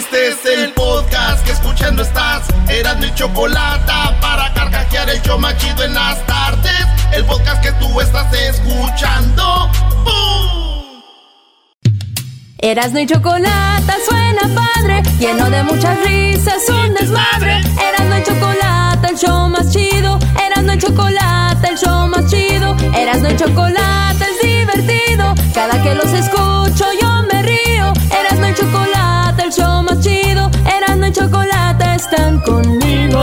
Este es el podcast que escuchando estás. Eran mi chocolate para carcajear el yo machido en las tardes. El podcast que tú estás escuchando. ¡Bum! Erasmo y chocolate suena padre, lleno de muchas risas, un desmadre. Erasmo y chocolate, el show más chido. Erasmo y chocolate, el show más chido. Erasmo y chocolate es divertido. Cada que los escucho yo me río. Erasmo y el show más chido. Erasmo y chocolate están conmigo.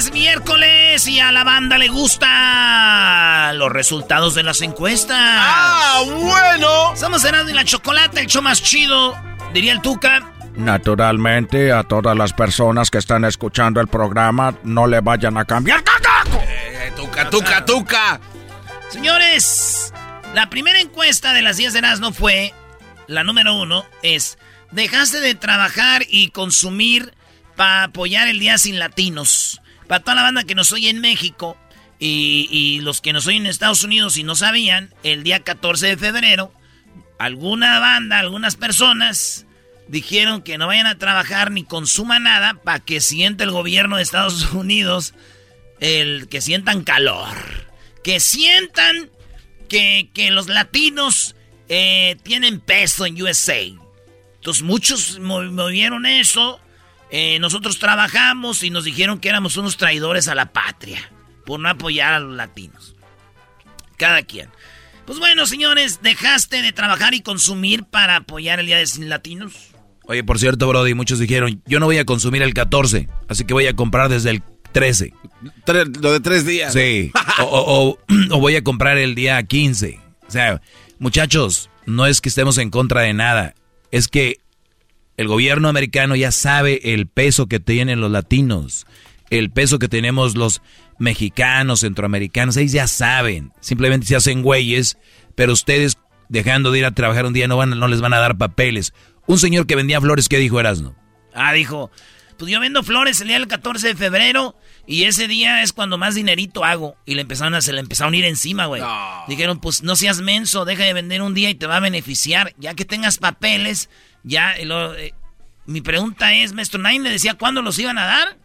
Es miércoles y a la banda le gusta los resultados de las encuestas. Ah, bueno. Somos Erasmo y la Chocolate, el show más chido, diría el Tuca. Naturalmente, a todas las personas que están escuchando el programa, no le vayan a cambiar. Eh, tuca, tuca, tuca. Señores, la primera encuesta de las 10 de Erasmo fue, la número uno, es, dejaste de trabajar y consumir para apoyar el Día Sin Latinos. Para toda la banda que nos oye en México y, los que nos oyen en Estados Unidos y no sabían, el día 14 de febrero, alguna banda, algunas personas dijeron que no vayan a trabajar ni consuman nada para que sienta el gobierno de Estados Unidos el que sientan calor. Que sientan que, que los latinos eh, tienen peso en USA. Entonces muchos mo- movieron eso. Eh, nosotros trabajamos y nos dijeron que éramos unos traidores a la patria por no apoyar a los latinos. Cada quien. Pues bueno, señores, dejaste de trabajar y consumir para apoyar el Día de Sin Latinos. Oye, por cierto, Brody, muchos dijeron, yo no voy a consumir el 14, así que voy a comprar desde el 13. Tre- lo de tres días. Sí. O, o- o- o voy a comprar el día 15. O sea, muchachos, no es que estemos en contra de nada. Es que el gobierno americano ya sabe el peso que tienen los latinos. El peso que tenemos los mexicanos, centroamericanos. Ellos ya saben. Simplemente se hacen güeyes. Pero ustedes, dejando de ir a trabajar un día, no, van, no les van a dar papeles. Un señor que vendía flores, ¿qué dijo Erasno? Ah, dijo, pues yo vendo flores el día del 14 de febrero y ese día es cuando más dinerito hago. Y le empezaron a, se le empezaron a ir encima, güey. Dijeron, pues no seas menso, deja de vender un día y te va a beneficiar. Ya que tengas papeles, ya... luego, eh, mi pregunta es, maestro, ¿nadie le decía cuándo los iban a dar?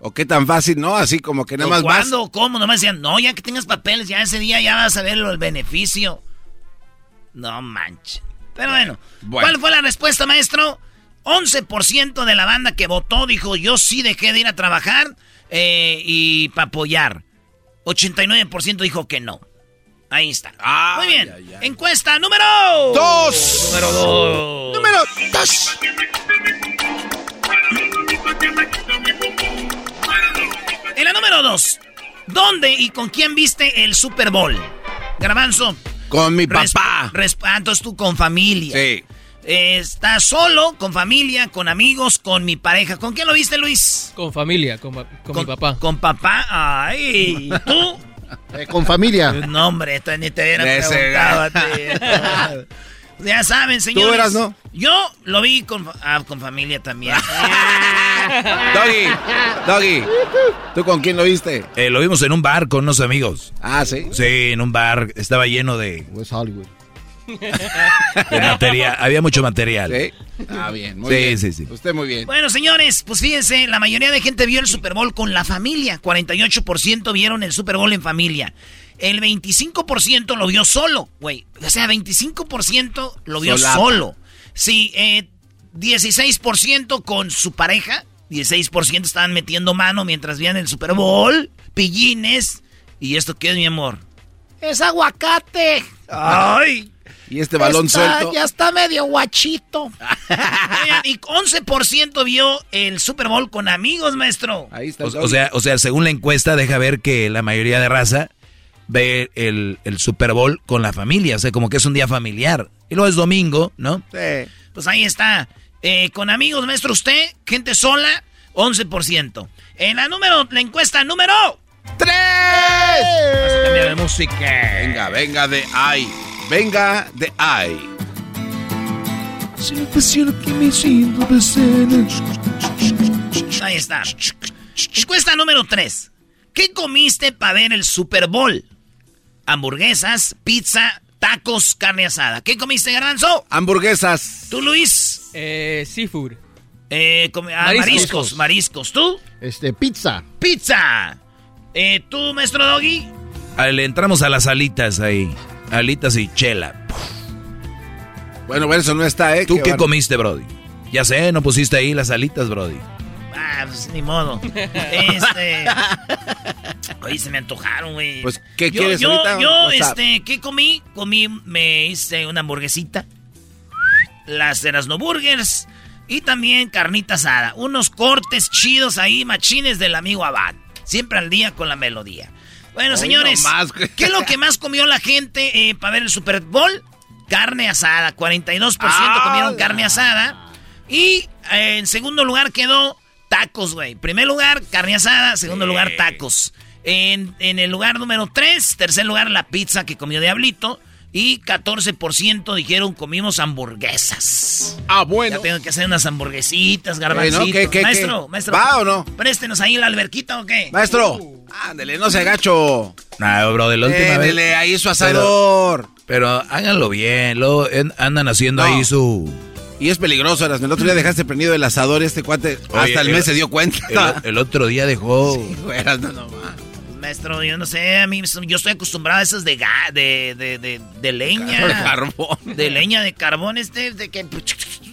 ¿O qué tan fácil, no? Así como que nada ¿O más vas. ¿Cuándo? o ¿Cómo? Nomás decían, no, ya que tengas papeles, ya ese día ya vas a ver lo- el beneficio. No manches. Pero bueno, Bueno. ¿cuál fue la respuesta, maestro? 11% de la banda que votó dijo, yo sí dejé de ir a trabajar eh, y para apoyar. 89% dijo que no. Ahí está. Muy bien. Encuesta número... Dos. Número dos. Número dos. En la número 2, ¿dónde y con quién viste el Super Bowl? Garbanzo. Con mi papá. ah, entonces tú con familia. Sí. Eh, ¿Estás solo, con familia, con amigos, con mi pareja? ¿Con quién lo viste, Luis? Con familia, con, pa- con mi papá. Con papá. Ay, ¿tú? Eh, con familia. No, hombre, esto ni te hubiera Ese preguntado a ti. Ya saben, señores. eras, no? Yo lo vi con, ah, con familia también. Doggy. Doggy. ¿Tú con quién lo viste? Eh, lo vimos en un bar con unos amigos. Ah, sí. Sí, en un bar. Estaba lleno de, West Hollywood. Material. Había mucho material. Sí. Ah, bien. Muy Sí, bien. sí, sí. Usted muy bien. Bueno, señores, pues fíjense, la mayoría de gente vio el Super Bowl con la familia. 48% vieron el Super Bowl en familia. El 25% lo vio solo, güey. O sea, 25% lo vio Solapa. solo. Sí, eh, 16% con su pareja. 16% estaban metiendo mano mientras veían el Super Bowl. Pillines. ¿Y esto qué es, mi amor? Es aguacate. Ay. Y este balón Está- suelto. Ya está medio guachito. Oigan, y 11% vio el Super Bowl con amigos, maestro. Ahí está. O, sea, o sea, según la encuesta, deja ver que la mayoría de raza ve el, el Super Bowl con la familia. O sea, como que es un día familiar. Y luego es domingo, ¿no? Sí. Pues ahí está. Eh, con amigos, maestro, usted, gente sola, 11%. En la número, la encuesta número ¡Tres! Vamos a cambiar de música. Venga, venga de ahí. Venga de ahí. Ahí está. Encuesta número 3. ¿Qué comiste para ver el Super Bowl? Hamburguesas, pizza, tacos, carne asada. ¿Qué comiste, Garbanzo? Hamburguesas. ¿Tú, Luis? Eh, seafood. Eh, ah, Mariscos. mariscos, mariscos. ¿Tú? Este, pizza. Pizza. Eh, ¿Tú, maestro Doggy? Ah, Le entramos a las alitas ahí. Alitas y chela. Bueno, bueno, eso no está, ¿eh? ¿Tú qué comiste, Brody? Ya sé, no pusiste ahí las alitas, Brody. Ah, pues ni modo. Este. Oye, se me antojaron, güey. Pues, ¿qué yo, quieres yo, ahorita? Yo, este, ¿qué comí? Comí, me hice una hamburguesita. Las Erasno Burgers. Y también carnita asada. Unos cortes chidos ahí, machines del amigo Abad. Siempre al día con la melodía. Bueno, Hoy señores, nomás. ¿qué es lo que más comió la gente eh, para ver el Super Bowl? Carne asada. 42% Ah, comieron carne asada. Y eh, en segundo lugar quedó tacos, güey. Primer lugar, carne asada. Segundo lugar, tacos. En, en el lugar número 3, tercer lugar, la pizza que comió Diablito. Y 14% dijeron comimos hamburguesas. Ah, bueno. Ya tengo que hacer unas hamburguesitas, garbancitos. Eh, ¿no? ¿Qué, qué, maestro, qué? maestro. ¿Va o no? Préstenos ahí la alberquita o qué. Maestro, ándele, no se agacho. No, Brody, la última vez. Déjele ahí su asador. Pero háganlo bien. Luego en- andan haciendo No. ahí su. Y es peligroso, Erasmo. El otro día dejaste prendido el asador y este cuate Oye, hasta el el- mes se dio cuenta. El, el otro día dejó. Güey, Erasmo, no. Maestro, yo no sé, a mí yo estoy acostumbrado a esas de de, de, de, de leña. Carbón. De leña, de carbón, este, de que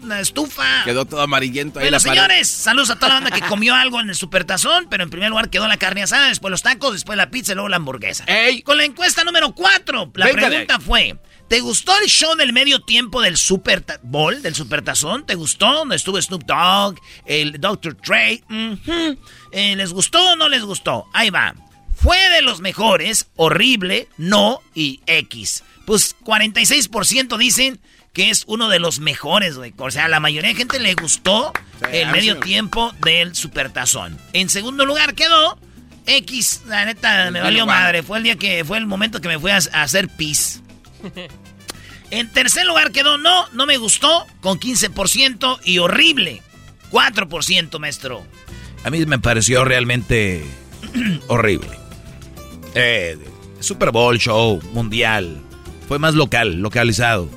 una estufa. Quedó todo amarillento ahí Bueno, la pared. señores, saludos a toda la banda que comió algo en el supertazón, pero en primer lugar quedó la carne asada, después los tacos, después la pizza y luego la hamburguesa. ¡Ey! Con la encuesta número 4, la de pregunta fue, ¿te gustó el show del medio tiempo del Super Bowl, del Supertazón? ¿Te gustó? Donde estuvo Snoop Dogg, el Dr. Ujú. Eh, ¿Les gustó o no les gustó? Ahí va. Fue de los mejores, horrible, no y X. Pues 46% dicen que es uno de los mejores, güey. O sea, a la mayoría de gente le gustó Sí, el medio tiempo del Supertazón. En segundo lugar quedó X. La neta, me valió madre. Fue el día que fue el momento que me fui a, a hacer pis. En tercer lugar quedó no, no me gustó, con 15% y horrible, 4%, maestro. A mí me pareció realmente horrible. Eh, Super Bowl show, mundial. Fue más local, localizado.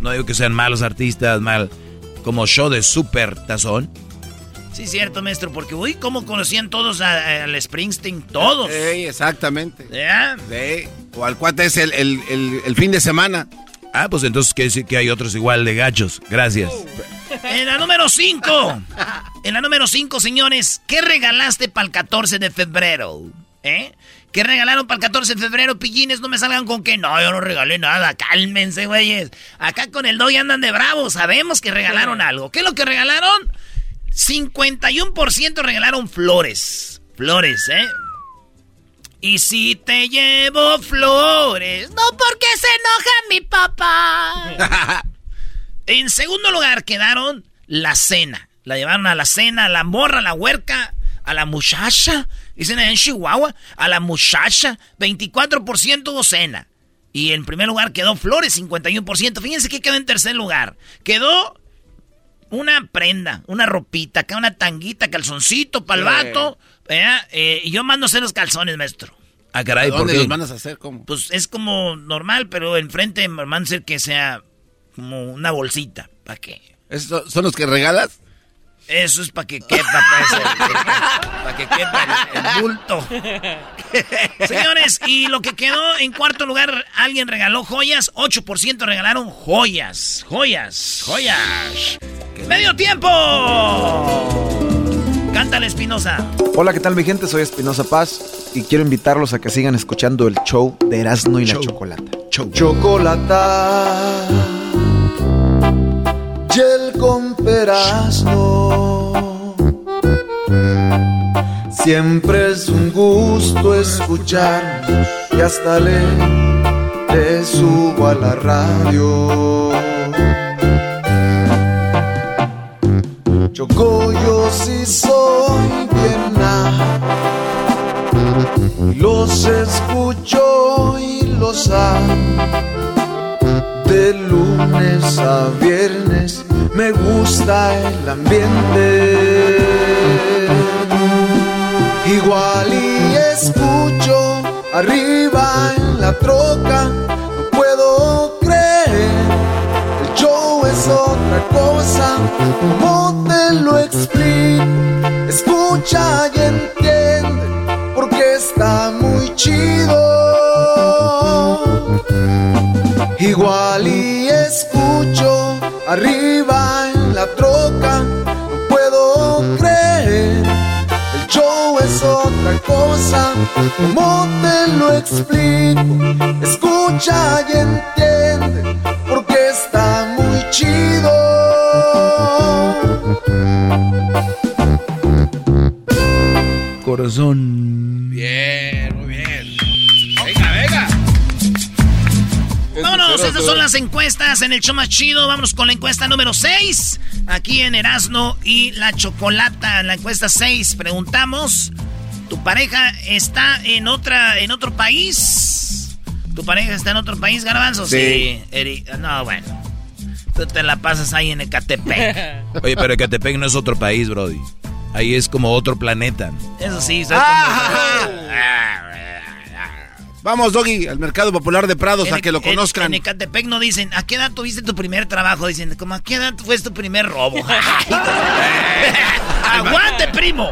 No digo que sean malos artistas, mal. Como show de super tazón. Sí, cierto, maestro, porque uy, ¿cómo conocían todos a- al Springsteen? Todos. Ey, exactamente. ¿Ya? Sí. O al cuate es el, el, el, el fin de semana. Ah, pues entonces quiere decir que hay otros igual de gachos. Gracias. En la número 5. En la número 5, señores, ¿qué regalaste para el 14 de febrero? ¿Eh? ¿Qué regalaron para el 14 de febrero, pillines? No me salgan con que no, yo no regalé nada. Cálmense, güeyes. Acá con el doy andan de bravos. Sabemos que regalaron algo. ¿Qué es lo que regalaron? 51% regalaron flores. Flores, ¿eh? Y si te llevo flores, no porque se enoja mi papá. En segundo lugar quedaron la cena. La llevaron a la cena, a la morra, a la huerca, a la muchacha. Dicen en Chihuahua, a la muchacha. 24% hubo cena. Y en primer lugar quedó Flores, 51%. Fíjense que quedó en tercer lugar. Quedó una prenda, una ropita, acá una tanguita, calzoncito para el Sí. vato. ¿verdad? Eh, y yo mando a hacer los calzones, maestro. Ah, caray, ¿por ¿Dónde qué? los mandas a hacer? ¿Cómo? Pues es como normal, pero enfrente me van a hacer que sea como una bolsita. ¿Para qué? ¿Esos son los que regalas? Eso es para que quepa, para que quepa el, el bulto. Señores, y lo que quedó en cuarto lugar, alguien regaló joyas, 8% regalaron joyas, joyas, joyas. ¡Medio tiempo! Cántale, Espinosa. Hola, ¿qué tal mi gente? Soy Espinosa Paz y quiero invitarlos a que sigan escuchando el show de Erasmo y la Chocolata. Chocolata y el con. Siempre es un gusto escucharnos y hasta le, le subo a la radio. Choco, yo sí soy bien los escucho y los amo. De lunes a viernes me gusta el ambiente. Igual y escucho arriba en la troca, no puedo creer. El show es otra cosa, ¿cómo te lo explico? Escucha y entiende, porque está muy chido. Igual y escucho arriba en la troca, otra cosa, ¿cómo te lo explico? Escucha y entiende, porque está muy chido. Corazón. Bien, muy bien. Venga, venga. Vámonos, estas son las encuestas en el show más chido. Vámonos con la encuesta número 6. Aquí en Erasno y la Chocolata. En la encuesta 6 preguntamos: ¿Tu pareja está en otra en otro país? ¿Tu pareja está en otro país, Garbanzo? Sí. Eri- No, bueno. Tú te la pasas ahí en Ecatepec. Oye, pero Ecatepec no es otro país, Brody. Ahí es como otro planeta. Eso sí, soy Ah, como... Vamos, Doggy, al Mercado Popular de Prados a En- que lo en- conozcan. En, Ecatepec no dicen, ¿a qué edad tuviste tu primer trabajo? Dicen, ¿cómo a qué edad fue tu primer robo? ¡Aguante, primo!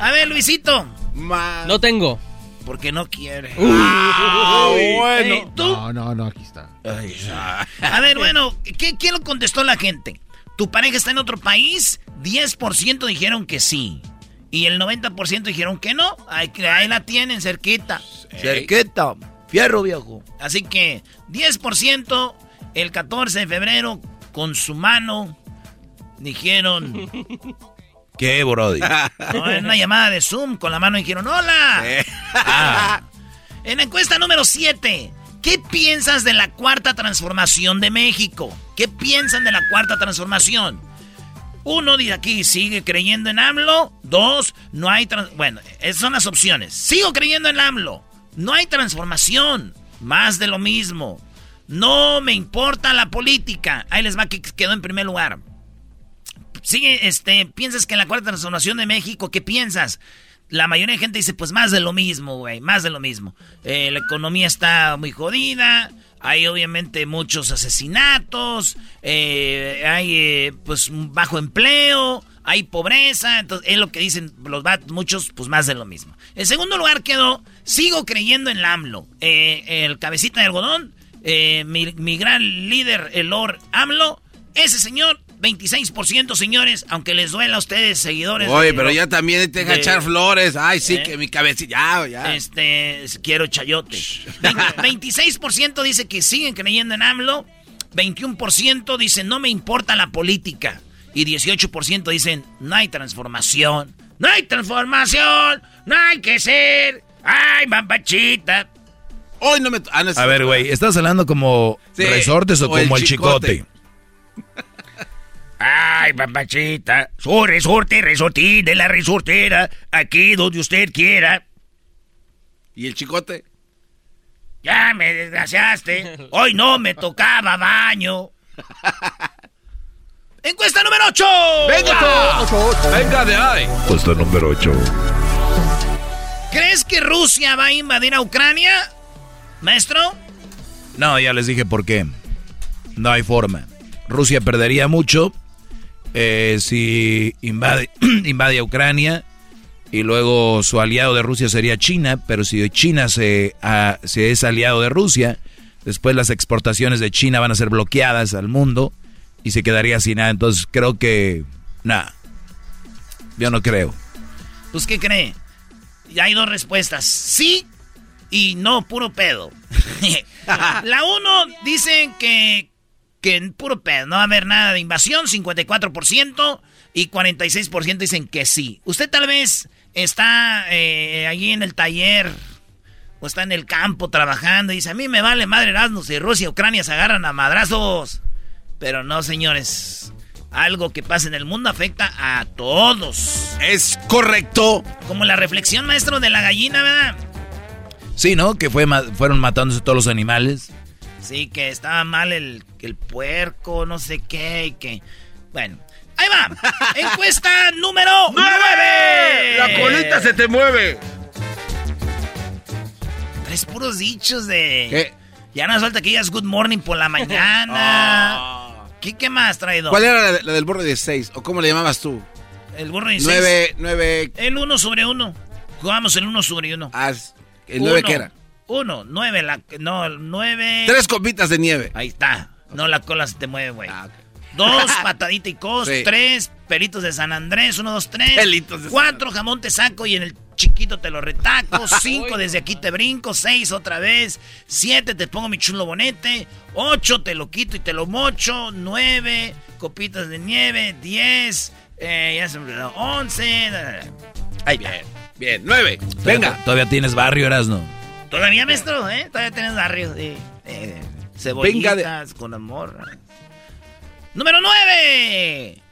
A ver, Luisito. No tengo. Porque no quiere. Ah, bueno. Ey, ¿Tú? No, no, no, aquí está. A ver, bueno, ¿qué, ¿qué lo contestó la gente? ¿Tu pareja está en otro país? 10% dijeron que sí. Y el 90% dijeron que no. Ahí, ahí la tienen, cerquita. Cerquita. Fierro, viejo. Así que 10% el 14 de febrero con su mano dijeron... ¿Qué, Brody? No, en una llamada de Zoom con la mano dijeron ¡Hola! Ah. En la encuesta número 7, ¿qué piensas de la cuarta transformación de México? ¿Qué piensan de la cuarta transformación? Uno dice aquí, sigue creyendo en AMLO. Dos, no hay... Bueno, esas son las opciones. Sigo creyendo en AMLO. No hay transformación. Más de lo mismo. No me importa la política. Ahí les va que quedó en primer lugar. Sigue, este, piensas que en la cuarta transformación de México, ¿qué piensas? La mayoría de gente dice, pues más de lo mismo, güey, más de lo mismo. Eh, la economía está muy jodida, hay obviamente muchos asesinatos, eh, hay eh, pues bajo empleo, hay pobreza, entonces es lo que dicen los muchos, pues más de lo mismo. En segundo lugar quedó, sigo creyendo en el AMLO, Eh, el cabecita de algodón, mi, mi gran líder, el Lord AMLO, ese señor, 26%, señores, aunque les duela a ustedes, seguidores. Oye, de pero ya también te deja de- echar flores. Ay, sí, ¿Eh? que mi cabecilla. Ya, ya. Este, quiero chayote. Veinte- 26% dice que siguen creyendo en AMLO. 21% dice no me importa la política. Y 18% dicen no hay transformación. No hay transformación. No hay que ser. Ay, mamachita. Hoy no me. ah, no, A ver, güey, ¿estás hablando como Sí, resortes o, o el como el chicote. chicote? Ay, mamachita. Soy resorte, resortín de la resortera. Aquí donde usted quiera. ¿Y el chicote? Ya me desgraciaste. Hoy no me tocaba baño. Encuesta número 8. ¡Venga! Venga de ahí. Puesto número 8. ¿Crees que Rusia va a invadir a Ucrania? Maestro. No, ya les dije por qué. No hay forma. Rusia perdería mucho eh, si invade, invade a Ucrania y luego su aliado de Rusia sería China, pero si China se, se es aliado de Rusia, después las exportaciones de China van a ser bloqueadas al mundo y se quedaría sin nada. Entonces creo que... Nada. Yo no creo. Pues, ¿qué cree? Ya hay dos respuestas. Sí y no, puro pedo. La uno dicen que, que en puro pedo, no va a haber nada de invasión, 54%, y 46% dicen que sí. Usted tal vez está eh, allí en el taller o está en el campo trabajando y dice, a mí me vale madre Erasmus si Rusia y Ucrania se agarran a madrazos. Pero no, señores. Algo que pasa en el mundo afecta a todos. Es correcto. Como la reflexión, maestro, de la gallina, ¿verdad? Sí, ¿no? Que fue, fueron matándose todos los animales. Sí, que estaba mal el, el puerco, no sé qué, y que... Bueno, ahí va. Encuesta número 9. La colita se te mueve. Tres puros dichos de... ¿Qué? Ya no falta que digas good morning por la mañana. Ah. ¿Qué, ¿Qué, más, traído? ¿Cuál era la, del burro de 6? ¿O cómo le llamabas tú? El burro de 6. 9, 9... El 1 sobre 1. Jugamos el 1 sobre 1. Ah, ¿el 9 qué era? Uno, nueve, la, no, nueve. Tres copitas de nieve. Ahí está. No, la cola se te mueve, güey. Ah, dos, patadita y cos. Tres, pelitos de San Andrés. Uno, dos, tres. Pelitos de Cuatro, jamón te saco y en el chiquito te lo retaco. Cinco, desde aquí te brinco. Seis, otra vez. Siete, te pongo mi chulo bonete. Ocho, te lo quito y te lo mocho. Nueve, copitas de nieve. Diez, eh, ya se me olvidó. Once. Ahí bien. Bien, nueve. Venga. Todavía tienes barrio, Erasno. Todavía, maestro, ¿eh? Todavía tienes barrio. de cebollitas con amor. Número 9.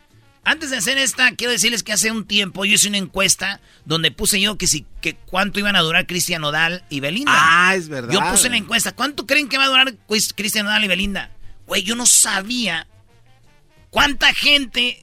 Antes de hacer esta, quiero decirles que hace un tiempo yo hice una encuesta donde puse yo que si que cuánto iban a durar Cristian Nodal y Belinda. Ah, es verdad. Yo puse la encuesta, ¿cuánto creen que va a durar Cristian Nodal y Belinda? Güey, yo no sabía cuánta gente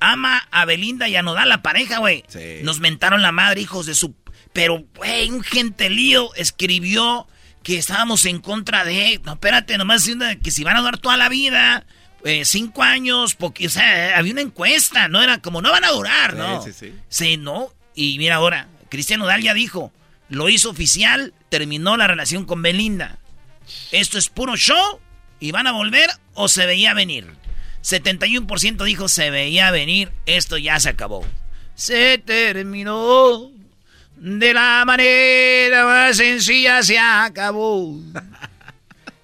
ama a Belinda y a Nodal, la pareja, güey. Sí. Nos mentaron la madre, hijos de su pero, güey, un gentelío escribió que estábamos en contra de... No, espérate, nomás que si van a durar toda la vida, eh, cinco años, porque, o sea, había una encuesta, no era como, no van a durar, ¿no? Sí, sí, sí. Sí, no. Y mira ahora, Cristiano Dal ya dijo, lo hizo oficial, terminó la relación con Belinda. Esto es puro show y van a volver o se veía venir. 71% dijo se veía venir, esto ya se acabó. Se terminó de la manera más sencilla se acabó.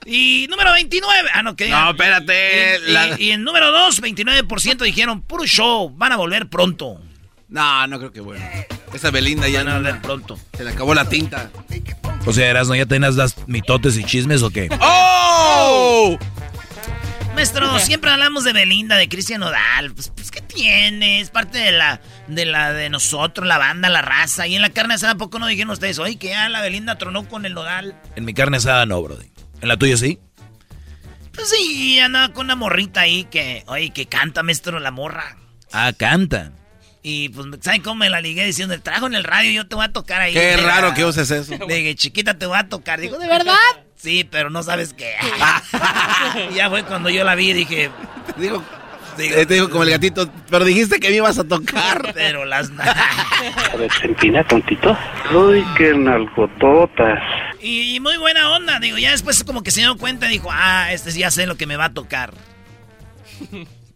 Y número 29. Ah, no, que. No, espérate. Y, en número 2, 29% dijeron puro show. Van a volver pronto. No, no creo que bueno. Esa Belinda ya van a volver pronto. Se le acabó la tinta. O sea, Erasno, ¿ya tenías las mitotes y chismes o qué? ¡Oh! Maestro, siempre hablamos de Belinda, de Cristian Odal. Pues, pues, ¿qué tiene? Es parte de la, de la de nosotros, la banda, la raza. Y en la carne asada, ¿a poco no dijeron ustedes? Oye, que ya la Belinda tronó con el Nodal. En mi carne asada no, brody. ¿En la tuya sí? Pues sí, andaba con una morrita ahí que, oye, que canta, maestro, la morra. Ah, canta. Y pues, ¿saben cómo me la ligué diciendo? Trajo en el radio y yo te voy a tocar ahí. Qué raro que uses eso. Dije, chiquita, te voy a tocar. Digo, ¿de verdad? Sí, pero no sabes qué. y ya fue cuando yo la vi y dije. Te digo, te digo como el gatito, pero dijiste que me ibas a tocar. Pero las. a ver, se empina tontito. Uy, qué nalgototas. Y, muy buena onda, digo, ya después como que se dio cuenta y dijo, ah, este ya sé lo que me va a tocar.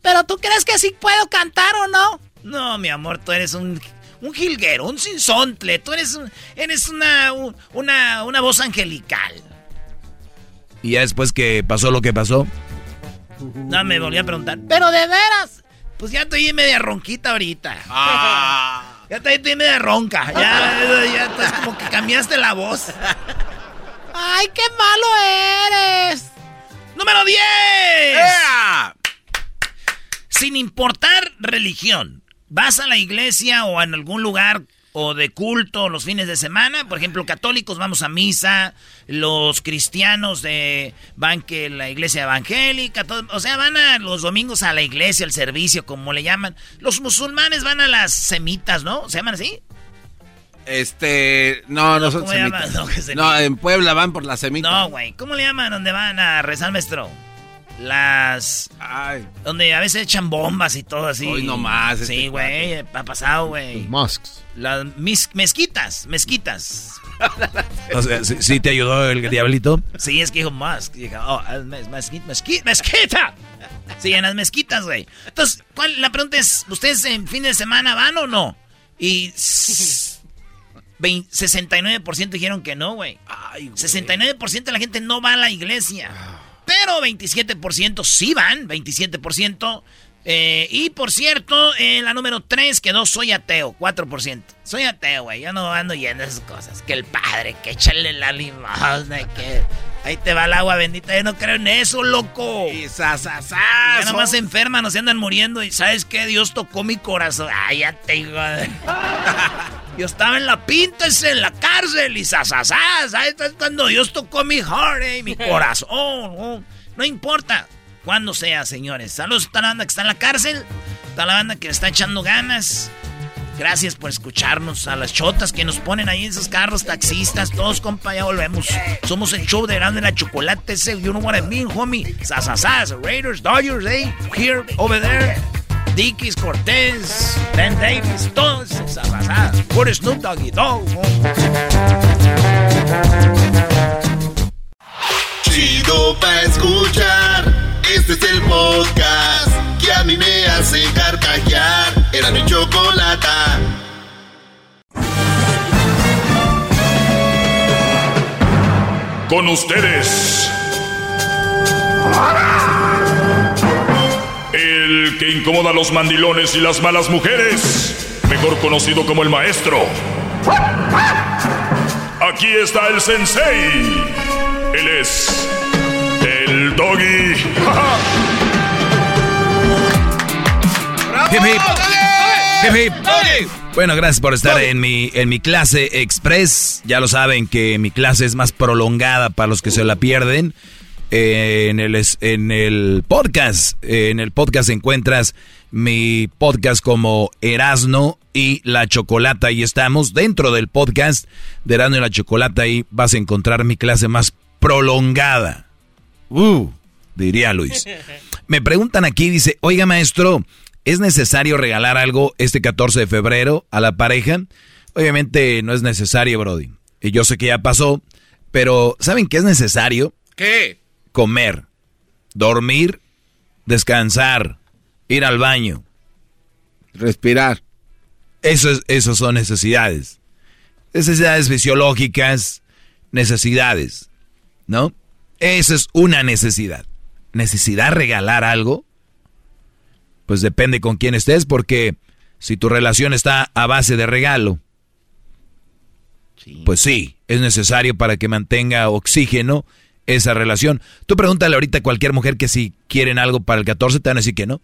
pero tú crees que sí puedo cantar o no? No, mi amor, tú eres un un jilguero, un sinsontle. Tú eres, eres una, una, una voz angelical. Y ya después que pasó lo que pasó. No, me volví a preguntar. Pero de veras. Pues ya estoy media ronquita ahorita. Ah. ya estoy, media ronca. Ya, ya es como que cambiaste la voz. ¡Ay, qué malo eres! ¡Número 10! Sin importar religión, vas a la iglesia o en algún lugar o de culto los fines de semana. Por ejemplo, católicos vamos a misa, los cristianos de, van que la iglesia evangélica, o sea, van a los domingos a la iglesia, al servicio, como le llaman. Los musulmanes van a las semitas, ¿no? ¿Se llaman así? Este, no, no, son semitas. No, en Puebla van por las semitas. No, güey, ¿cómo le llaman donde van a rezar maestro? Las. Ay. Donde a veces echan bombas y todo así. Hoy nomás. Sí, este güey. Ha pasado, güey. Los mosques. Las mezquitas. Mezquitas. o sea, ¿sí, te ayudó el diablito? Sí, es que dijo musk. Dijo, oh, mezquita, mezquita. Sí, en las mezquitas, güey. Entonces, ¿cuál, la pregunta es: ¿ustedes en fin de semana van o no? Y. 69% dijeron que no, güey. 69% de la gente no va a la iglesia. Pero 27% sí van, 27%. Eh, y por cierto, en la número 3 quedó soy ateo, 4%. Soy ateo, güey. Yo no ando yendo esas cosas. Que el padre, que échale la limosna, que ahí te va el agua bendita. Yo no creo en eso, loco. Y sa, sa, sa, ya nomás se enferman, no se andan muriendo. Y sabes qué, Dios tocó mi corazón. Ay, ya te digo. Yo estaba en la pinta, en la cárcel y sasasas. Ahí está cuando Dios tocó mi heart, eh, mi corazón. Oh, no importa cuándo sea, señores. Saludos a la banda que está en la cárcel, a la banda que está echando ganas. Gracias por escucharnos. A las chotas que nos ponen ahí en esos carros, taxistas, todos, compa, ya volvemos. Somos el show de Grande la Chocolate, ese, you know what I mean, homie. Sasasas, Raiders, Dodgers, eh, here, over there. Dickies, Cortez, Ben Davis, todos Sasasas. Por Snoop Doggy Dog, Chido pa' escuchar. Este es el podcast que a mí me hace carcajear. Era mi chocolata. Con ustedes. El que incomoda a los mandilones y las malas mujeres. Mejor conocido como el maestro. Aquí está el sensei. Él es el doggy. Bueno, gracias por estar en mi, en mi clase express. Ya lo saben que mi clase es más prolongada para los que se la pierden. Eh, en, el, en el podcast, eh, en el podcast encuentras mi podcast como Erasno y la Chocolata. Y estamos dentro del podcast de Erasno y la Chocolata. Y vas a encontrar mi clase más prolongada. Uh, diría Luis. Me preguntan aquí, dice, oiga maestro, ¿Es necesario regalar algo este 14 de febrero a la pareja? Obviamente no es necesario, Brody. Y yo sé que ya pasó, pero ¿saben qué es necesario? ¿Qué? Comer, dormir, descansar, ir al baño. Respirar. Eso es, eso son necesidades. Necesidades fisiológicas, necesidades, ¿no? Esa es una necesidad. ¿Necesidad regalar algo? Pues depende con quién estés, porque si tu relación está a base de regalo, pues sí, es necesario para que mantenga oxígeno esa relación. Tú pregúntale ahorita a cualquier mujer que si quieren algo para el 14, te van a decir que no.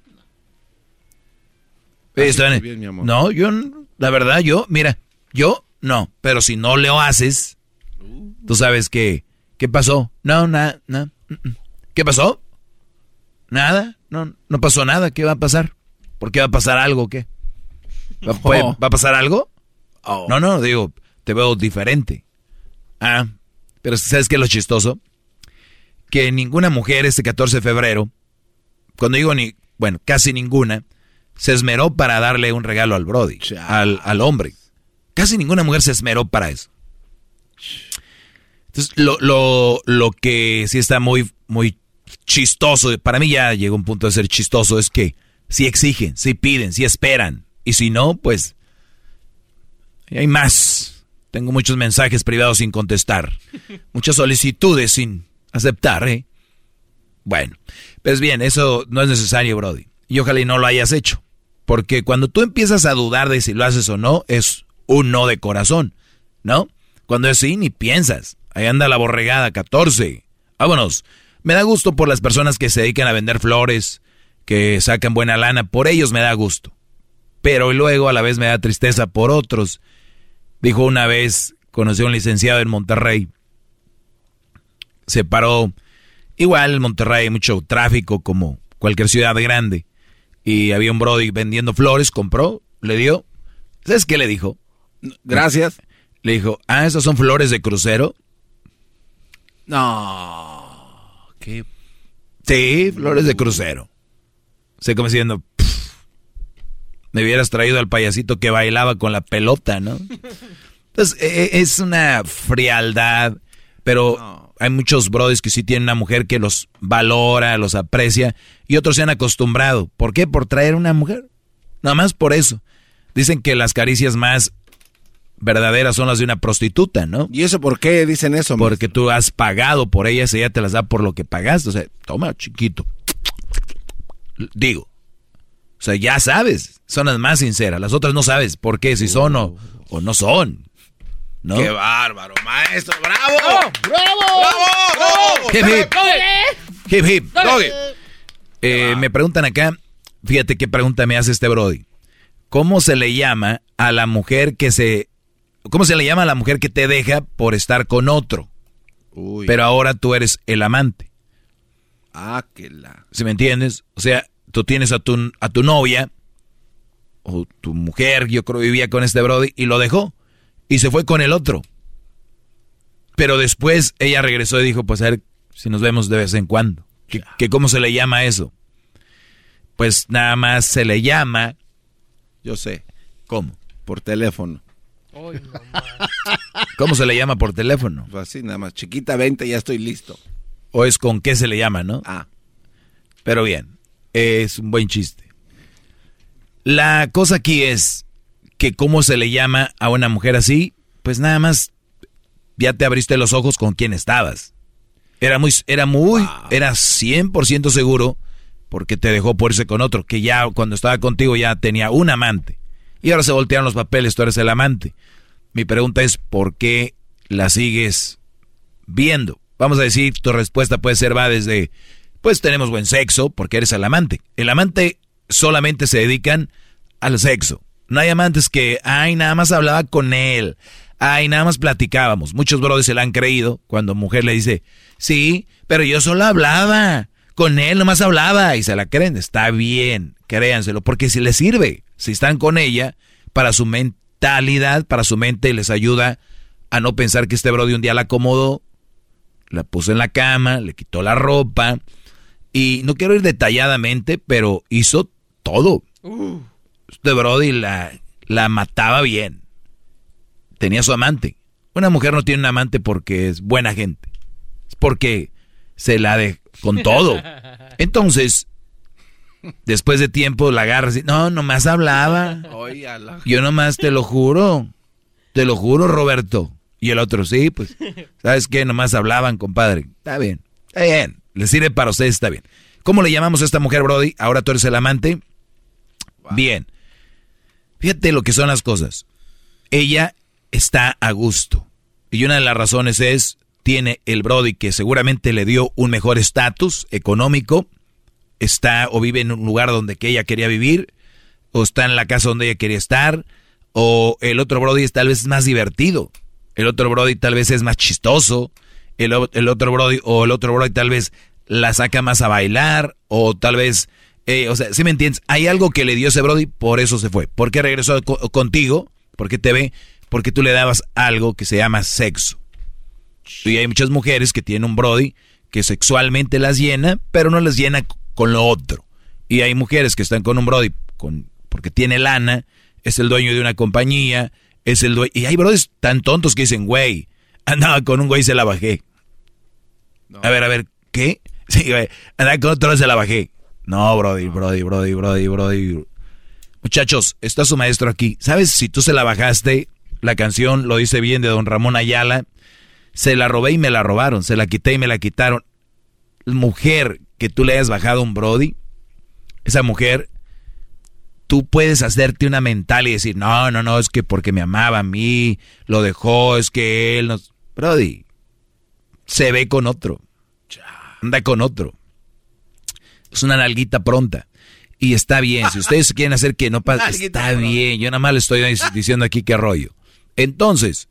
No, yo, la verdad, yo, mira, yo no, pero si no lo haces, tú sabes que, ¿qué pasó? No, nada, mm. ¿qué pasó? Nada, no, no pasó nada. ¿Qué va a pasar? ¿Por qué va a pasar algo? ¿Qué? ¿Va, oh. a pasar algo? Oh. No, no, digo, te veo diferente. Ah, pero ¿sabes qué es lo chistoso? Que ninguna mujer este 14 de febrero, cuando digo ni, bueno, casi ninguna, se esmeró para darle un regalo al Brody, al, al, hombre. Casi ninguna mujer se esmeró para eso. Entonces, lo, lo, lo que sí está muy, muy chistoso, para mí ya llegó un punto de ser chistoso, es que si exigen, si piden, si esperan, y si no, pues hay más. Tengo muchos mensajes privados sin contestar, muchas solicitudes sin aceptar, ¿eh? Bueno, pues bien, eso no es necesario, Brody. Y ojalá y no lo hayas hecho. Porque cuando tú empiezas a dudar de si lo haces o no, es un no de corazón, ¿no? Cuando es sí, ni piensas. Ahí anda la borregada, 14. Vámonos. Me da gusto por las personas que se dedican a vender flores, que sacan buena lana, por ellos me da gusto. Pero luego a la vez me da tristeza por otros. Dijo una vez, conocí a un licenciado en Monterrey. Se paró, igual en Monterrey hay mucho tráfico como cualquier ciudad grande. Y había un Brody vendiendo flores, compró, le dio. ¿Sabes qué le dijo? Gracias. Le dijo, ah, ¿esas son flores de crucero? No. Sí, flores de crucero. Se como diciendo, me hubieras traído al payasito que bailaba con la pelota, ¿no? Entonces, e, e, es una frialdad, pero hay muchos brothers que sí tienen una mujer que los valora, los aprecia, y otros se han acostumbrado. ¿Por qué? Por traer una mujer. Nada más por eso. Dicen que las caricias más verdaderas son las de una prostituta, ¿no? ¿Y eso por qué dicen eso? Porque tú has pagado por ellas y ella te las da por lo que pagaste. O sea, toma, chiquito. Digo. O sea, ya sabes, son las más sinceras. Las otras no sabes por qué, si son o, no son. ¿No? ¡Qué bárbaro, maestro! ¡Bravo! ¡Bravo! ¡Bravo! ¡Hip, hip! ¡Hip, hip! Eh, me preguntan acá, fíjate qué pregunta me hace este Brody. ¿Cómo se le llama a la mujer que se ¿cómo se le llama a la mujer que te deja por estar con otro? Pero ahora tú eres el amante. Ah, que la. ¿Sí me entiendes? O sea, tú tienes a tu, a tu novia, o tu mujer, yo creo vivía con este Brody, y lo dejó. Y se fue con el otro. Pero después ella regresó y dijo, pues a ver si nos vemos de vez en cuando. ¿Qué, cómo se le llama eso? Pues nada más se le llama... Yo sé. ¿Cómo? Por teléfono. ¿Cómo se le llama por teléfono? Pues así, nada más. Chiquita 20, ya estoy listo. O es con qué se le llama, ¿no? Ah. Pero bien, es un buen chiste. La cosa aquí es que cómo se le llama a una mujer así, pues nada más ya te abriste los ojos con quién estabas. Era muy, era muy, era 100% seguro porque te dejó por irse con otro, que ya cuando estaba contigo ya tenía un amante. Y ahora se voltearon los papeles, tú eres el amante. Mi pregunta es, ¿por qué la sigues viendo? Vamos a decir, tu respuesta puede ser, va desde, pues tenemos buen sexo porque eres el amante. El amante solamente se dedican al sexo. No hay amantes que, ay, nada más hablaba con él. Ay, nada más platicábamos. Muchos brothers se la han creído cuando mujer le dice, sí, pero yo solo hablaba. Con él nomás hablaba y se la creen. Está bien, créanselo, porque si les sirve, si están con ella, para su mentalidad, para su mente les ayuda a no pensar que este brody un día la acomodó, la puso en la cama, le quitó la ropa y no quiero ir detalladamente, pero hizo todo. Uh. Este brody la, la mataba bien tenía su amante. Una mujer no tiene un amante porque es buena gente. Es porque se la de con todo. Entonces, después de tiempo la agarra y no, nomás hablaba. Yo nomás te lo juro. Te lo juro, Roberto. Y el otro, sí, pues, ¿sabes qué? Nomás hablaban, compadre. Está bien, está bien. Le sirve para ustedes, está bien. ¿Cómo le llamamos a esta mujer, Brody? Ahora tú eres el amante. Bien. Fíjate lo que son las cosas. Ella está a gusto. Y una de las razones es, tiene el Brody que seguramente le dio un mejor estatus económico, está o vive en un lugar donde ella quería vivir, o está en la casa donde ella quería estar, o el otro Brody es tal vez más divertido, el otro Brody tal vez es más chistoso, el otro Brody o el otro Brody tal vez la saca más a bailar, o tal vez, eh, o sea, si me entiendes, hay algo que le dio ese Brody, por eso se fue. ¿Por qué regresó contigo? Porque te ve porque tú le dabas algo que se llama sexo. Y hay muchas mujeres que tienen un Brody que sexualmente las llena, pero no las llena con lo otro. Y hay mujeres que están con un Brody con, porque tiene lana, es el dueño de una compañía, es el dueño. Y hay Brodys tan tontos que dicen, güey, andaba con un güey y se la bajé. A ver, a ver, ¿qué? Sí, güey, andaba con otro y se la bajé. No, Brody, Brody, Brody, Brody, Brody. Muchachos, está su maestro aquí. ¿Sabes si tú se la bajaste? La canción lo dice bien de don Ramón Ayala. Se la robé y me la robaron, se la quité y me la quitaron. Mujer que tú le hayas bajado un Brody, esa mujer, tú puedes hacerte una mental y decir, no, no, no, es que porque me amaba a mí, lo dejó, es que él nos... Brody, se ve con otro, anda con otro. Es una nalguita pronta. Y está bien, si ustedes quieren hacer que no pase, está bien. Yo nada más le estoy diciendo aquí qué rollo. Entonces,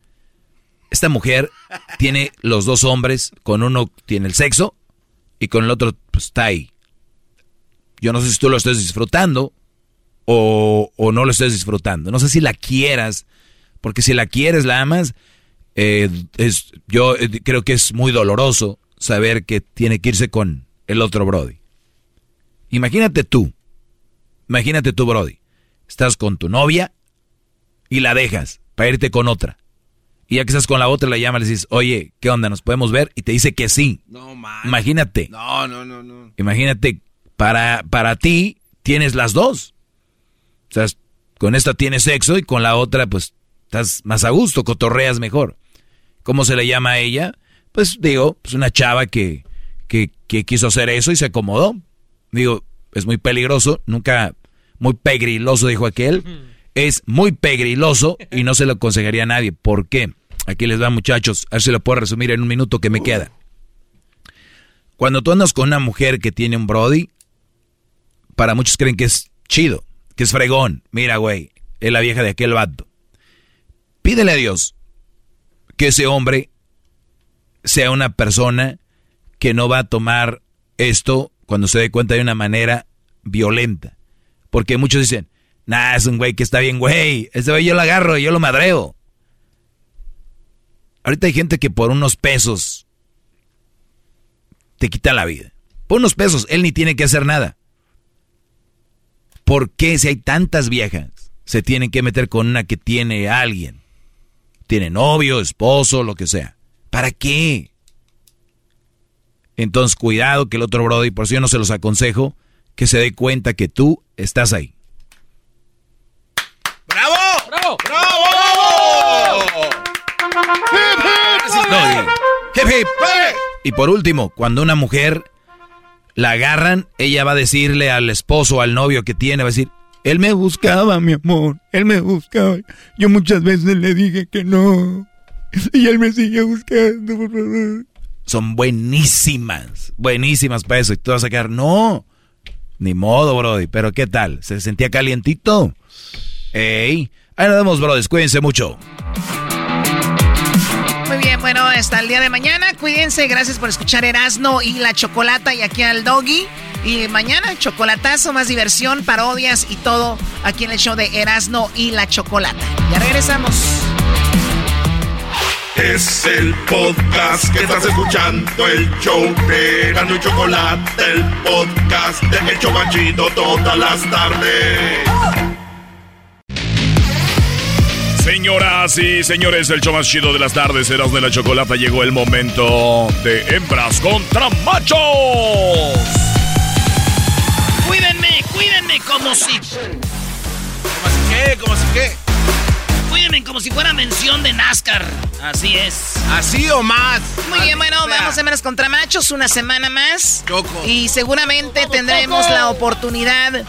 esta mujer tiene los dos hombres, con uno tiene el sexo y con el otro pues, está ahí. Yo no sé si tú lo estés disfrutando o, no lo estés disfrutando. No sé si la quieras, porque si la quieres, la amas, eh, es, yo eh, creo que es muy doloroso saber que tiene que irse con el otro Brody. Imagínate tú, imagínate tú, Brody. Estás con tu novia y la dejas para irte con otra. Y ya que estás con la otra, la llamas y le dices, oye, ¿qué onda? ¿Nos podemos ver? Y te dice que sí. No, man. Imagínate. No, no, no, no. Imagínate, para, para ti tienes las dos. O sea, con esta tienes sexo y con la otra, pues, estás más a gusto, cotorreas mejor. ¿Cómo se le llama a ella? Pues digo, pues una chava que, que, que quiso hacer eso y se acomodó. Digo, es muy peligroso, nunca, muy pegriloso, dijo aquel es muy pegriloso y no se lo aconsejaría a nadie. ¿Por qué? Aquí les va, muchachos. A ver si lo puedo resumir en un minuto que me queda. Cuando tú andas con una mujer que tiene un Brody, para muchos creen que es chido, que es fregón. Mira, güey, es la vieja de aquel vato. Pídele a Dios que ese hombre sea una persona que no va a tomar esto cuando se dé cuenta de una manera violenta. Porque muchos dicen, nah, es un güey que está bien, güey. Ese güey yo lo agarro, yo lo madreo. Ahorita hay gente que por unos pesos te quita la vida. Por unos pesos, él ni tiene que hacer nada. ¿Por qué si hay tantas viejas se tienen que meter con una que tiene alguien? Tiene novio, esposo, lo que sea. ¿Para qué? Entonces, cuidado que el otro Brody, por si yo no se los aconsejo, que se dé cuenta que tú estás ahí. ¡Bravo! ¡Bravo! ¡Bravo! Y por último, cuando una mujer la agarran, ella va a decirle al esposo o al novio que tiene, va a decir, él me buscaba, mi amor, él me buscaba. Yo muchas veces le dije que no. Y él me sigue buscando, por favor. Son buenísimas, buenísimas para eso. Y tú vas a quedar, no, ni modo, Brody. Pero ¿qué tal? ¿Se sentía calientito? Ey, ahí nos vemos, Brody. Cuídense mucho. Muy bien, bueno, hasta el día de mañana. Cuídense, gracias por escuchar Erasno y la Chocolata y aquí al Doggy. Y mañana, chocolatazo, más diversión, parodias y todo aquí en el show de Erasno y la Chocolata. Ya regresamos. Es el podcast que estás escuchando, el show de Erasno y Chocolata, el podcast de Hecho Machito todas las tardes. Señoras y señores, el show más chido de las tardes, Eras de la Chocolata, llegó el momento de hembras contra machos. Cuídenme, cuídenme como si... ¿Cómo así qué? ¿Cómo así qué? Como si fuera mención de NASCAR. Así es. ¿Así o más? Muy bien, bueno, vamos a hembras contra machos una semana más. Choco. Y seguramente tendremos la oportunidad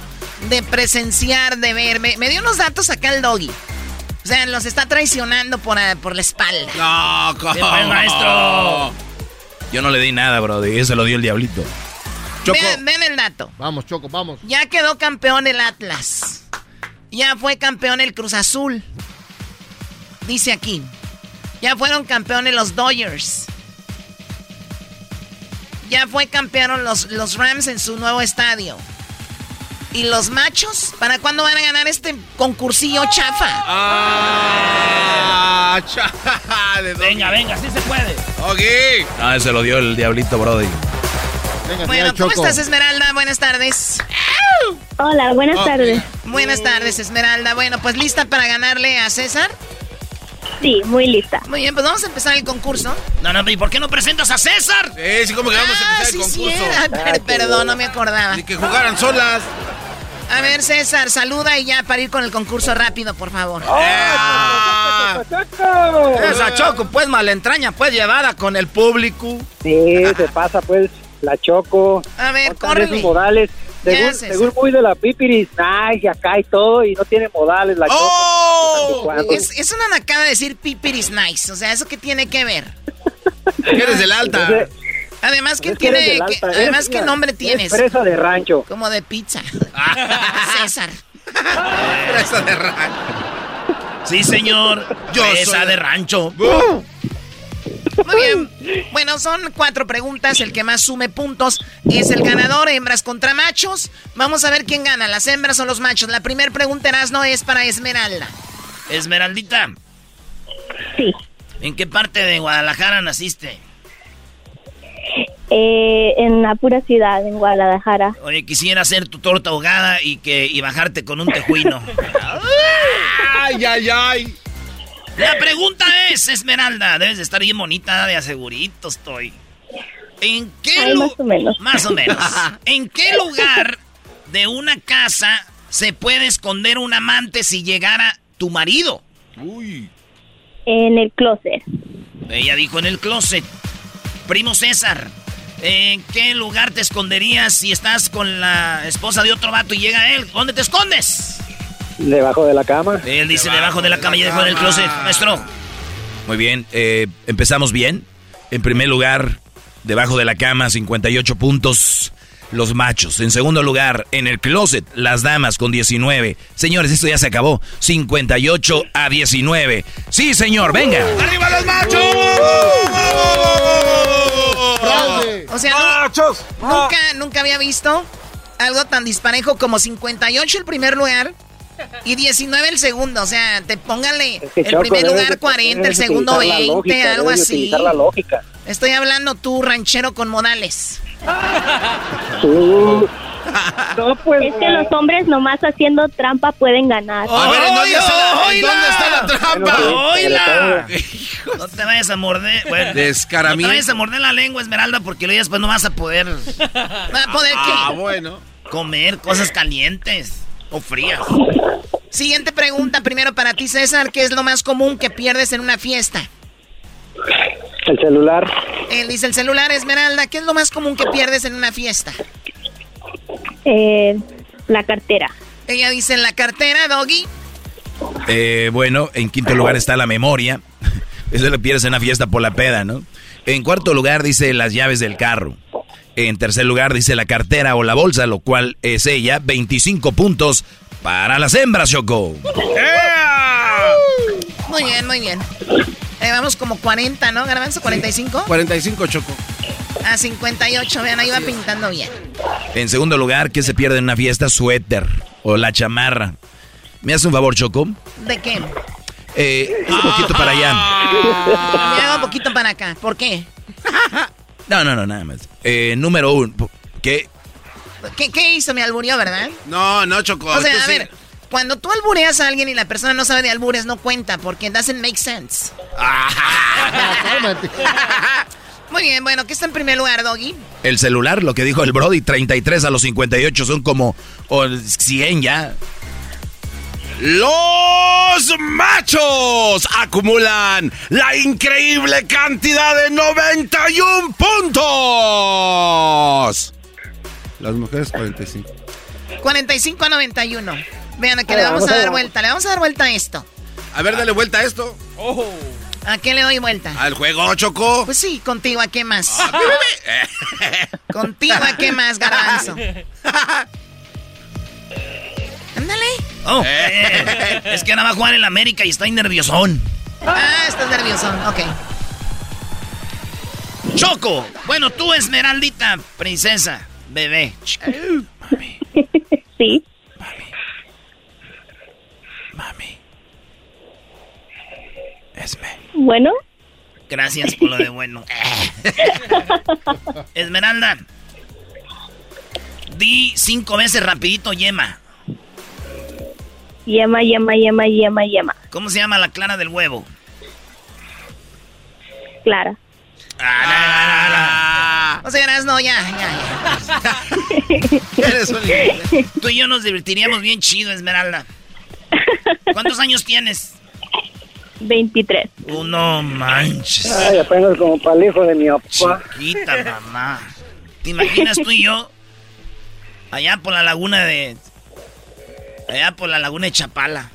de presenciar, de ver. Me, me dio unos datos acá el doggy. O sea, los está traicionando por, eh, por la espalda. No, ¿Qué ¿cómo? fue, maestro? Yo no le di nada, Brody. Eso lo dio el diablito. Choco. Vean, vean el dato. Vamos, Choco, vamos. Ya quedó campeón el Atlas. Ya fue campeón el Cruz Azul. Dice aquí. Ya fueron campeones los Dodgers. Ya fue campeón los, los Rams en su nuevo estadio. ¿Y los machos? ¿Para cuándo van a ganar este concursillo chafa? Ah, chale. venga, sí se puede. Ok. Ah, ese lo dio el diablito, Brody. Venga, Bueno, ¿cómo Choco. estás, Esmeralda? Buenas tardes. Hola, buenas tardes. Buenas tardes, Esmeralda. Bueno, pues lista para ganarle a César. Sí, muy lista. Muy bien, pues vamos a empezar el concurso. No, no, ¿y por qué no presentas a César? Sí, sí, como que vamos a Ah, empezar sí, el sí, concurso. era. Ay, per- perdón, no me acordaba. Y que jugaran solas. A ver, César, saluda y ya para ir con el concurso rápido, por favor. Ah. Esa Choco, pues malentraña, pues llevada con el público. Sí, se pasa pues la Choco. A ver, sus modales. Según, según muy de la pipiris, ay, y acá y todo, y no tiene modales la. ¡Oh! Cuando- Es, es una nacada decir pipiris nice. O sea, ¿eso qué tiene que ver? Eres del alta. Entonces, Además, ¿qué es que tiene? además, eres ¿qué una- nombre tienes? Fresa de rancho. Como de pizza. César. Fresa de rancho. Sí, señor. Yo Fresa soy- de rancho. Muy bien. Bueno, son cuatro preguntas. El que más sume puntos es el ganador. Hembras contra machos. Vamos a ver quién gana, las hembras o los machos. La primera pregunta, no es para Esmeralda. Esmeraldita, Sí. ¿en qué parte de Guadalajara naciste? Eh, en la pura ciudad, en Guadalajara. Oye, quisiera hacer tu torta ahogada y que y bajarte con un tejuino. Ay, ay, ay. La pregunta es, Esmeralda, debes de estar bien bonita, de asegurito estoy. ¿En qué Ay, lu- más o menos. Más o menos. ¿En qué lugar de una casa se puede esconder un amante si llegara tu marido? Uy. En el closet. Ella dijo en el closet. Primo César, ¿en qué lugar te esconderías si estás con la esposa de otro vato y llega él? ¿Dónde te escondes? Debajo de la cama. Él dice debajo de la cama y dejó en el closet. Maestro. Muy bien, eh, empezamos bien. En primer lugar, debajo de la cama, 58 puntos. los machos. En segundo lugar, en el closet, las damas con 19. Señores, esto ya se acabó. 58 a 19. Sí, señor, venga. ¡Arriba los machos! O sea, nunca, nunca había visto algo tan disparejo como 58 el primer lugar y 19 el segundo, o sea, te póngale el primer lugar 40, el segundo 20, algo así. La lógica. Estoy hablando tú, ranchero con modales. No, pues, es que los hombres nomás haciendo trampa pueden ganar. A ver, ¿en dónde, está, la, trampa? ¡Oila! No te vayas a morder. Bueno, no te vayas a morder la lengua, Esmeralda, porque luego después no vas a poder. ¿Va a poder qué? Ah, bueno. Comer cosas calientes o frías. Siguiente pregunta, primero para ti, César. ¿Qué es lo más común que pierdes en una fiesta? El celular. Él dice el celular, Esmeralda. ¿Qué es lo más común que pierdes en una fiesta? Eh, la cartera. Ella dice la cartera, Doggy. Eh, bueno, en quinto lugar está la memoria. Eso lo pierdes en una fiesta por la peda, ¿no? En cuarto lugar dice las llaves del carro. En tercer lugar dice la cartera o la bolsa, lo cual es ella. 25 puntos para las hembras, Choco. Muy bien, muy bien. Eh, vamos como 40, ¿no, Garbanzo? ¿45? 45, Choco. A 58, vean, ahí va pintando bien. En segundo lugar, ¿qué se pierde en una fiesta? Suéter o la chamarra. ¿Me hace un favor, Choco? ¿De qué? Eh, un poquito para allá. Me hago un poquito para acá. ¿Por qué? No, no, no, nada más. Eh, número uno, ¿qué? ¿Qué, ¿Qué hizo? Me alburió, ¿verdad? No, no, Choco. O sea, a ver, cuando tú albureas a alguien y la persona no sabe de albures, no cuenta, porque doesn't make sense. Muy bien, bueno, ¿qué está en primer lugar, Doggy? El celular, lo que dijo el Brody, 33 a los 58 son como 100 ya. Los machos acumulan la increíble cantidad de 91 puntos. Las mujeres 45. 45 a 91. Vean, que le vamos a dar vuelta. Le vamos a dar vuelta a esto. A ver, dale vuelta a esto. ¿A qué le doy vuelta? Al juego, Choco. Pues sí, contigo, ¿a qué más? contigo, ¿a qué más, garbanzo? Ándale. Oh, eh, es que ahora va a jugar en la América y estoy nerviosón. Ah, estás nerviosón, ok. Choco, bueno, tú, Esmeraldita, princesa, bebé. Mami. Sí. Mami. Esme. Bueno. Gracias por lo de bueno. Esmeralda. Di cinco veces rapidito yema. Yema, yema, yema, yema, yema. ¿Cómo se llama la clara del huevo? Clara. Ah, O sea, no, ya, ya, ya. Tú y yo nos divertiríamos bien chido, Esmeralda. ¿Cuántos años tienes? 23. Uh, no manches. Ay, apenas como para el hijo de mi papá. Chiquita, mamá. ¿Te imaginas tú y yo? Allá por la laguna de... Allá por la laguna de Chapala.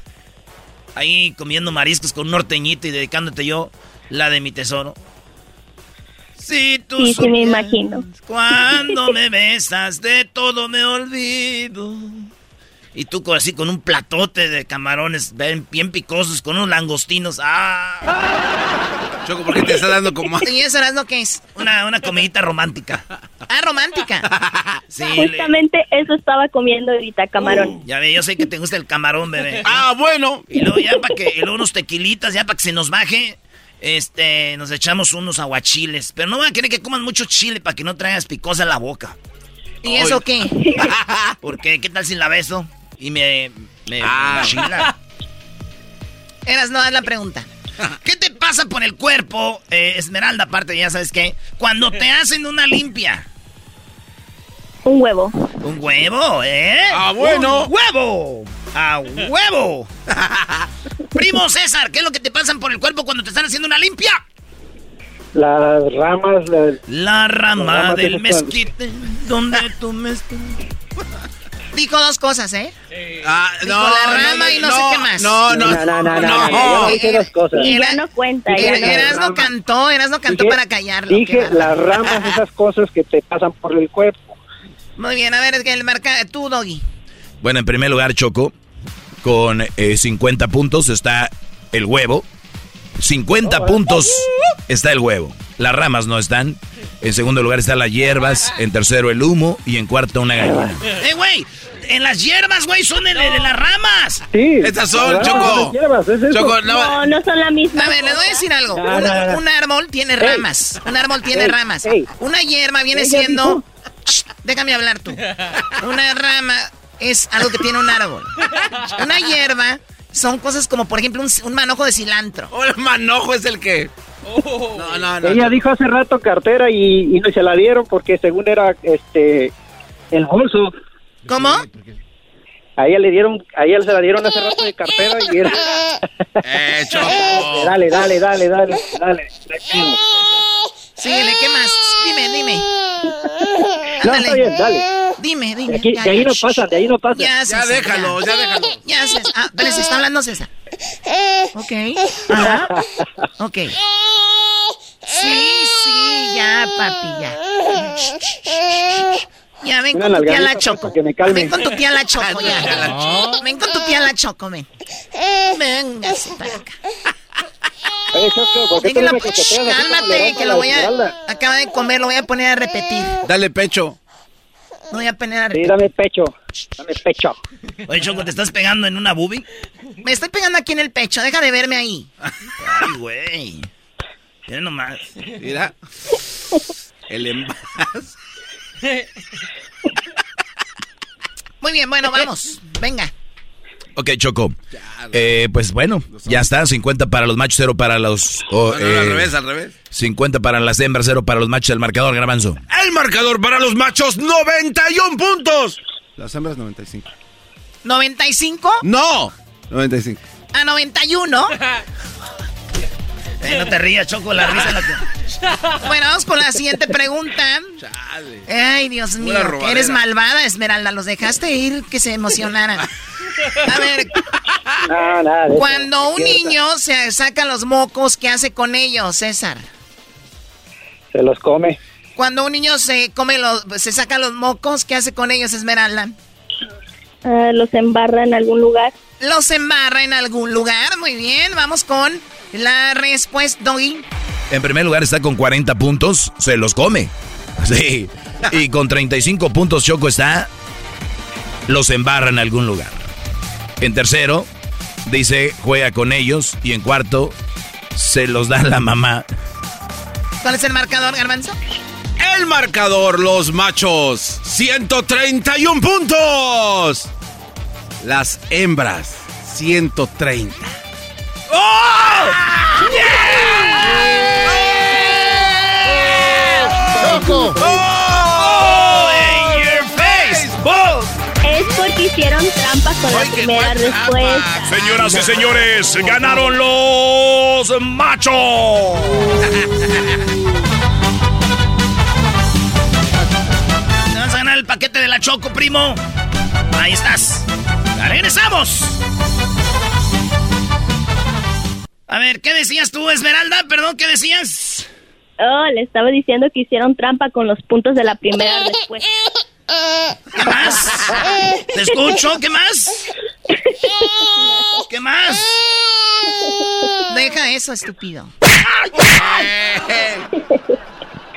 Ahí comiendo mariscos con un norteñito y dedicándote yo la de mi tesoro. Si tú Sí, sí, me imagino. Cuando me besas, de todo me olvido. Y tú así con un platote de camarones bien, bien picosos, con unos langostinos. ¡Ah! Choco, ¿por qué te está dando como... ¿Y eso es lo que es? Una, una comidita romántica. Ah, romántica. Sí, le- Justamente eso estaba comiendo ahorita, camarón. ya ve, yo sé que te gusta el camarón, bebé. Ah, bueno. Y luego ya para que, y luego unos tequilitas, ya para que se nos baje, este, nos echamos unos aguachiles. Pero no van a querer que coman mucho chile para que no traigas picosa en la boca. ¿Y eso qué? Porque, ¿qué tal si la beso? Y me, me, Ah. chila. Eras no, haz la pregunta. ¿Qué te pasa por el cuerpo, eh, Esmeralda, aparte, ya sabes qué? Cuando te hacen una limpia. Un huevo. Un huevo, ¿eh? Ah, bueno. Un huevo. A huevo. Primo César, ¿qué es lo que te pasan por el cuerpo cuando te están haciendo una limpia? Las ramas del... La rama La rama del mezquite, donde tú me estás. Dijo dos cosas, ¿eh? Ah, Dijo la rama y no, sé qué más. No, no, No, no, no, no, no. no, dije dos cosas. Y ya no cuenta, ya Era- no. Erasno cantó, Erasno cantó Dije- para callarlo. Dije las ramas, esas cosas que te pasan por el cuerpo. Muy bien, a ver, el marca, tú, Doggy. Bueno, en primer lugar, Choco, con 50 eh, puntos está el huevo. 50 puntos está el huevo. Las ramas no están. En segundo lugar están las hierbas. En tercero el humo. Y en cuarto una gallina. ¡Eh, güey! En las hierbas, güey, son de, las ramas. Sí. Estas son, Choco. Choco, no. no, son la misma. A ver, les voy a decir algo. un, árbol tiene ramas. Un árbol tiene ramas. Una hierba viene siendo. déjame hablar tú. Una rama es algo que tiene un árbol. Una hierba son cosas como, por ejemplo, un, manojo de cilantro. ¿O el manojo es el que? No, no, no, Ella dijo hace rato cartera y, y no se la dieron porque según era este el bolso. ¿Cómo? A ella le dieron, a ella se la dieron hace rato de cartera y era. Eh, Dale, dale, dale, dale, dale. Síguele, ¿qué más? Dime, dime. No, está bien, dale. Dime, dime. De, aquí, de ahí no pasa, de ahí no pasa. Ya, ya déjalo, ya, déjalo. Ya, César. Ah, pero se está hablando César. Ok. Ajá. Ok. Sí, sí, ya, papi, ya. Ya, ven con tu tía la Choco. Ven con tu tía la Choco, ya. Ven con tu tía la Choco, ven. Véngase para acá. Cálmate, que lo voy a... Acaba de comer, lo voy a poner a repetir. Dale pecho. No voy a repetir. Sí, dame pecho. Dame pecho. Oye, Choco, ¿te estás pegando en una boobie? Me estoy pegando aquí en el pecho. Deja de verme ahí. Ay, güey. Mira nomás. Mira. El envase. Muy bien, bueno, vamos. Venga. Ok, Choco. Eh, pues bueno, ya está. 50 para los machos, 0 para los... al eh, revés, al revés. 50 para las hembras, 0 para los machos. El marcador, Garbanzo. El marcador para los machos, 91 puntos. Las hembras, 95. ¿95? No, 95. A 91. Eh, no te rías, Choco, la risa la que... Bueno, vamos con la siguiente pregunta. Chale. Ay, Dios mío, eres malvada, Esmeralda. Los dejaste ir que se emocionaran. A ver, cuando un niño se saca los mocos, ¿qué hace con ellos, César? Se los come. Cuando un niño se come los, se saca los mocos, ¿qué hace con ellos, Esmeralda? Ah, los embarra en algún lugar. Los embarra en algún lugar, muy bien. Vamos con la respuesta, Doggy. En primer lugar está con 40 puntos, se los come. Sí. Y con 35 puntos Choco está, los embarra en algún lugar. En tercero, dice, juega con ellos. Y en cuarto, se los da la mamá. ¿Cuál es el marcador, Garbanzo? El marcador, los machos, 131 puntos. Las hembras, 130. ¡Oh! ¡Oh! ¡In your face! Es porque hicieron trampa con la primera respuesta. Señoras y señores, ganaron los machos. la Choco, primo. Ahí estás. regresamos. A ver, ¿qué decías tú, Esmeralda? Perdón, ¿qué decías? Oh, le estaba diciendo que hicieron trampa con los puntos de la primera respuesta. ¿Qué más? ¿Te escucho? ¿Qué más? ¿Qué más? Deja eso, estúpido.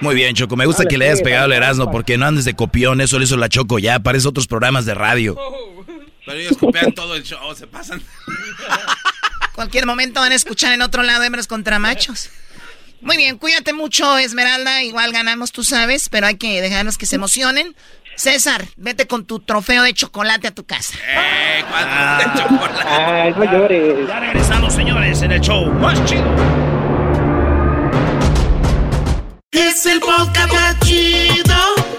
Muy bien, Choco. Me gusta que le hayas pegado el Erasmo porque no andes de copión. Eso lo hizo la Choco ya. Parece otros programas de radio. Pero ellos copian todo el show. Se pasan. Cualquier momento van a escuchar en otro lado hembras contra machos. Muy bien, cuídate mucho, Esmeralda. Igual ganamos, tú sabes, pero hay que dejarnos que se emocionen. César, vete con tu trofeo de chocolate a tu casa. ¡Eh! ¿Cuánto de chocolate? Ay, no llores. Ya regresamos, señores, en el show más chido. Es el podcast más chido.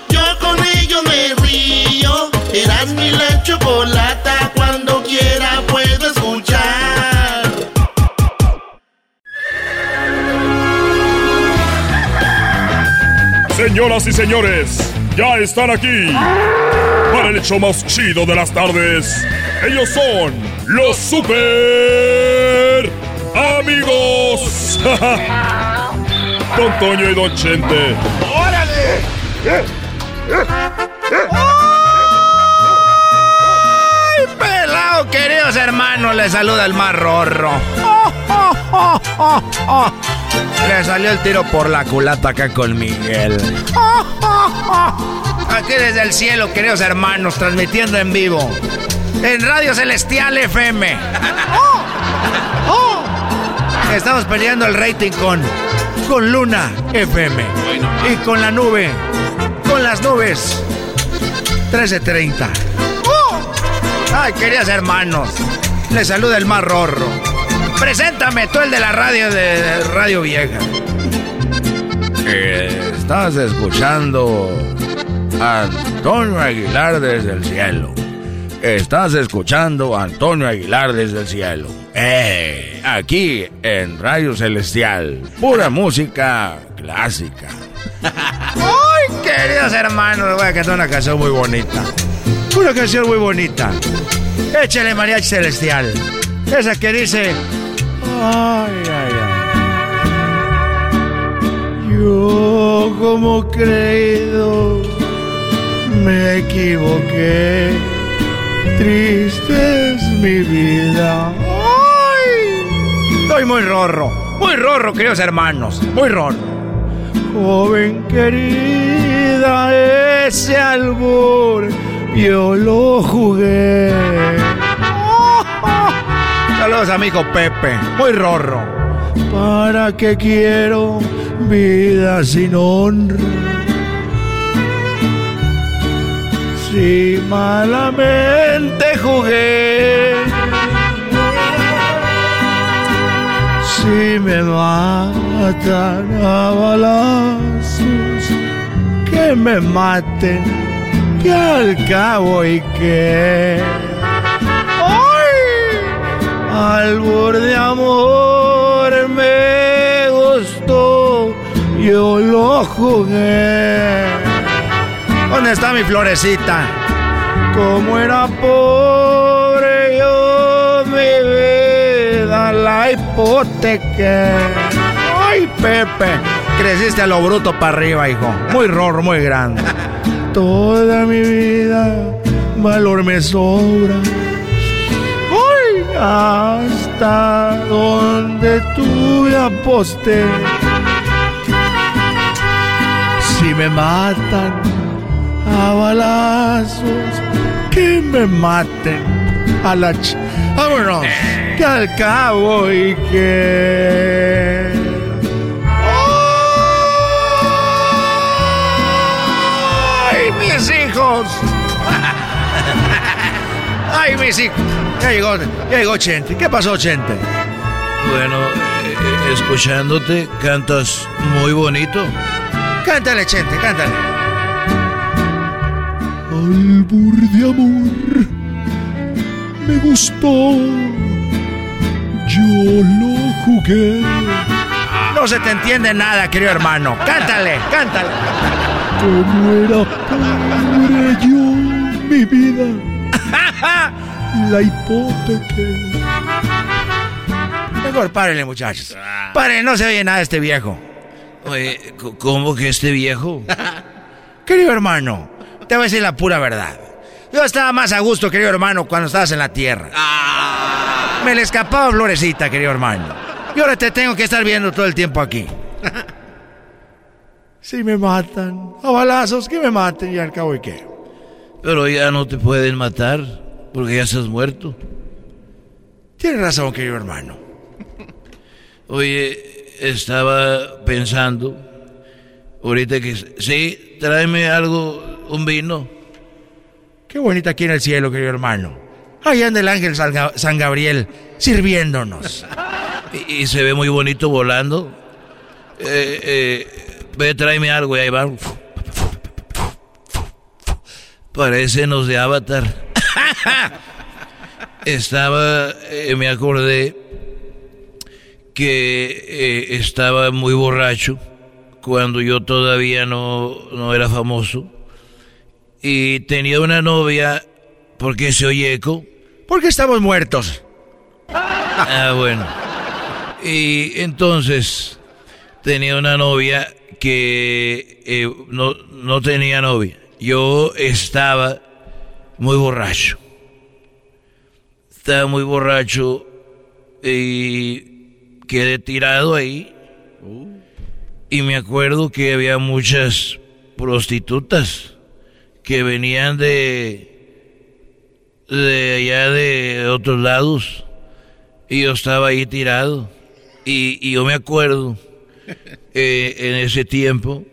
Yo con ello me río. Eras mi la chocolata. Cuando quiera puedo escuchar. Señoras y señores, ya están aquí para el hecho más chido de las tardes. Ellos son los super amigos. Don Toño y Don Chente. ¡Órale! ¡Ay, pelado, queridos hermanos! Les saluda el más rorro. Le salió el tiro por la culata acá con Miguel. Aquí desde el cielo, queridos hermanos, transmitiendo en vivo. En Radio Celestial FM. Estamos perdiendo el rating con con Luna FM. Y con la nube. Con las nubes. 1330. Ay, queridos hermanos. Les saluda el más rorro. Preséntame tú el de la radio de, Radio Vieja. Eh, estás escuchando a Antonio Aguilar desde el cielo. Estás escuchando a Antonio Aguilar desde el cielo. Eh, aquí en Radio Celestial. Pura música clásica. ¡Ay, queridos hermanos! Voy a cantar una canción muy bonita. Una canción muy bonita. Échale mariachi celestial. Esa que dice. Ay, ay, ay. Yo como creído me equivoqué. Triste es mi vida. Estoy muy rorro. Muy rorro, queridos hermanos. Muy rorro. Joven querida, ese albur yo lo jugué. Saludos a mi hijo Pepe, muy rorro. ¿Para qué quiero vida sin honra? Si malamente jugué, si me matan a balazos, que me maten que al cabo y que ¡Ay! Albor de amor me gustó, yo lo jugué. ¿Dónde está mi florecita? Como era pobre la hipoteca. Ay, Pepe, creciste a lo bruto para arriba, hijo. Muy rorro, muy grande. Toda mi vida valor me sobra. Hoy hasta donde tú me aposté. Si me matan a balazos, que me maten a la ch... Vámonos, que al cabo y que... hijos. Ay, mis hijos. Ya llegó, ya llegó Chente. ¿Qué pasó, Chente? Bueno, eh, eh, escuchándote, cantas muy bonito. Cántale, Chente, cántale. Albur de amor, me gustó. Yo lo jugué. No se te entiende nada, querido hermano. Cántale, cántale. Como era pobre yo, mi vida, la hipoteca. Mejor párenle, muchachos. Paren, no se oye nada de este viejo. Oye, ¿cómo que este viejo? querido hermano, te voy a decir la pura verdad. Yo estaba más a gusto, querido hermano, cuando estabas en la tierra. Ah. Me le escapaba florecita, querido hermano. Y ahora te tengo que estar viendo todo el tiempo aquí. Si me matan, a balazos que me maten y al cabo y qué. Pero ya no te pueden matar porque ya estás muerto. Tienes razón, querido hermano. Oye, estaba pensando, ahorita que... Sí, tráeme algo, un vino. Qué bonita aquí en el cielo, querido hermano. Ahí anda el ángel San Gabriel sirviéndonos. y, se ve muy bonito volando. Eh, eh, Ve, tráeme algo y ahí va. Parecen de Avatar. Estaba, eh, me acordé que eh, estaba muy borracho cuando yo todavía no, no era famoso. Y tenía una novia, porque se oye eco? Porque estamos muertos. Ah, bueno. Y entonces tenía una novia que eh, no, no tenía novia. Yo estaba muy borracho. estaba muy borracho y quedé tirado ahí. Y me acuerdo que había muchas prostitutas que venían de de allá de otros lados y yo estaba ahí tirado y, yo me acuerdo eh, en ese tiempo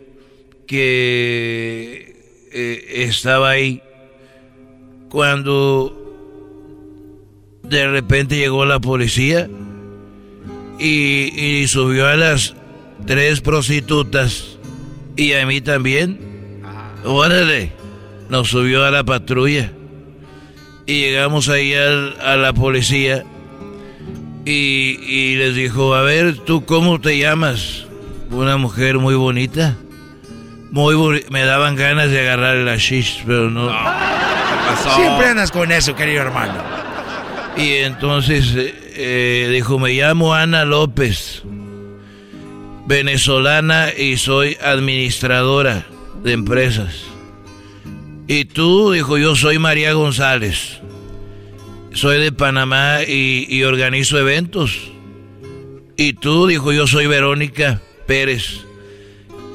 que eh, estaba ahí cuando de repente llegó la policía y, y subió a las tres prostitutas y a mí también. Órale, nos subió a la patrulla y llegamos ahí a la policía y, y, les dijo, a ver, ¿tú cómo te llamas? Una mujer muy bonita. Muy me daban ganas de agarrar la shish, pero no. Siempre andas con eso, querido hermano. Y entonces eh, dijo, me llamo Ana López, venezolana y soy administradora de empresas. Y tú, dijo, yo soy María González. Soy de Panamá y, y organizo eventos. Y tú, dijo, yo soy Verónica Pérez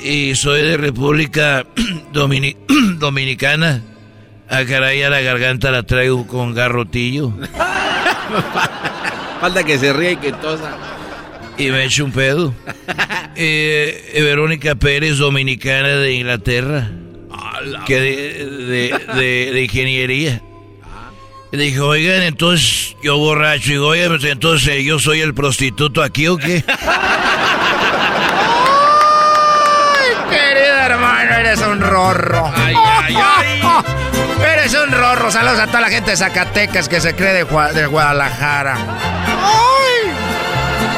y soy de República Dominicana. A ah, caray, a la garganta la traigo con garrotillo. Falta que se ría y que tosa. Y me echo un pedo. Eh, eh, Verónica Pérez, dominicana de Inglaterra. Que de, de, ingeniería. Y dije, oigan, entonces yo borracho. Y oigan, pues, entonces yo soy el prostituto aquí o qué? eres un rorro. Ay, ay, ay. Eres un rorro. Saludos a toda la gente de Zacatecas que se cree de, Guadalajara. ¡Ay!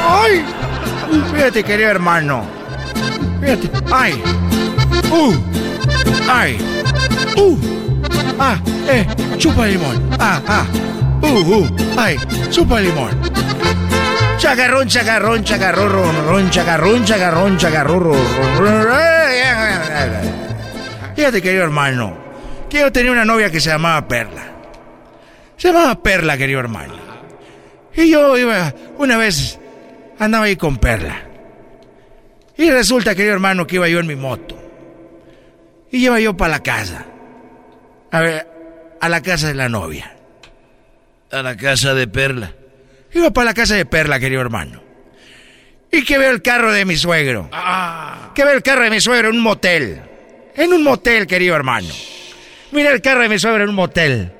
¡Ay! Fíjate, querido hermano. Fíjate. ¡Ay! ¡Uh! ¡Ay! ¡Uh! ¡Ah! ¡Eh! ¡Chupa limón! ¡Ah! ¡Ah! ¡Uh! ¡Uh! ¡Ay! ¡Chupa limón! Chagarrón, chagarrón, chagarrón, chagarrón, chagarrón, chagarrón. Fíjate, querido hermano, que yo tenía una novia que se llamaba Perla. Se llamaba Perla, querido hermano. Y yo iba, una vez, andaba ahí con Perla. Y resulta, querido hermano, que iba yo en mi moto. Y iba yo para la casa. A ver, a la casa de la novia. A la casa de Perla. Iba para la casa de Perla, querido hermano. Y que veo el carro de mi suegro. Ah. Que veo el carro de mi suegro en un motel. En un motel, querido hermano. Mira el carro de mi suegro en un motel.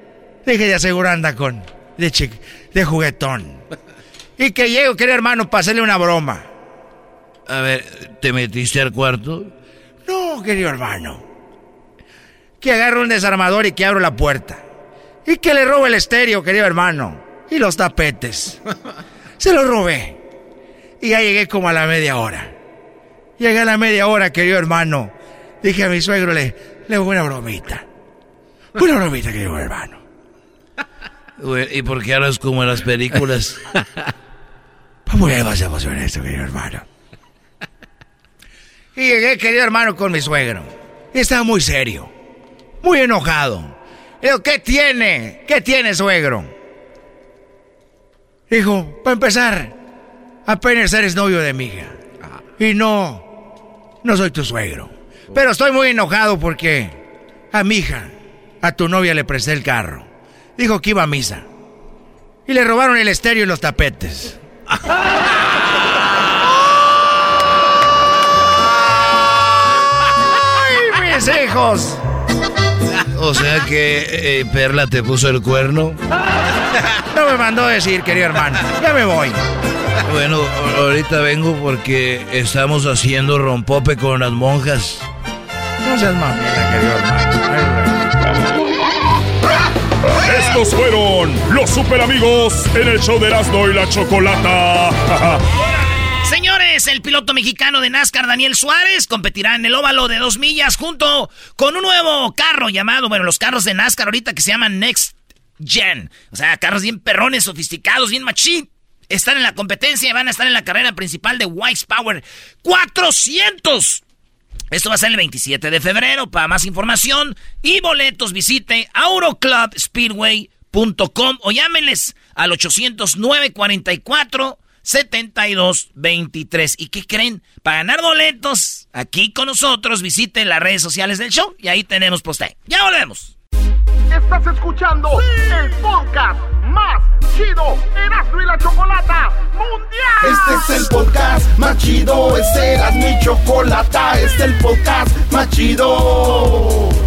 Dije de aseguranda con... De, de juguetón. Y que llego, querido hermano, para hacerle una broma. A ver, ¿te metiste al cuarto? No, querido hermano. Que agarro un desarmador y que abro la puerta. Y que le robo el estéreo, querido hermano y los tapetes. Se los robé. Y ya llegué como a la media hora. Llegué a la media hora, querido hermano. Dije a mi suegro, le, le hago una bromita. Una bromita, querido hermano. ¿Y por qué hablas como en las películas? ¿Cómo le vas a emocionar esto, querido hermano? Y llegué, querido hermano, con mi suegro. Y estaba muy serio. Muy enojado. digo, ¿qué tiene? ¿Qué tiene, suegro? Dijo, para empezar, apenas eres novio de mi hija. Y no, no soy tu suegro. Pero estoy muy enojado porque a mi hija, a tu novia le presté el carro. Dijo que iba a misa. Y le robaron el estéreo y los tapetes. ¡Ay, mis hijos! O sea que eh, Perla te puso el cuerno. No me mandó a decir, querido hermano. Ya me voy. Bueno, ahorita vengo porque estamos haciendo rompope con las monjas. No seas mamita, querido hermano. Estos fueron los super amigos en el show de Erasmo y la Chocolata. El piloto mexicano de NASCAR, Daniel Suárez, competirá en el óvalo de dos millas junto con un nuevo carro llamado, bueno, los carros de NASCAR ahorita que se llaman Next Gen. O sea, carros bien perrones, sofisticados, bien machín. Están en la competencia y van a estar en la carrera principal de Wise Power 400. Esto va a ser el 27 de febrero. Para más información y boletos visite AuroclubSpeedway.com o llámenles al 800-944-7223. ¿Y qué creen? Para ganar boletos, aquí con nosotros, visiten las redes sociales del show y ahí tenemos poste. Ya volvemos. Estás escuchando el podcast más chido Erasmo y la Chocolata Mundial. Este es el podcast más chido, este es Erasmo y Chocolata, este es el podcast más chido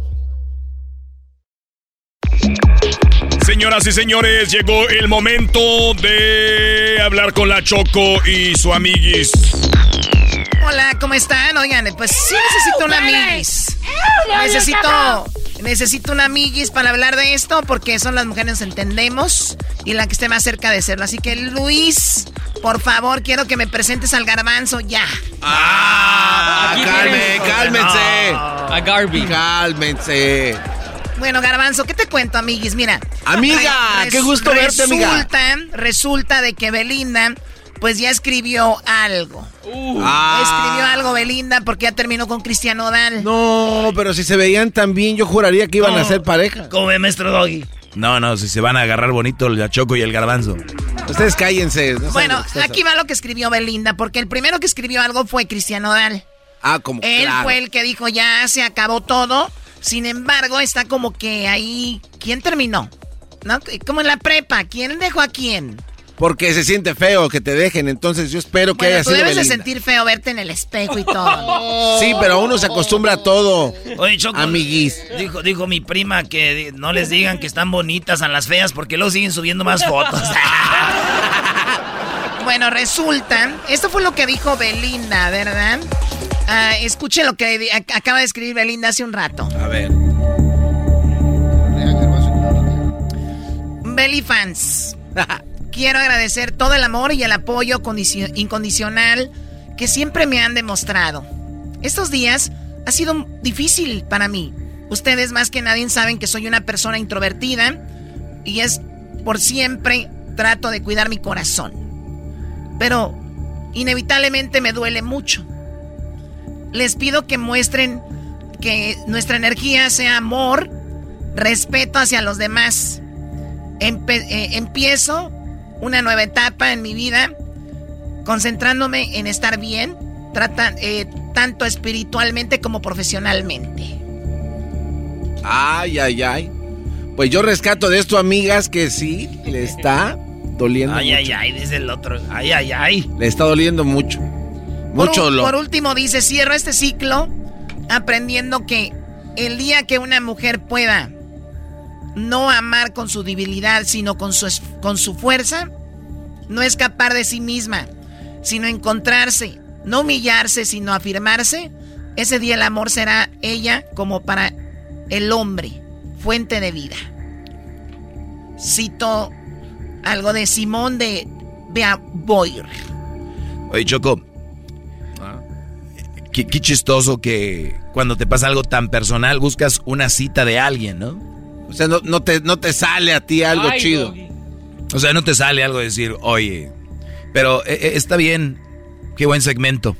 Señoras y señores, llegó el momento de hablar con la Choco y su amiguis. Hola, ¿cómo están? Oigan, pues sí necesito una amiguis. Necesito, necesito una amiguis para hablar de esto porque son las mujeres que entendemos y la que esté más cerca de serlo. Así que Luis, por favor, quiero que me presentes al garbanzo ya. Ah, cálmense. A Garby. Cálmense. Bueno, Garbanzo, ¿qué te cuento, amiguis? Mira. Amiga, qué gusto verte, amiga. Resulta, resulta de que Belinda, pues ya escribió algo. Uh. Ah. Escribió algo Belinda porque ya terminó con Cristiano Dal. No, pero si se veían tan bien, yo juraría que iban a ser pareja. Como maestro Doggy. No, no, si se van a agarrar bonito el Choco y el Garbanzo. Ustedes cállense. bueno, aquí va lo que escribió Belinda, porque el primero que escribió algo fue Cristiano Dal. Ah, como Él fue el que dijo, ya se acabó todo. Sin embargo, está como que ahí. ¿Quién terminó? ¿No? Como en la prepa. ¿Quién dejó a quién? Porque se siente feo que te dejen, entonces yo espero que haya tú debes de sentir feo verte en el espejo y todo. sí, pero uno se acostumbra a todo. Oye, Choco, amiguis. Dijo, dijo mi prima que no les digan que están bonitas a las feas porque luego siguen subiendo más fotos. bueno, resulta, esto fue lo que dijo Belinda, ¿verdad? Ah, escuche lo que acaba de escribir Belinda hace un rato. A ver. Belly fans. Quiero agradecer todo el amor y el apoyo incondicional que siempre me han demostrado. Estos días ha sido difícil para mí. Ustedes más que nadie saben que soy una persona introvertida y es por siempre trato de cuidar mi corazón. Pero inevitablemente me duele mucho les pido que muestren que nuestra energía sea amor, respeto hacia los demás. Eh, empiezo una nueva etapa en mi vida concentrándome en estar bien, eh, tanto espiritualmente como profesionalmente. Ay, ay, ay. Pues yo rescato de esto, amigas, que sí, le está doliendo ay, Ay, ay, dice el otro. Ay, ay, ay. Le está doliendo mucho. Mucho por, último dice, cierro este ciclo aprendiendo que el día que una mujer pueda no amar con su debilidad, sino con su, con su fuerza, no escapar de sí misma, sino encontrarse, no humillarse, sino afirmarse, ese día el amor será ella como para el hombre, fuente de vida. Cito algo de Simón de Beauvoir. Oye, Choco, Qué, chistoso que cuando te pasa algo tan personal buscas una cita de alguien, ¿no? O sea, no, te, no te sale a ti algo chido. O sea, no te sale algo de decir, oye, pero eh, eh, está bien, qué buen segmento.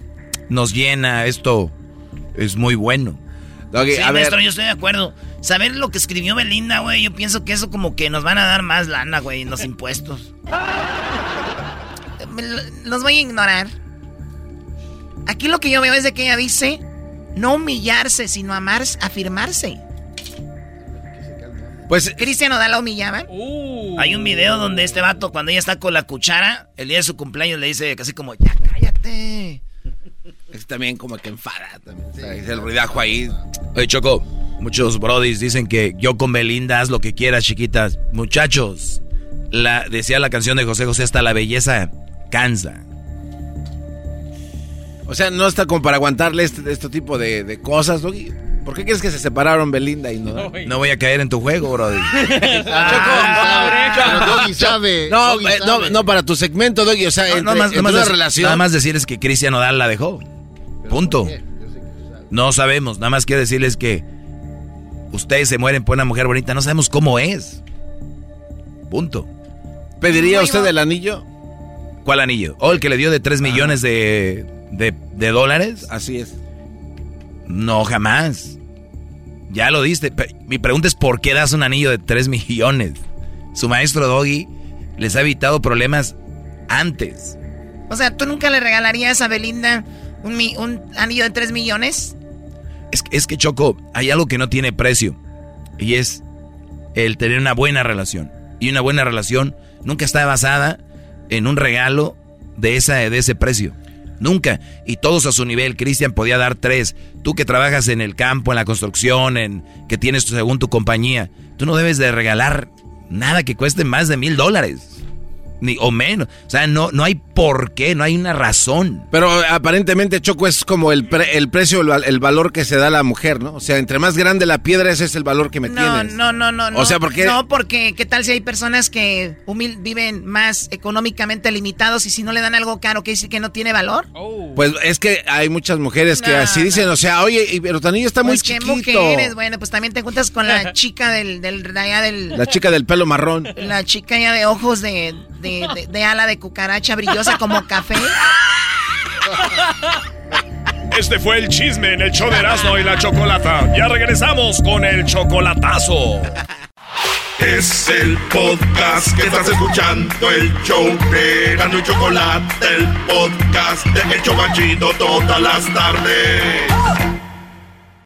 Nos llena, esto es muy bueno. sí, a ver. yo estoy de acuerdo. Saber lo que escribió Belinda, güey, yo pienso que eso como que nos van a dar más lana, güey, en los impuestos. Los voy a ignorar. Aquí lo que yo veo es de que ella dice no humillarse, sino amar, afirmarse. Pues Cristiano da la humillaba. Uh. Hay un video donde este vato, cuando ella está con la cuchara, el día de su cumpleaños le dice casi como, ya cállate. Es también como que enfada. También. el ruidajo ahí. Oye, Choco, muchos brodis dicen que yo con Belinda haz lo que quieras, chiquitas. Muchachos, la, decía la canción de José José, hasta la belleza cansa. O sea, no está como para aguantarle este, este tipo de, cosas, ¿Por qué crees que se separaron Belinda y no? No voy a caer en tu juego, Brody. No, no, no, para tu segmento, Doggy. O sea, no, entre, más, relación. Nada más decirles que Cristian Odal la dejó. Punto. No sabemos. Nada más quiero decirles que ustedes se mueren por una mujer bonita. No sabemos cómo es. Punto. ¿Pediría usted el anillo? ¿Cuál anillo? ¿O el que le dio de 3 millones de, de, de dólares? Así es. No, jamás. Ya lo diste. Mi pregunta es ¿por qué das un anillo de 3 millones? Su maestro Doggy les ha evitado problemas antes. O sea, ¿tú nunca le regalarías a Belinda un, un anillo de 3 millones? Es, es que Choco, hay algo que no tiene precio. Y es el tener una buena relación. Y una buena relación nunca está basada en un regalo de, esa, de ese precio. Nunca. Y todos a su nivel. Cristian podía dar tres. Tú que trabajas en el campo, en la construcción, en que tienes según tu compañía, tú no debes de regalar nada que cueste más de mil dólares ni o menos. O sea, no, no hay por qué, no hay una razón. Pero aparentemente, Choco, es como el, el precio, el, valor que se da a la mujer, ¿no? O sea, entre más grande la piedra, ese es el valor que me no, tienes. No, no, no, no. O sea, porque... No, porque ¿qué tal si hay personas que viven más económicamente limitados y si no le dan algo caro, ¿qué dice que no tiene valor? Oh. Pues es que hay muchas mujeres que así dicen, o sea, oye, pero tu está muy pues chiquito. ¿qué mujeres? Bueno, pues también te juntas con la chica del, del, del... La chica del pelo marrón. La chica ya de ojos de, de, de ala de de cucaracha brillosa como café. Este fue el chisme en el show de Erasmo y la Chocolata. Ya regresamos con el chocolatazo. Es el podcast que estás escuchando, el show de Erasmo y Chocolate, el podcast de El Chocachito todas las tardes.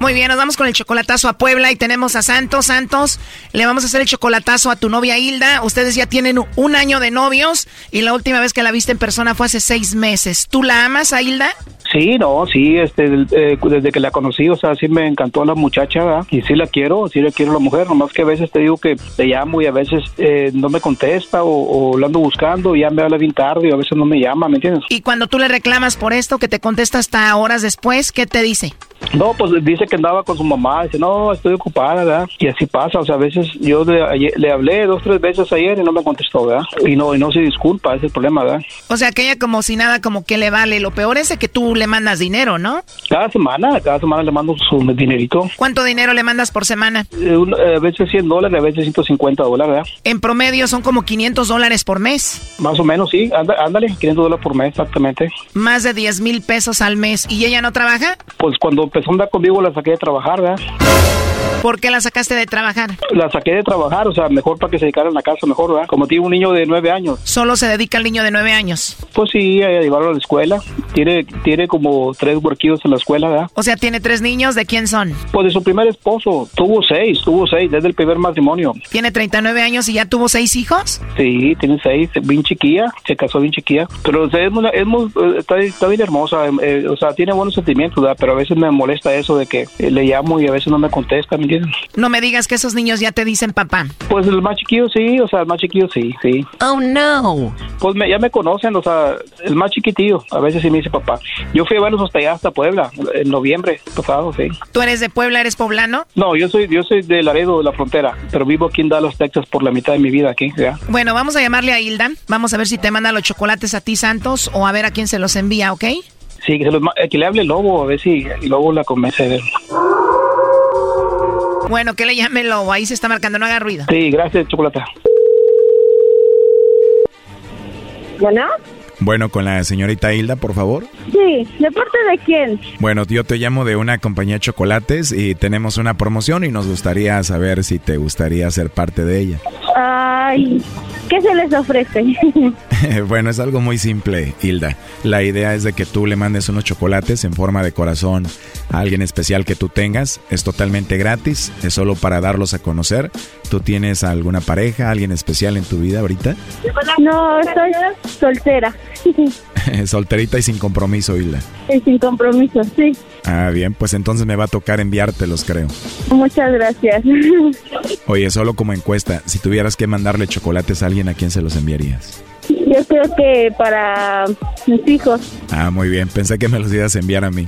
Muy bien, nos vamos con el chocolatazo a Puebla y tenemos a Santos. Santos, le vamos a hacer el chocolatazo a tu novia Hilda. Ustedes ya tienen un año de novios y la última vez que la viste en persona fue hace seis meses. ¿Tú la amas a Hilda? Sí, no, sí, este, eh, desde que la conocí, o sea, sí me encantó la muchacha, ¿verdad? y sí la quiero, sí la quiero la mujer, nomás que a veces te digo que te llamo y a veces eh, no me contesta o, o la ando buscando y ya me habla bien tarde y a veces no me llama, ¿me entiendes? Y cuando tú le reclamas por esto, que te contesta hasta horas después, ¿qué te dice? No, pues dice que andaba con su mamá, dice, no, estoy ocupada, ¿verdad? Y así pasa, o sea, a veces yo le, le hablé dos, tres veces ayer y no me contestó, ¿verdad? Y no, y no se disculpa, ese es el problema, ¿verdad? O sea, que ella como si nada, como que le vale. Lo peor es que tú le mandas dinero, ¿no? Cada semana, cada semana le mando su dinerito. ¿Cuánto dinero le mandas por semana? Eh, eh, a veces 100 dólares, a veces 150 dólares, ¿verdad? En promedio son como 500 dólares por mes. Más o menos, sí, ándale, 500 dólares por mes, exactamente. Más de 10 mil pesos al mes. ¿Y ella no trabaja? Pues cuando empezó a andar conmigo la saqué de trabajar, ¿verdad? ¿Por qué la sacaste de trabajar? La saqué de trabajar, o sea, mejor para que se dedicara en la casa, mejor, ¿verdad? Como tiene un niño de nueve años. ¿Solo se dedica al niño de nueve años? Pues sí, a llevarlo a la escuela. Tiene, tiene como tres huerquillos en la escuela, ¿verdad? O sea, tiene tres niños, ¿de quién son? Pues de su primer esposo. Tuvo seis, tuvo seis desde el primer matrimonio. ¿Tiene 39 años y ya tuvo seis hijos? Sí, tiene seis, bien chiquilla, se casó bien chiquilla. Pero o sea, es, es muy, está, bien hermosa, eh, o sea, tiene buenos sentimientos, ¿verdad? Pero a veces me molesta eso de que le llamo y a veces no me contesta, ¿me entiendes? No me digas que esos niños ya te dicen papá. Pues el más chiquillo sí, o sea, el más chiquillo sí, sí. Oh, no. Pues ya me conocen, o sea, el más chiquitillo, a veces sí me dice papá. Yo fui a verlos hasta allá, hasta Puebla, en noviembre pasado, sí. ¿Tú eres de Puebla, eres poblano? No, yo soy, yo soy de Laredo, de la frontera, pero vivo aquí en Dallas, Texas, por la mitad de mi vida aquí, ¿ya? Bueno, vamos a llamarle a Hilda, vamos a ver si te manda los chocolates a ti, Santos, o a ver a quién se los envía, ¿ok? Sí, que, se los, que le hable Lobo, a ver si Lobo la convence de bueno, que le llame lobo. Ahí se está marcando, no haga ruido. Sí, gracias, chocolate. Bueno. Bueno, con la señorita Hilda, por favor. Sí, ¿de parte de quién? Bueno, yo te llamo de una compañía de chocolates y tenemos una promoción y nos gustaría saber si te gustaría ser parte de ella. Ay, ¿qué se les ofrece? bueno, es algo muy simple, Hilda. La idea es de que tú le mandes unos chocolates en forma de corazón a alguien especial que tú tengas. Es totalmente gratis, es solo para darlos a conocer. ¿Tú tienes alguna pareja, alguien especial en tu vida ahorita? No, soy soltera. Solterita y sin compromiso, Hilda. Y sin compromiso, sí. Ah, bien, pues entonces me va a tocar enviártelos, creo. Muchas gracias. Oye, solo como encuesta, si tuvieras que mandarle chocolates a alguien, ¿a quién se los enviarías? Yo creo que para mis hijos. Ah, muy bien. Pensé que me los ibas a enviar a mí.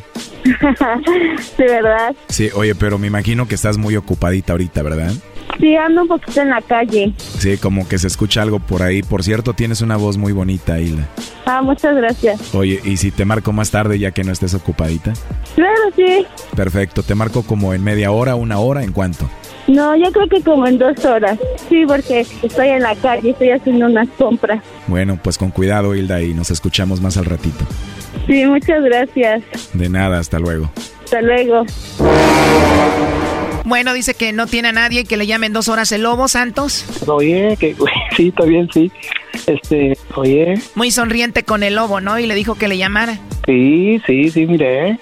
de verdad. Sí, oye, pero me imagino que estás muy ocupadita ahorita, ¿verdad? Sí, ando un poquito en la calle. Sí, como que se escucha algo por ahí. Por cierto, tienes una voz muy bonita, Hilda. Ah, muchas gracias. Oye, ¿y si te marco más tarde ya que no estés ocupadita? Claro, sí. Perfecto, te marco como en media hora, una hora, ¿en cuánto? No, yo creo que como en dos horas. Sí, porque estoy en la calle, estoy haciendo unas compras. Bueno, pues con cuidado, Hilda, y nos escuchamos más al ratito. Sí, muchas gracias. De nada, hasta luego. Hasta luego. Bueno, dice que no tiene a nadie que le llamen dos horas el lobo, Santos. Oye, que sí, está bien, sí. Este, oye. Muy sonriente con el lobo, ¿no? Y le dijo que le llamara. Sí, sí, sí, mire.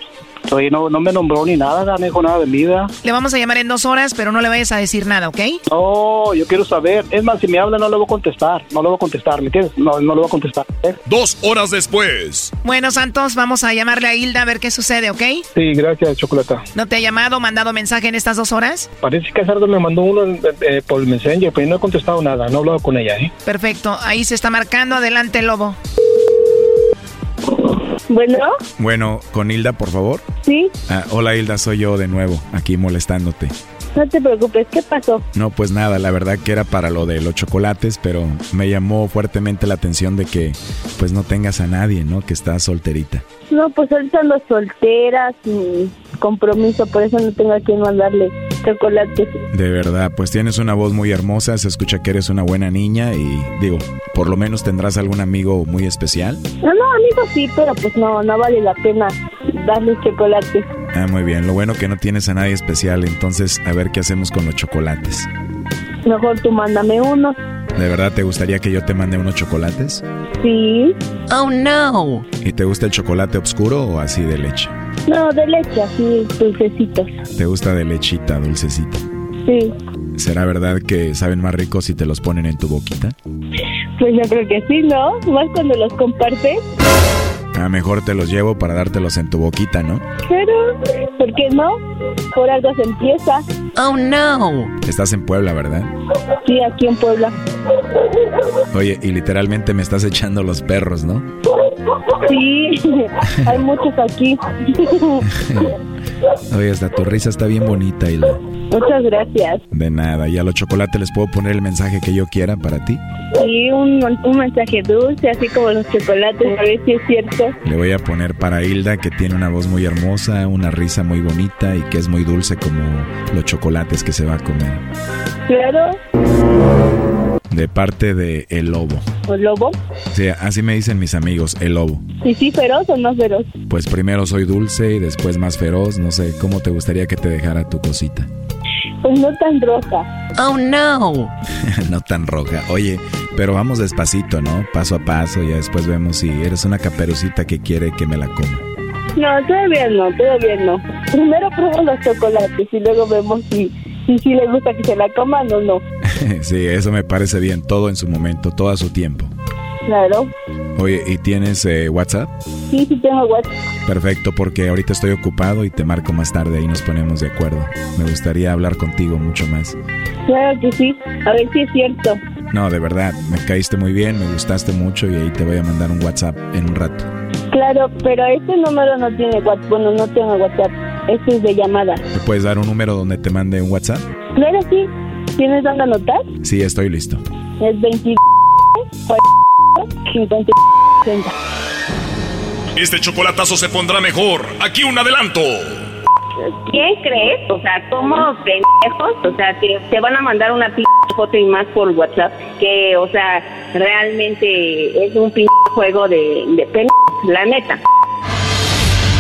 Oye, no, no me nombró ni nada, no me dijo nada de vida. Le vamos a llamar en dos horas, pero no le vayas a decir nada, ¿ok? No, yo quiero saber. Es más, si me habla no le voy a contestar. No le voy a contestar, ¿me entiendes? No, no le voy a contestar. ¿eh? Dos horas después. Bueno, Santos, vamos a llamarle a Hilda a ver qué sucede, ¿ok? Sí, gracias, Chocolata. ¿No te ha llamado, mandado mensaje en estas dos horas? Parece que Sardo me mandó uno eh, por el Messenger, pero no he contestado nada. No he hablado con ella, ¿eh? Perfecto. Ahí se está marcando. Adelante, Lobo. Bueno. Bueno, con Hilda, por favor. Sí. Ah, hola Hilda, soy yo de nuevo, aquí molestándote. No te preocupes, ¿qué pasó? No, pues nada, la verdad que era para lo de los chocolates, pero me llamó fuertemente la atención de que pues no tengas a nadie, ¿no? Que estás solterita. No, pues ahorita ando soltera, sin compromiso, por eso no tengo a quien mandarle chocolates. De verdad, pues tienes una voz muy hermosa, se escucha que eres una buena niña y digo, por lo menos tendrás algún amigo muy especial. No, no, amigo sí, pero pues no, no vale la pena darle chocolates. Ah, muy bien, lo bueno que no tienes a nadie especial, entonces a ver qué hacemos con los chocolates. Mejor tú mándame uno. ¿De verdad te gustaría que yo te mande unos chocolates? Sí. Oh, no. ¿Y te gusta el chocolate oscuro o así de leche? No, de leche, así, dulcecitos. ¿Te gusta de lechita, dulcecita? Sí. ¿Será verdad que saben más ricos si te los ponen en tu boquita? Pues yo creo que sí, ¿no? Más cuando los compartes. A mejor te los llevo para dártelos en tu boquita, ¿no? Pero, ¿por qué no? Por algo se empieza. Oh, no. Estás en Puebla, ¿verdad? Sí, aquí en Puebla. Oye, y literalmente me estás echando los perros, ¿no? Sí, hay muchos aquí. Oye, hasta tu risa está bien bonita, Hilda. Muchas gracias. De nada, y a los chocolates les puedo poner el mensaje que yo quiera para ti. Sí, un, un mensaje dulce, así como los chocolates, a ver si es cierto. Le voy a poner para Hilda, que tiene una voz muy hermosa, una risa muy bonita y que es muy dulce como los chocolates que se va a comer. Claro. De parte de El Lobo. ¿El Lobo? Sí, así me dicen mis amigos, El Lobo. ¿Y sí feroz o no feroz? Pues primero soy dulce y después más feroz. No sé, ¿cómo te gustaría que te dejara tu cosita? Pues no tan roja. Oh, no. no tan roja. Oye, pero vamos despacito, ¿no? Paso a paso y después vemos si eres una caperucita que quiere que me la coma. No, todavía no, todavía no. Primero pruebo los chocolates y luego vemos si, si, si le gusta que se la coman o no. sí, eso me parece bien. Todo en su momento, todo a su tiempo. Claro. Oye, ¿y tienes eh, WhatsApp? Sí, sí tengo WhatsApp. Perfecto, porque ahorita estoy ocupado y te marco más tarde y nos ponemos de acuerdo. Me gustaría hablar contigo mucho más. Claro que sí. A ver si es cierto. No, de verdad, me caíste muy bien, me gustaste mucho y ahí te voy a mandar un WhatsApp en un rato. Claro, pero este número no tiene WhatsApp. Bueno, no tengo WhatsApp. Este es de llamada. ¿Me puedes dar un número donde te mande un WhatsApp? Claro, sí. ¿Tienes dónde anotar? Sí, estoy listo. Es 22 50 Este chocolatazo se pondrá mejor. Aquí un adelanto. ¿Quién crees? O sea, somos pendejos. O sea, te, te van a mandar una p foto y más por WhatsApp. Que, o sea, realmente es un p juego de, de pendejos, la neta.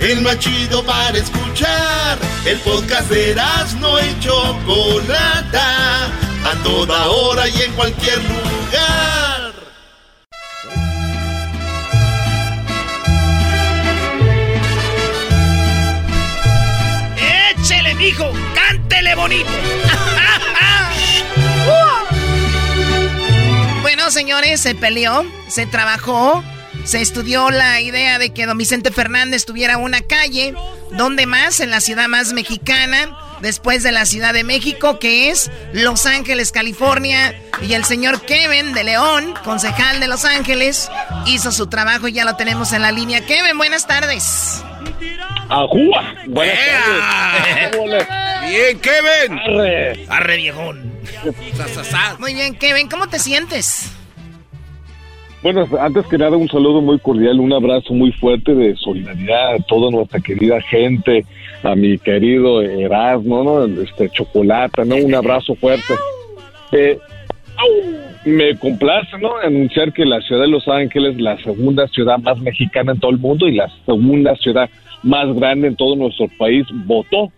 el más chido para escuchar. El podcast de Erasmo y Chocolata, a toda hora y en cualquier lugar. ¡Échele, mijo! ¡Cántele bonito! bueno, señores, se peleó, se trabajó se estudió la idea de que don Vicente Fernández tuviera una calle, donde más, en la ciudad más mexicana, después de la Ciudad de México, que es Los Ángeles, California. Y el señor Kevin de León, concejal de Los Ángeles, hizo su trabajo y ya lo tenemos en la línea. Kevin, buenas tardes. ¡Ajúa! Buenas tardes. Bien, Kevin. Arre. Arre, viejón. Muy bien, Kevin, ¿cómo te sientes? Bueno, antes que nada un saludo muy cordial, un abrazo muy fuerte de solidaridad a toda nuestra querida gente, a mi querido Erasmo, ¿no? Este Chocolata, ¿no? Un abrazo fuerte. Eh, me complace, ¿no? Anunciar que la ciudad de Los Ángeles, la segunda ciudad más mexicana en todo el mundo y la segunda ciudad más grande en todo nuestro país, votó.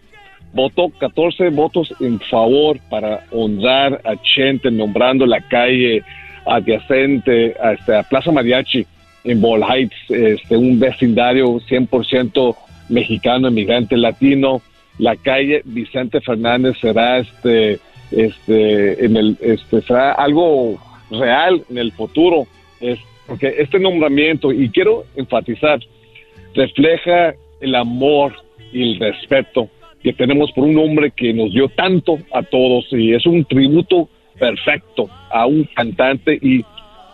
Votó 14 votos en favor para honrar a Chente, nombrando la calle adyacente a, este, Plaza Mariachi en Ball Heights, este, un vecindario 100% mexicano, inmigrante latino. La calle Vicente Fernández será este, este, en el, este, será algo real en el futuro. Porque este nombramiento, y quiero enfatizar, refleja el amor y el respeto que tenemos por un hombre que nos dio tanto a todos y es un tributo perfecto a un cantante y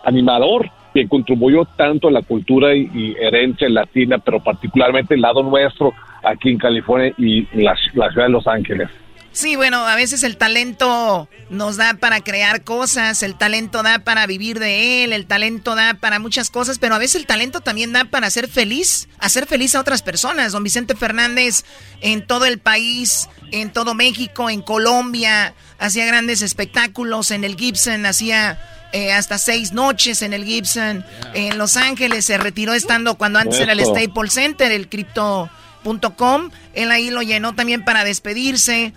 animador que contribuyó tanto a la cultura y, herencia latina, pero particularmente el lado nuestro aquí en California y la, la ciudad de Los Ángeles. Sí, bueno, a veces el talento nos da para crear cosas, el talento da para vivir de él, el talento da para muchas cosas, pero a veces el talento también da para ser feliz, hacer feliz a otras personas. Don Vicente Fernández en todo el país, en todo México, en Colombia, hacía grandes espectáculos, en el Gibson hacía eh, hasta seis noches en el Gibson, en Los Ángeles se retiró estando cuando antes era el Staples Center, el Crypto.com, él ahí lo llenó también para despedirse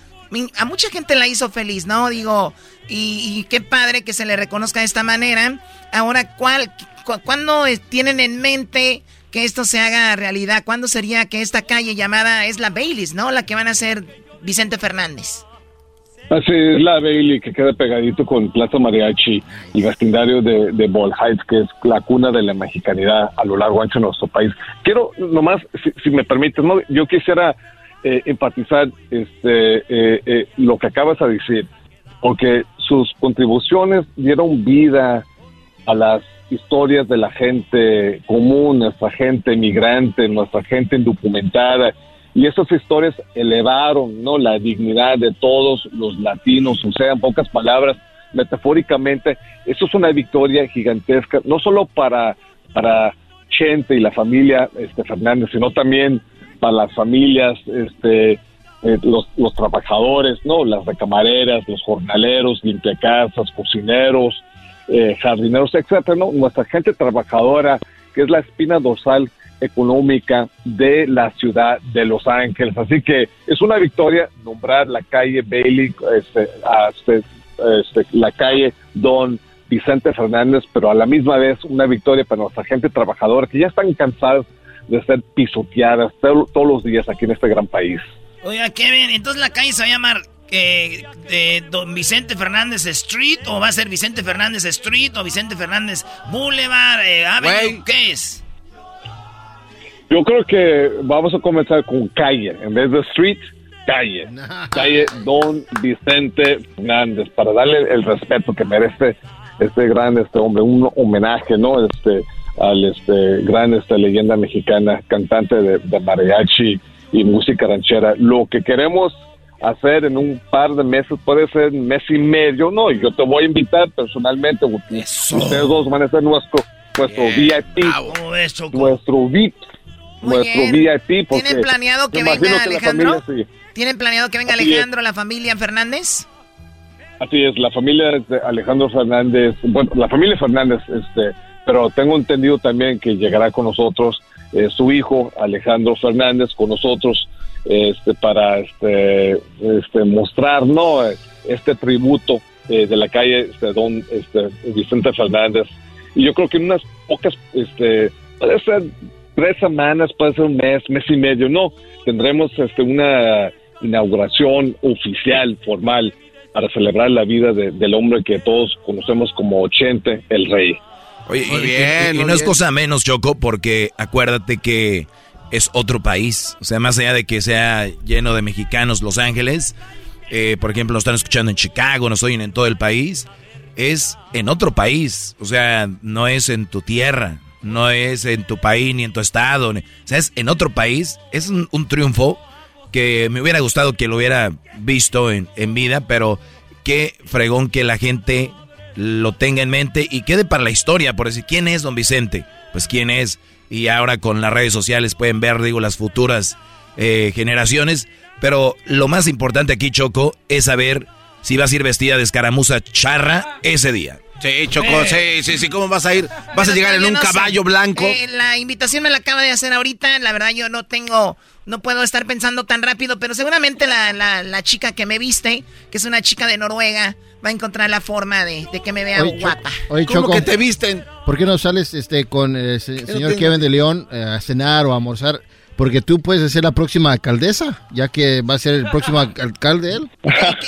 a mucha gente la hizo feliz, ¿no? Digo, y, qué padre que se le reconozca de esta manera. Ahora, ¿cuál, ¿cuándo tienen en mente que esto se haga realidad? ¿Cuándo sería que esta calle llamada es la Baileys, ¿no? La que van a ser Vicente Fernández. Así es la Bailey que queda pegadito con Plaza Mariachi y vecindario de, de Ball Heights, que es la cuna de la mexicanidad a lo largo ancho de nuestro país. Quiero nomás, si, si me permites, ¿no? yo quisiera eh, empatizar este, eh, eh, lo que acabas de decir, porque sus contribuciones dieron vida a las historias de la gente común, nuestra gente migrante, nuestra gente indocumentada, y esas historias elevaron no la dignidad de todos los latinos, o sea, en pocas palabras, metafóricamente, eso es una victoria gigantesca, no solo para, para Chente y la familia este, Fernández, sino también para las familias, este, eh, los, los, trabajadores, ¿no? Las recamareras, los jornaleros, limpiacasas, cocineros, eh, jardineros, etcétera, ¿no? Nuestra gente trabajadora, que es la espina dorsal económica de la ciudad de Los Ángeles. Así que es una victoria nombrar la calle Bailey, este, este, este, la calle Don Vicente Fernández, pero a la misma vez una victoria para nuestra gente trabajadora que ya están cansados de ser pisoteadas todos los días aquí en este gran país. Oiga, Kevin, entonces la calle se va a llamar eh, Don Vicente Fernández Street o va a ser Vicente Fernández Street o Vicente Fernández Boulevard, eh, Avenue, ¿qué es? Yo creo que vamos a comenzar con calle, en vez de street, calle. Calle Don Vicente Fernández, para darle el respeto que merece este gran este hombre, un homenaje, ¿no? Este al este gran esta leyenda mexicana, cantante de, de mariachi y música ranchera. Lo que queremos hacer en un par de meses, puede ser mes y medio, no, yo te voy a invitar personalmente, ustedes dos van a ser nuestro, nuestro VIP, nuestro VIP, nuestro VIP. Porque ¿Tienen planeado que venga Alejandro? ¿Tienen planeado que venga Alejandro, la familia Fernández? Así es, la familia de Alejandro Fernández, bueno, la familia Fernández, este, pero tengo entendido también que llegará con nosotros eh, su hijo Alejandro Fernández con nosotros este, para este, este, mostrar ¿no? este tributo eh, de la calle este, don este, Vicente Fernández. Y yo creo que en unas pocas, este, puede ser tres semanas, puede ser un mes, mes y medio, no, tendremos este, una inauguración oficial, formal, para celebrar la vida del hombre que todos conocemos como Ochente, el rey. Oye, y, no es cosa menos, Choco, porque acuérdate que es otro país. O sea, más allá de que sea lleno de mexicanos Los Ángeles, eh, por ejemplo, nos están escuchando en Chicago, nos oyen en todo el país, es en otro país. O sea, no es en tu tierra, no es en tu país ni en tu estado. o sea, es en otro país. Es un, triunfo que me hubiera gustado que lo hubiera visto en, en vida, pero qué fregón que la gente lo tenga en mente y quede para la historia, por decir, ¿quién es don Vicente? Pues quién es y ahora con las redes sociales pueden ver, digo, las futuras eh, generaciones. Pero lo más importante aquí, Choco, es saber si vas a ir vestida de escaramuza charra ese día. Sí, Choco, eh. sí, sí, sí, ¿cómo vas a ir? ¿Vas a llegar en un caballo blanco? Eh, la invitación me la acaba de hacer ahorita, la verdad yo no tengo, no puedo estar pensando tan rápido, pero seguramente la, la, chica que me viste, que es una chica de Noruega, va a encontrar la forma de, que me vea guapa. ¿Cómo que te visten? ¿Por qué no sales este con el señor Kevin de León eh, a cenar o a almorzar? Porque tú puedes ser la próxima alcaldesa, ya que va a ser el próximo alcalde él.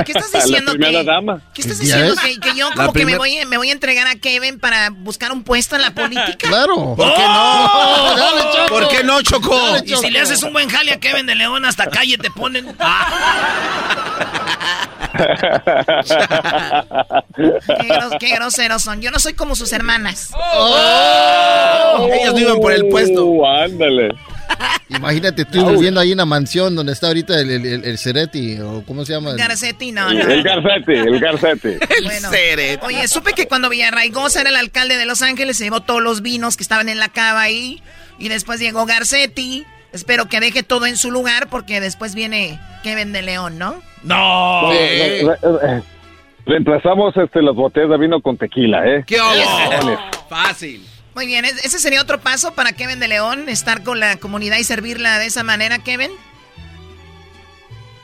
¿Qué, estás diciendo? La dama. ¿Qué estás diciendo? Que, yo como que me voy, me voy a entregar a Kevin para buscar un puesto en la política. Claro. ¿Por qué no? Dale, Choco. ¿Por qué no, Choco? Y si le haces un buen jale a Kevin de León, hasta calle te ponen. qué, groseros son. Yo no soy como sus hermanas. Oh. Ellos viven por el puesto. Uh, ándale. Imagínate tú viviendo ahí en la mansión donde está ahorita el, el, el, Ceretti, o ¿cómo se llama? Garcetti, no, no. El Garcetti, el Garcetti. el Ceretti. Oye, supe que cuando Villarraigosa era el alcalde de Los Ángeles, se llevó todos los vinos que estaban en la cava ahí, y después llegó Garcetti. Espero que deje todo en su lugar, porque después viene Kevin de León, ¿no? ¡No! reemplazamos este, las botellas de vino con tequila, ¿eh? ¡Qué Fácil. Muy bien, ¿ese sería otro paso para Kevin de León? ¿Estar con la comunidad y servirla de esa manera, Kevin?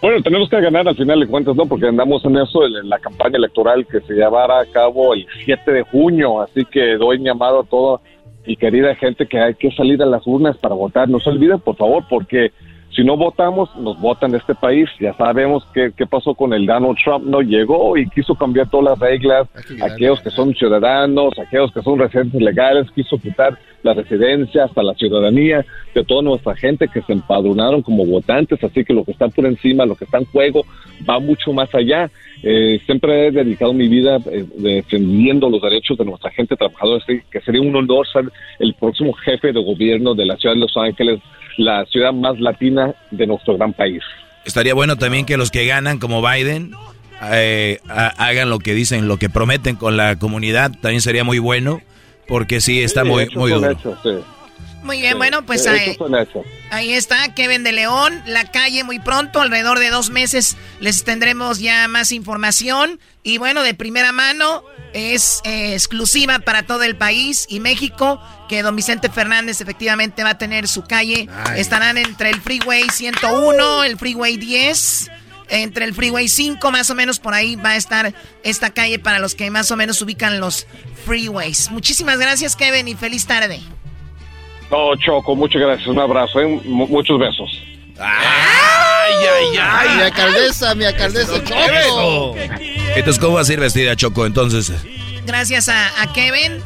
Bueno, tenemos que ganar al final de cuentas, ¿no? Porque andamos en eso, en la campaña electoral que se llevará a cabo el 7 de junio. Así que doy llamado a toda y querida gente que hay que salir a las urnas para votar. No se olviden, por favor, porque si no votamos, nos votan de este país. Ya sabemos qué, qué pasó con el Donald Trump. No llegó y quiso cambiar todas las reglas. Aquellos que son ciudadanos, aquellos que son residentes legales, quiso quitar la residencia hasta la ciudadanía de toda nuestra gente que se empadronaron como votantes. Así que lo que está por encima, lo que está en juego, va mucho más allá. Eh, siempre he dedicado mi vida eh, defendiendo los derechos de nuestra gente trabajadora, que sería un honor ser el próximo jefe de gobierno de la ciudad de Los Ángeles la ciudad más latina de nuestro gran país. Estaría bueno también que los que ganan, como Biden, eh, hagan lo que dicen, lo que prometen con la comunidad. También sería muy bueno, porque sí, está muy, muy duro. Muy bien, bueno, pues ahí, ahí, está Kevin de León, la calle muy pronto, alrededor de dos meses les tendremos ya más información y bueno, de primera mano es eh, exclusiva para todo el país y México que don Vicente Fernández efectivamente va a tener su calle, estarán entre el Freeway 101, el Freeway 10 entre el Freeway 5, más o menos por ahí va a estar esta calle para los que más o menos ubican los freeways. Muchísimas gracias, Kevin, y feliz tarde. No, Choco, muchas gracias. Un abrazo, ¿eh? muchos besos. ¡Ay, ay, ay! Mi alcaldesa, mi alcaldesa, Choco. Entonces, ¿cómo vas a ir vestida, Choco, entonces? Gracias a, Kevin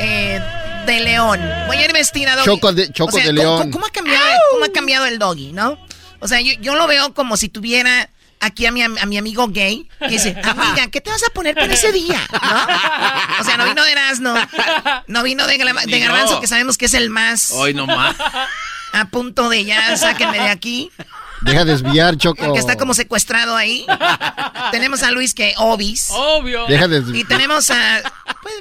eh, de León. Voy a ir vestida Doggy. Choco de, Choco de León. ¿cómo, ha cambiado, ¿Cómo ha cambiado el doggy, no? O sea, yo, yo lo veo como si tuviera aquí a mi, a mi amigo gay y dice, amiga, ¿qué te vas a poner para ese día? ¿No? O sea, no vino de Erasmo, no vino de, de Garbanzo, que sabemos que es el más. Hoy nomás. A punto de ya, sáquenme de aquí. Deja desviar, Choco. Que está como secuestrado ahí. tenemos a Luis que obis. Obvio. Deja desviar. Y tenemos a.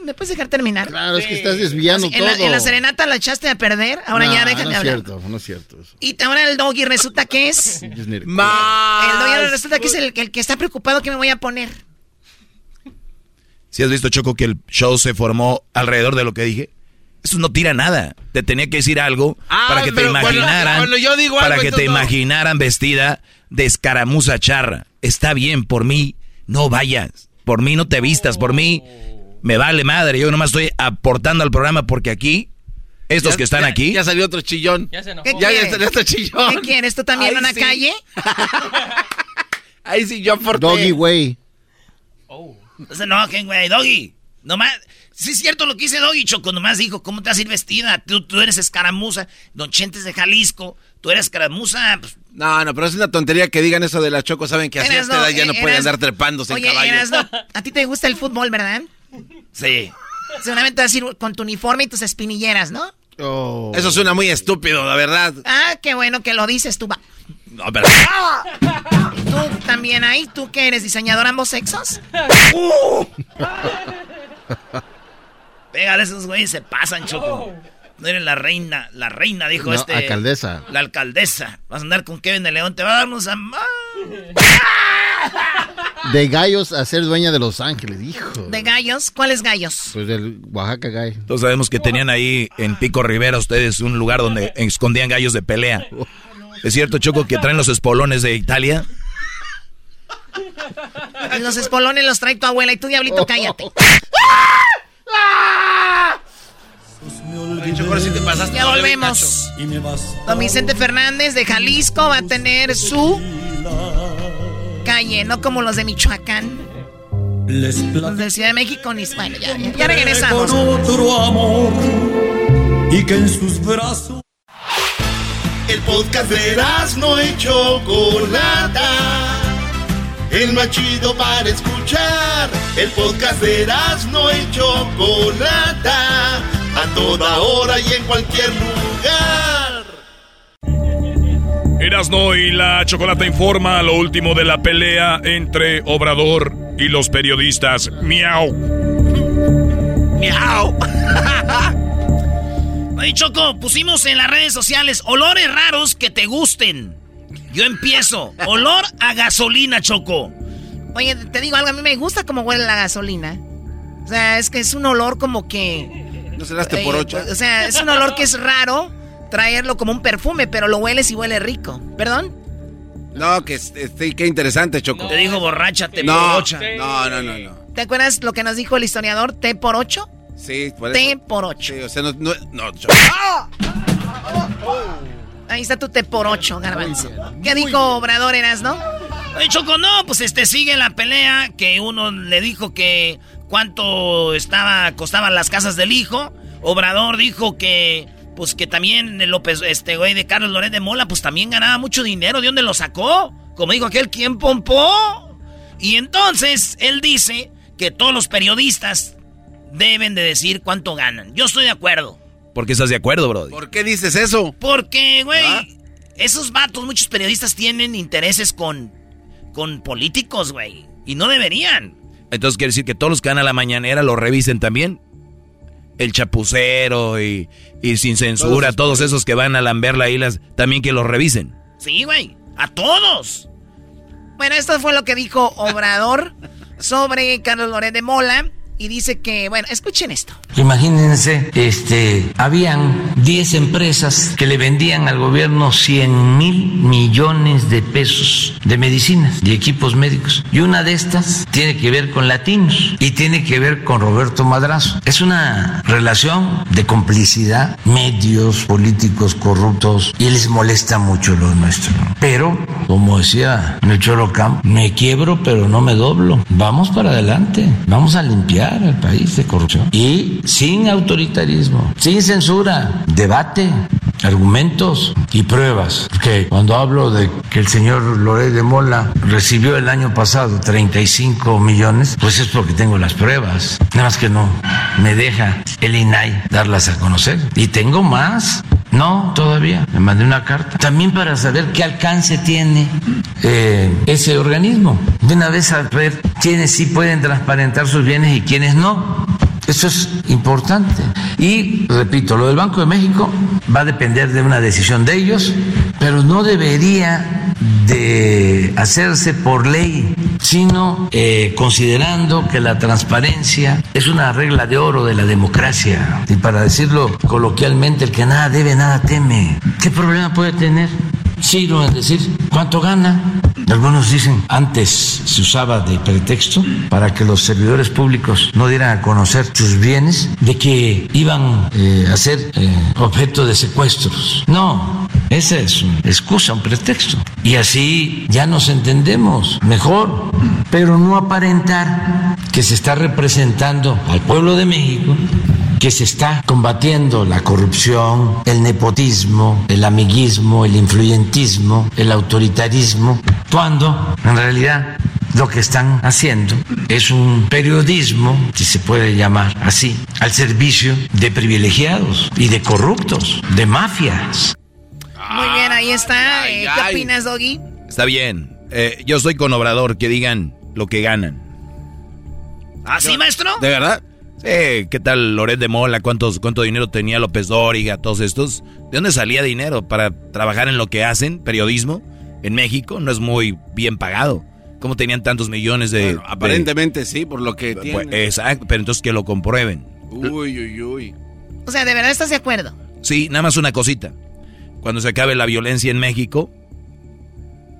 ¿Me puedes dejar terminar? Claro, es que estás desviando todo. En la, serenata la echaste a perder. Ahora ya déjame no hablar. No es cierto, no es cierto. Y ahora el doggy resulta que es. Más. El doggy resulta que es el, el que está preocupado que me voy a poner. Si has visto, Choco, que el show se formó alrededor de lo que dije. Eso no tira nada. Te tenía que decir algo Ah, para que te pero cuando- imaginaran. cuando yo digo para algo, que te no. imaginaran vestida de escaramuza charra. Está bien, por mí no vayas. Por mí no te vistas. Por mí me vale madre. Yo nomás estoy aportando al programa porque aquí, estos Ya- que están ya- aquí. Ya salió otro chillón. Ya se enojó. ¿Qué Ya, ya salió otro chillón. ¿Qué quieres? ¿Tú también Ahí en una sí. calle? Ahí sí yo aporté. Doggy way. No se enojen, güey, Doggy. Nomás, sí es cierto lo que dice Doggy, Choco. Nomás dijo, ¿cómo te vas a ir vestida? Tú, tú eres escaramuza. Don Chentes de Jalisco. Tú eres escaramuza. Pues, No, no, pero es una tontería que digan eso de la Choco. Saben que así a Erasno, esta edad ya no eh, puede Erasno. andar trepándose Oye, en caballo. A ti te gusta el fútbol, ¿verdad? sí. Seguramente vas a ir con tu uniforme y tus espinilleras, ¿no? Oh. Eso suena muy estúpido, la verdad. Ah, qué bueno que lo dices tú. va. No, pero... ¿Tú también ahí? ¿Tú que eres diseñador ambos sexos? Pégale, esos güeyes se pasan, Choco. No eres la reina. La reina, dijo No, este. alcaldesa. La alcaldesa. Vas a andar con Kevin de León. Te va a darnos a... De gallos a ser dueña de Los Ángeles, hijo. ¿De gallos? ¿Cuáles gallos? Pues del Oaxaca Gay. Todos sabemos que tenían ahí en Pico Rivera ustedes un lugar donde escondían gallos de pelea. ¿Es cierto, Choco, que traen los espolones de Italia? Los espolones los trae tu abuela y tú, diablito, cállate. Oye, Choco, ahora sí te pasaste. Ya volvemos. Don Vicente Fernández de Jalisco va a tener su calle, no como los de Michoacán. Los de Ciudad de México ni... Bueno, ya, ya, ya regresamos. con otro amor y que en sus brazos El podcast de no y Chocolata. El más chido para escuchar. El podcast de no y Chocolata. A toda hora y en cualquier lugar. Erasno y la Chocolata informa lo último de la pelea entre Obrador y los periodistas. Miau. ¡Miau! Oye, Choco, pusimos en las redes sociales olores raros que te gusten. Yo empiezo. Olor a gasolina, Choco. Oye, te digo algo, a mí me gusta cómo huele la gasolina. O sea, es que es un olor como que... ¿No serás te por eh, ocho? O sea, es un olor que es raro traerlo como un perfume, pero lo hueles y huele rico. ¿Perdón? No, que este, qué interesante, Choco. Te digo borracha, te no, borracha. no, no, no, no. ¿Te acuerdas lo que nos dijo el historiador? T por 8. Sí, por eso. T por 8. Sí, o sea, no, no, no, Choco. Ahí está tu T por 8, garbanzo. ¿Qué dijo Obrador Eras, no? Oye, Choco, no, pues este sigue la pelea que uno le dijo que cuánto estaba costaban las casas del hijo. Obrador dijo que pues que también López este güey de Carlos Loret de Mola pues también ganaba mucho dinero, ¿de dónde lo sacó? Como dijo aquel, ¿quién pompó? Y entonces él dice que todos los periodistas deben de decir cuánto ganan. Yo estoy de acuerdo. ¿Por qué estás de acuerdo, bro? ¿Por qué dices eso? Porque, güey, ¿Ah? esos vatos, muchos periodistas tienen intereses con, con políticos, güey. Y no deberían. Entonces quiere decir que todos los que van a la mañanera lo revisen también. El chapucero y, y sin censura, todos, esos que van a lamber la islas, también que los revisen. Sí, güey. A todos. Bueno, esto fue lo que dijo Obrador sobre Carlos Loret de Mola. Y dice que, bueno, escuchen esto. Imagínense, este, habían 10 empresas que le vendían al gobierno 100 mil millones de pesos de medicinas y equipos médicos. Y una de estas tiene que ver con latinos y tiene que ver con Roberto Madrazo. Es una relación de complicidad, medios políticos corruptos y les molesta mucho lo nuestro. Pero, como decía en el Cholo Camp, me quiebro pero no me doblo. Vamos para adelante, vamos a limpiar al país de corrupción. Y sin autoritarismo, sin censura, debate, argumentos y pruebas. Porque cuando hablo de que el señor Loret de Mola recibió el año pasado 35 millones, pues es porque tengo las pruebas. Nada más que no me deja el INAI darlas a conocer. Y tengo más. No, todavía. Me mandé una carta. También para saber qué alcance tiene eh, ese organismo. De una vez a ver quiénes sí pueden transparentar sus bienes y quiénes no. Eso es importante. Y, repito, lo del Banco de México va a depender de una decisión de ellos, pero no debería de hacerse por ley, sino eh, considerando que la transparencia es una regla de oro de la democracia. Y para decirlo coloquialmente, el que nada debe, nada teme. ¿Qué problema puede tener Ciro en decir cuánto gana? Algunos dicen, antes se usaba de pretexto para que los servidores públicos no dieran a conocer sus bienes, de que iban eh, a ser eh, objeto de secuestros. No, esa es una excusa, un pretexto. Y así ya nos entendemos mejor, pero no aparentar que se está representando al pueblo de México que se está combatiendo la corrupción, el nepotismo, el amiguismo, el influyentismo, el autoritarismo, cuando en realidad lo que están haciendo es un periodismo, si se puede llamar así, al servicio de privilegiados y de corruptos, de mafias. Muy bien, ahí está. Eh, ¿Qué opinas, Doggy? Está bien. Eh, yo soy con Obrador, que digan lo que ganan. ¿Ah, sí, maestro? ¿De verdad? Sí, ¿qué tal Loret de Mola? ¿Cuántos, ¿Cuánto dinero tenía López Dóriga? Todos estos. ¿De dónde salía dinero para trabajar en lo que hacen? Periodismo. En México no es muy bien pagado. ¿Cómo tenían tantos millones de...? aparentemente sí, por lo que pues, tienen. exacto, pero entonces que lo comprueben. Uy, uy, uy. O sea, ¿de verdad estás de acuerdo? Sí, nada más una cosita. Cuando se acabe la violencia en México,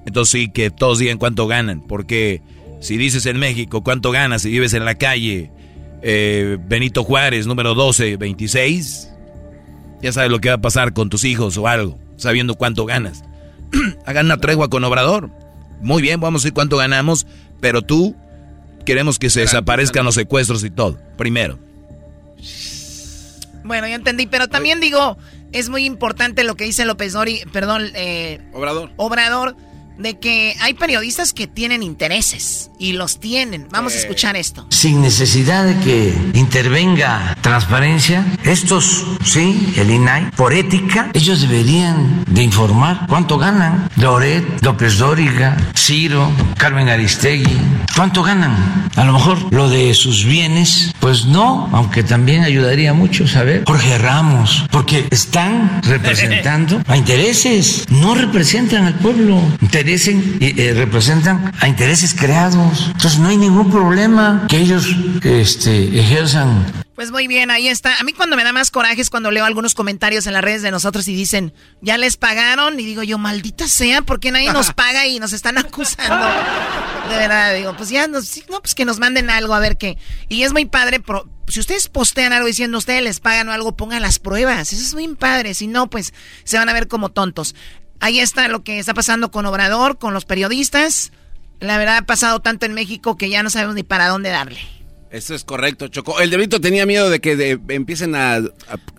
entonces sí que todos digan cuánto ganan. Porque si dices en México cuánto ganas y vives en la calle eh, Benito Juárez, número 12, 26, ya sabes lo que va a pasar con tus hijos o algo, sabiendo cuánto ganas. Hagan una tregua con Obrador. Muy bien, vamos a ver cuánto ganamos, pero tú queremos que se desaparezcan los secuestros y todo, primero. Bueno, ya entendí, pero también digo, es muy importante lo que dice López Dori, perdón, eh, Obrador. Obrador de que hay periodistas que tienen intereses y los tienen. Vamos a escuchar esto. Sin necesidad de que intervenga transparencia, estos, sí, el INAI, por ética, ellos deberían de informar cuánto ganan. Loret, López Dóriga, Ciro, Carmen Aristegui, cuánto ganan. A lo mejor lo de sus bienes, pues no, aunque también ayudaría mucho saber. Jorge Ramos, porque están representando a intereses, no representan al pueblo y eh, representan a intereses creados. Entonces no hay ningún problema que ellos este, ejerzan. Pues muy bien, ahí está. A mí cuando me da más coraje es cuando leo algunos comentarios en las redes de nosotros y dicen, ya les pagaron. Y digo yo, maldita sea, porque nadie nos paga y nos están acusando? De verdad, digo, pues ya, nos, no, pues que nos manden algo a ver qué. Y es muy padre, si ustedes postean algo diciendo ustedes les pagan o algo, pongan las pruebas. Eso es muy padre. Si no, pues se van a ver como tontos. Ahí está lo que está pasando con Obrador, con los periodistas. La verdad ha pasado tanto en México que ya no sabemos ni para dónde darle. Eso es correcto, Choco. El Diablito tenía miedo de que empiecen a,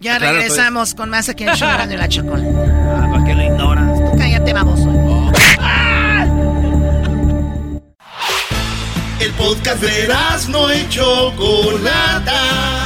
ya regresamos con más aquí en el show de la chocolate. Ah, ¿Para qué lo ignoras? Tú cállate, vamos. El podcast de no hecho Chocolata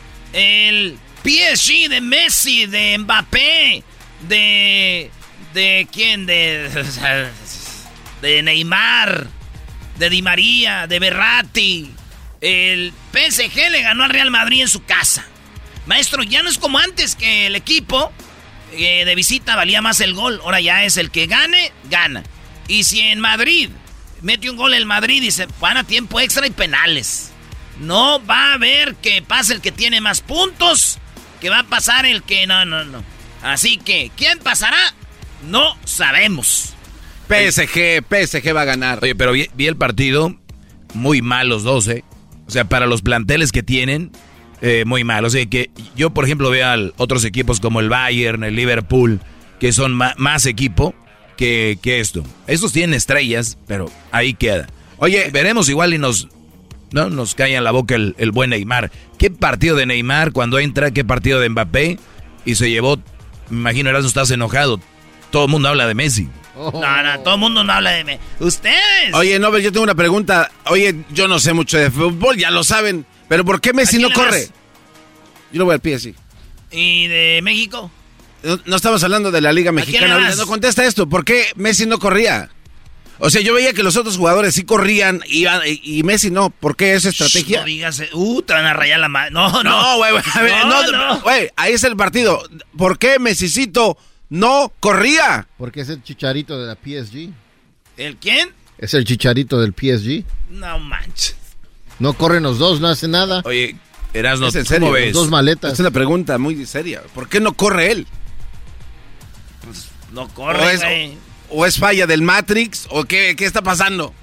el PSG de Messi, de Mbappé, de. ¿De quién? De. De Neymar, de Di María, de Berratti. El PSG le ganó al Real Madrid en su casa. Maestro, ya no es como antes que el equipo eh, de visita valía más el gol. Ahora ya es el que gane, gana. Y si en Madrid mete un gol el Madrid y se van a tiempo extra y penales. No va a haber que pase el que tiene más puntos, que va a pasar el que no, no, no. Así que, ¿quién pasará? No sabemos. PSG, PSG va a ganar. Oye, pero vi, el partido muy mal los 12. O sea, para los planteles que tienen, eh, muy mal. O sea, que yo, por ejemplo, veo a otros equipos como el Bayern, el Liverpool, que son más equipo que, esto. Estos tienen estrellas, pero ahí queda. Oye, veremos igual y nos, ¿no? nos cae en la boca el, buen Neymar. ¿Qué partido de Neymar cuando entra? ¿Qué partido de Mbappé? Y se llevó, me imagino, Erasmo, estás enojado. Todo el mundo habla de Messi. No, no, todo el mundo no habla de Messi. Ustedes. Oye, no, yo tengo una pregunta. Oye, yo no sé mucho de fútbol, ya lo saben. Pero ¿por qué Messi no corre? Yo lo voy al pie, sí. ¿Y de México? No, estamos hablando de la Liga Mexicana. No contesta esto. ¿Por qué Messi no corría? O sea, yo veía que los otros jugadores sí corrían y, y Messi no. ¿Por qué esa estrategia? no digas, uh, te van a rayar la mano. No, no. No, güey, no, güey, ahí es el partido. ¿Por qué Messicito no corría? Porque es el chicharito de la PSG. ¿El quién? Es el chicharito del PSG. No manches. No corren los dos, no hace nada. Oye, eras no en serio? Ves? Dos maletas. Es una pregunta muy seria. ¿Por qué no corre él? Pues no corre, es, o, es falla del Matrix, o qué, qué está pasando.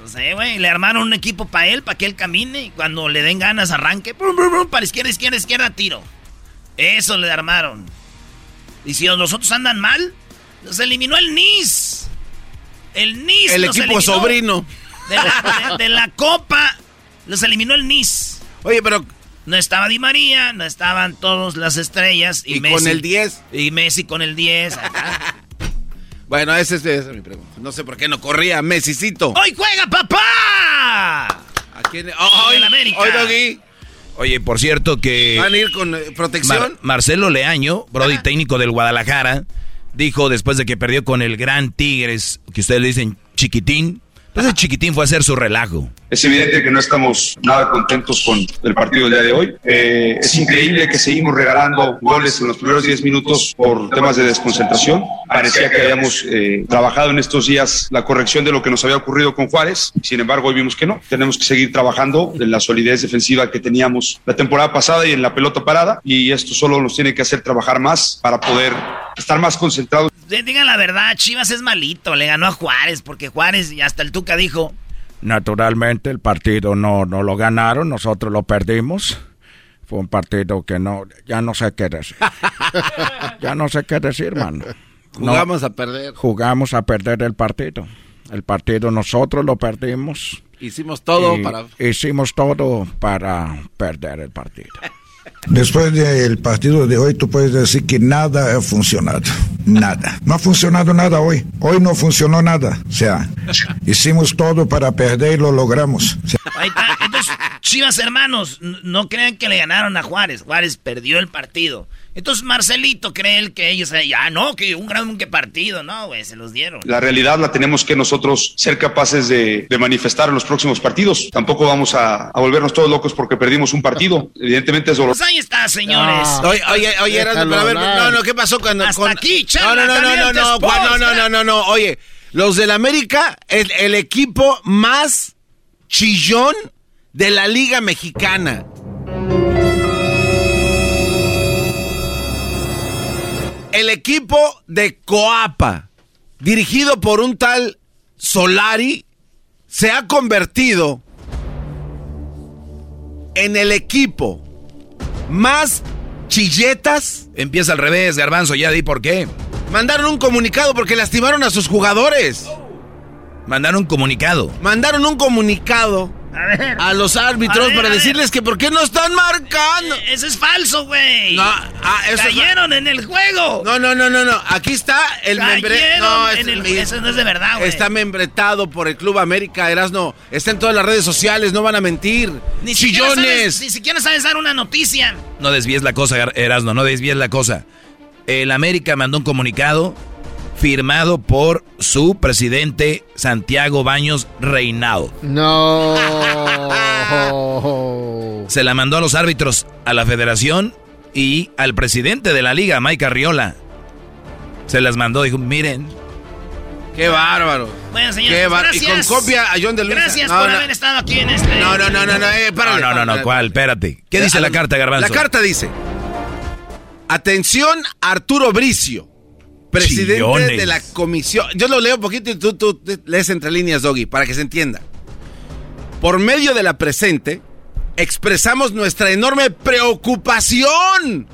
No sé, güey. Le armaron un equipo para él, para que él camine. Y cuando le den ganas, arranque. para izquierda, izquierda, izquierda, tiro. Eso le armaron. Y si los otros andan mal, los eliminó el NIS. El NIS. El equipo sobrino. De la, Copa los eliminó el Nice. Oye, pero no estaba Di María, no estaban todas las estrellas. Y, con el 10. Y Messi con el 10. Bueno, esa es, mi pregunta. No sé por qué no corría Messicito. ¡Hoy juega papá! ¿A quién? hoy, en América. Hoy, Doggy. Oye, por cierto que... ¿Van a ir con eh, protección? Marcelo Leaño, Brody técnico del Guadalajara, dijo después de que perdió con el Gran Tigres, que ustedes le dicen chiquitín, ese chiquitín fue a hacer su relajo. Es evidente que no estamos nada contentos con el partido del día de hoy. Eh, es increíble que seguimos regalando goles en los primeros 10 minutos por temas de desconcentración. Parecía que habíamos eh, trabajado en estos días la corrección de lo que nos había ocurrido con Juárez. Sin embargo, hoy vimos que no. Tenemos que seguir trabajando en la solidez defensiva que teníamos la temporada pasada y en la pelota parada. Y esto solo nos tiene que hacer trabajar más para poder estar más concentrados. Digan la verdad, Chivas es malito. Le ganó a Juárez porque Juárez y hasta el Tuca dijo Naturalmente el partido no, no lo ganaron, nosotros lo perdimos. Fue un partido que no, ya no sé qué decir. ya no sé qué decir, mano. Jugamos a perder. Jugamos a perder el partido. El partido nosotros lo perdimos. Hicimos todo para... Hicimos todo para perder el partido. Después del partido de hoy, tú puedes decir que nada ha funcionado. Nada. No ha funcionado nada hoy. Hoy no funcionó nada. O sea, hicimos todo para perder y lo logramos. Entonces, Chivas hermanos, no crean que le ganaron a Juárez. Juárez perdió el partido. Entonces Marcelito cree que ellos, ya no, que un gran que partido, no, güey, se los dieron. La realidad la tenemos que nosotros ser capaces de, manifestar en los próximos partidos. Tampoco vamos a, volvernos todos locos porque perdimos un partido. Evidentemente es doloroso. Pues ahí está, señores. oye, oye, oye, pero a ver, no, no, ¿qué pasó cuando... Hasta aquí, no, no, no, no, no, no, no, no, no, no, no, oye, los del América, el, el equipo más chillón de la Liga Mexicana. El equipo de Coapa, dirigido por un tal Solari, se ha convertido en el equipo más chilletas. Empieza al revés, Garbanzo, ya di por qué. Mandaron un comunicado porque lastimaron a sus jugadores. Mandaron un comunicado. Mandaron un comunicado a, los árbitros para decirles que por qué no están marcando. Eh, eso es falso, güey. No, ah, Cayeron en el juego. No, no, no, no, no. Aquí está el membretado. No, eso no es de verdad, güey. Está membretado por el Club América, Erasno. Está en todas las redes sociales, no van a mentir. Ni Chillones. ni siquiera sabes dar una noticia. No desvíes la cosa, Erasno, no desvíes la cosa. El América mandó un comunicado firmado por su presidente Santiago Baños Reinado. No. Se la mandó a los árbitros, a la federación y al presidente de la liga, Mike Arriola. Se las mandó, dijo, miren. Qué bárbaro. Bueno, señor, gracias. Y con copia a John de Luisa. Gracias por haber estado aquí en este... No, no, no, no, no, eh, No, no, no, no, ¿cuál? Espérate. ¿Qué dice la carta, Garbanzo? La carta dice... Atención, Arturo Bricio, presidente de la comisión. Yo lo leo un poquito y tú, tú lees entre líneas, Doggy, para que se entienda. Por medio de la presente, expresamos nuestra enorme preocupación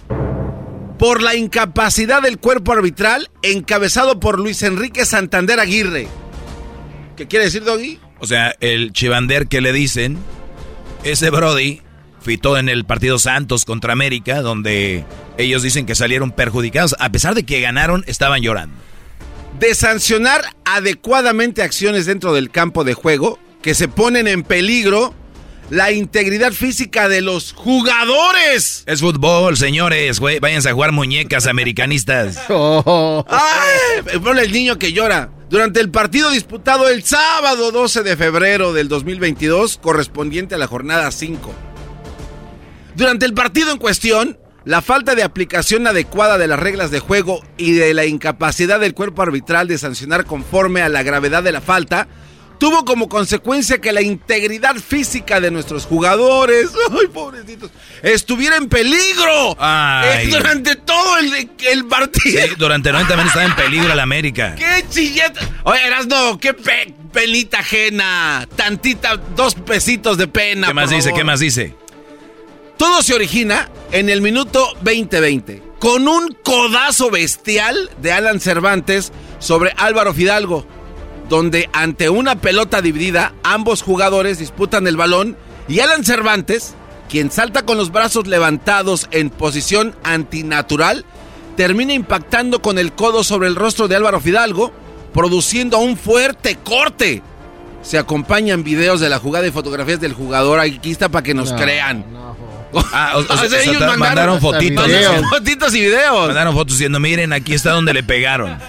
por la incapacidad del cuerpo arbitral encabezado por Luis Enrique Santander Aguirre. ¿Qué quiere decir, Doggy? O sea, el chivander que le dicen, ese Brody fitó en el partido Santos contra América, donde ellos dicen que salieron perjudicados. A pesar de que ganaron, estaban llorando. De sancionar adecuadamente acciones dentro del campo de juego que se ponen en peligro la integridad física de los jugadores. Es fútbol, señores, güey. Váyanse a jugar muñecas americanistas. ¡Ay! Ponle el niño que llora. Durante el partido disputado el sábado 12 de febrero del 2022, correspondiente a la jornada 5. Durante el partido en cuestión, la falta de aplicación adecuada de las reglas de juego y de la incapacidad del cuerpo arbitral de sancionar conforme a la gravedad de la falta tuvo como consecuencia que la integridad física de nuestros jugadores, ay pobrecitos, estuviera en peligro eh, durante todo el, partido. Sí, durante 90 minutos estaba en peligro la América. ¡Qué chilleta! Oye, Erasno, qué pelita ajena, tantita, dos pesitos de pena. ¿Qué más dice? ¿Qué más dice? Todo se origina en el minuto 2020 con un codazo bestial de Alan Cervantes sobre Álvaro Fidalgo donde ante una pelota dividida ambos jugadores disputan el balón y Alan Cervantes, quien salta con los brazos levantados en posición antinatural, termina impactando con el codo sobre el rostro de Álvaro Fidalgo, produciendo un fuerte corte. Se acompañan videos de la jugada y fotografías del jugador. Aquí está para que nos crean. Ah, ellos mandaron, fotitos. Fotitos y videos. Mandaron fotos diciendo, miren, aquí está donde le pegaron.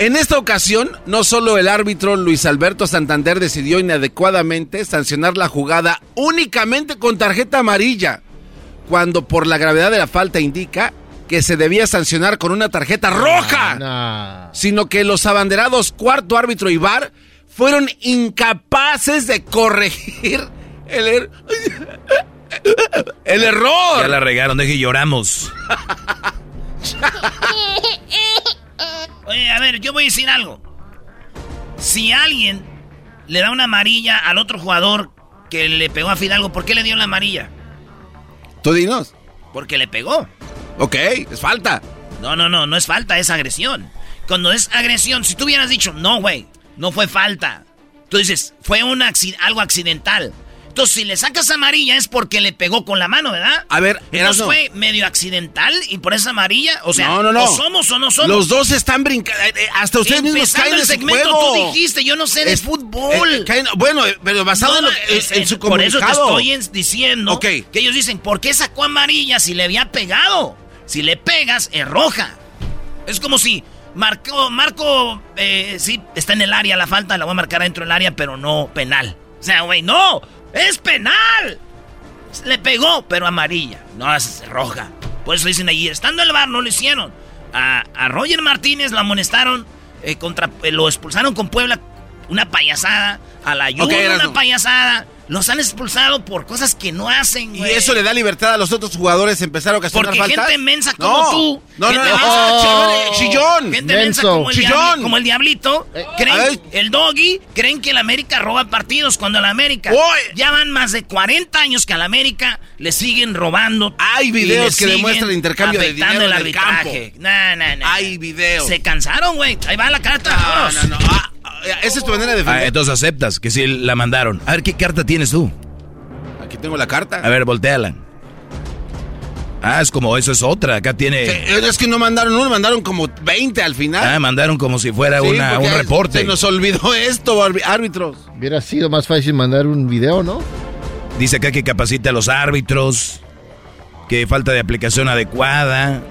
En esta ocasión, no solo el árbitro Luis Alberto Santander decidió inadecuadamente sancionar la jugada únicamente con tarjeta amarilla, cuando por la gravedad de la falta indica que se debía sancionar con una tarjeta roja, sino que los abanderados cuarto árbitro y VAR fueron incapaces de corregir el, er-, el error. Ya la regaron, deje lloramos. Oye, a ver, yo voy a decir algo. Si alguien le da una amarilla al otro jugador que le pegó a Fidalgo, ¿por qué le dio la amarilla? Tú dinos. Porque le pegó. Ok, es falta. No, no, no, no es falta, es agresión. Cuando es agresión, si tú hubieras dicho, no, güey, no fue falta. Tú dices, fue un algo accidental. Entonces, si le sacas amarilla es porque le pegó con la mano, ¿verdad? A ver, Entonces fue medio accidental y por esa amarilla, o sea, no, no, no. o somos o no somos. Los dos están brincando, eh, eh, hasta ustedes mismos caen el segmento, tú dijiste, yo no sé de fútbol. Eh, bueno, pero basado en, su comunicado. Por eso te estoy diciendo que ellos dicen, ¿por qué sacó amarilla si le había pegado? Si le pegas, es roja. Es como si Marco, Marco, sí, está en el área, la falta la voy a marcar dentro del área, pero no penal. O sea, güey, no. ¡Es penal! Le pegó, pero amarilla, no es roja. Por eso dicen ahí, estando el bar no lo hicieron. A, Roger Martínez lo amonestaron, eh, contra, eh, lo expulsaron con Puebla, una payasada. A la Juve una payasada. Los han expulsado por cosas que no hacen, güey. ¿Y eso le da libertad a los otros jugadores a empezar a ocasionar Porque gente mensa como tú. No, no, no. chillón. Gente mensa como el, chillón. como el diablito. Eh, creen, el doggy, creen que el América roba partidos cuando el América ya van más de 40 años que al América le siguen robando. Hay videos que demuestran el intercambio de dinero el arbitraje. No, no, no. Hay videos. Se cansaron, güey. Ahí va la carta. No, no, no. Ah, esa es tu manera de defender. Ah, entonces aceptas que sí la mandaron. A ver, ¿qué carta tienes tú? Aquí tengo la carta. A ver, volteala. Ah, es como, eso es otra. Acá tiene. Es que no mandaron uno, mandaron como 20 al final. Ah, mandaron como si fuera una, un reporte. Se nos olvidó esto, árbitros. Hubiera sido más fácil mandar un video, ¿no? Dice acá que capacita a los árbitros, que falta de aplicación adecuada.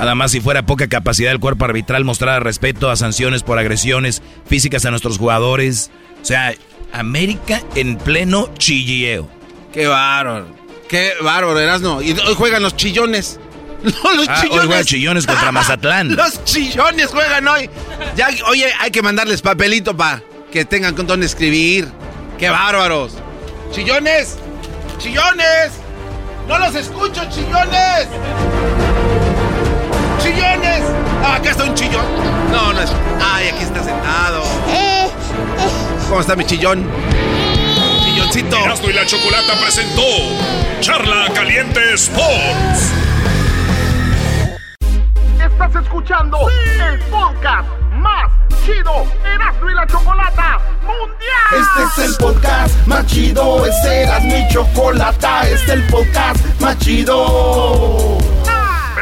Además, si fuera poca capacidad del cuerpo arbitral mostrar respeto a sanciones por agresiones físicas a nuestros jugadores. O sea, América en pleno chilleo. Qué bárbaro. Qué bárbaro, Erasno. Y hoy juegan los chillones. No, los ah, chillones. Hoy juegan chillones contra Mazatlán. los chillones juegan hoy. Ya, oye, hay que mandarles papelito para que tengan con dónde escribir. Qué bárbaros. Chillones. Chillones. ¡No los escucho, chillones! ¡Chillones! Ah, acá está un chillón. No, no es. Ay, aquí está sentado. ¿Cómo está mi chillón? Chilloncito. Erasmo y la Chocolata presentó Charla Caliente Sports. Estás escuchando el podcast más chido Erasmo y la Chocolata Mundial. Este es el podcast más chido, este era mi chocolata, este es el podcast más chido.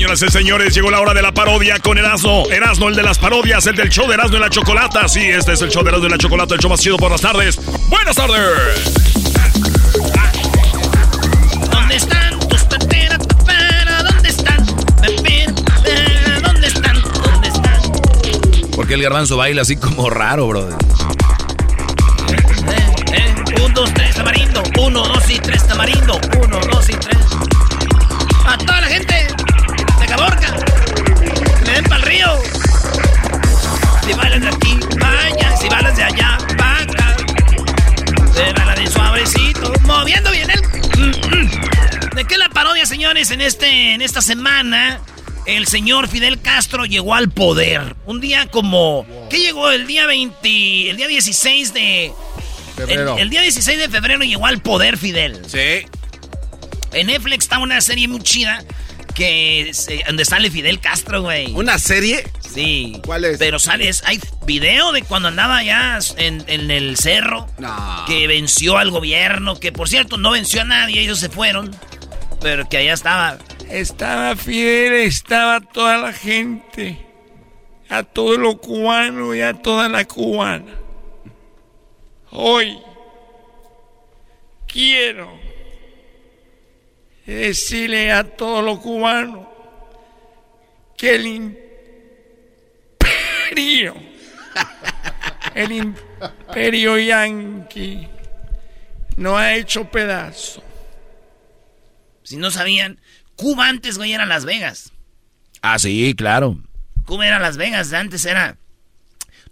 Señoras y señores, llegó la hora de la parodia con Erasmo. Erasmo, el de las parodias, el del show de Erasmo y la Chocolata. Sí, este es el show de Erasmo y la Chocolata, el show más chido por las tardes. ¡Buenas tardes! ¿Dónde están tus peperas, pepera? ¿Dónde están? ¿dónde están? ¿Dónde están? Porque el garbanzo baila así como raro, brother. Eh, eh, un, dos, tres, tamarindo. Uno, dos y tres, tamarindo. Uno, dos y tres. Río. Si bailas de aquí, vaya. Si bailas de allá, vaca. De la de suavecito. Moviendo bien el. Mm, mm. ¿De qué la parodia, señores? En, este, en esta semana, el señor Fidel Castro llegó al poder. Un día como. ¿Qué llegó? El día 20. El día 16 de. El, Febrero. el día 16 de febrero llegó al poder Fidel. Sí. En Netflix está una serie muy chida que se- donde sale Fidel Castro, güey. ¿Una serie? Sí. ¿Cuál es? Pero sales, hay video de cuando andaba allá en, en el cerro. No. Que venció al gobierno, que por cierto no venció a nadie, ellos se fueron. Pero que allá estaba. Estaba Fidel, estaba toda la gente, a todo lo cubano y a toda la cubana. Hoy quiero decirle a todos los cubanos que el imperio, el imperio yanqui, no ha hecho pedazo. Si no sabían, Cuba antes, güey, era Las Vegas. Ah, sí, claro. Cuba era Las Vegas, antes era.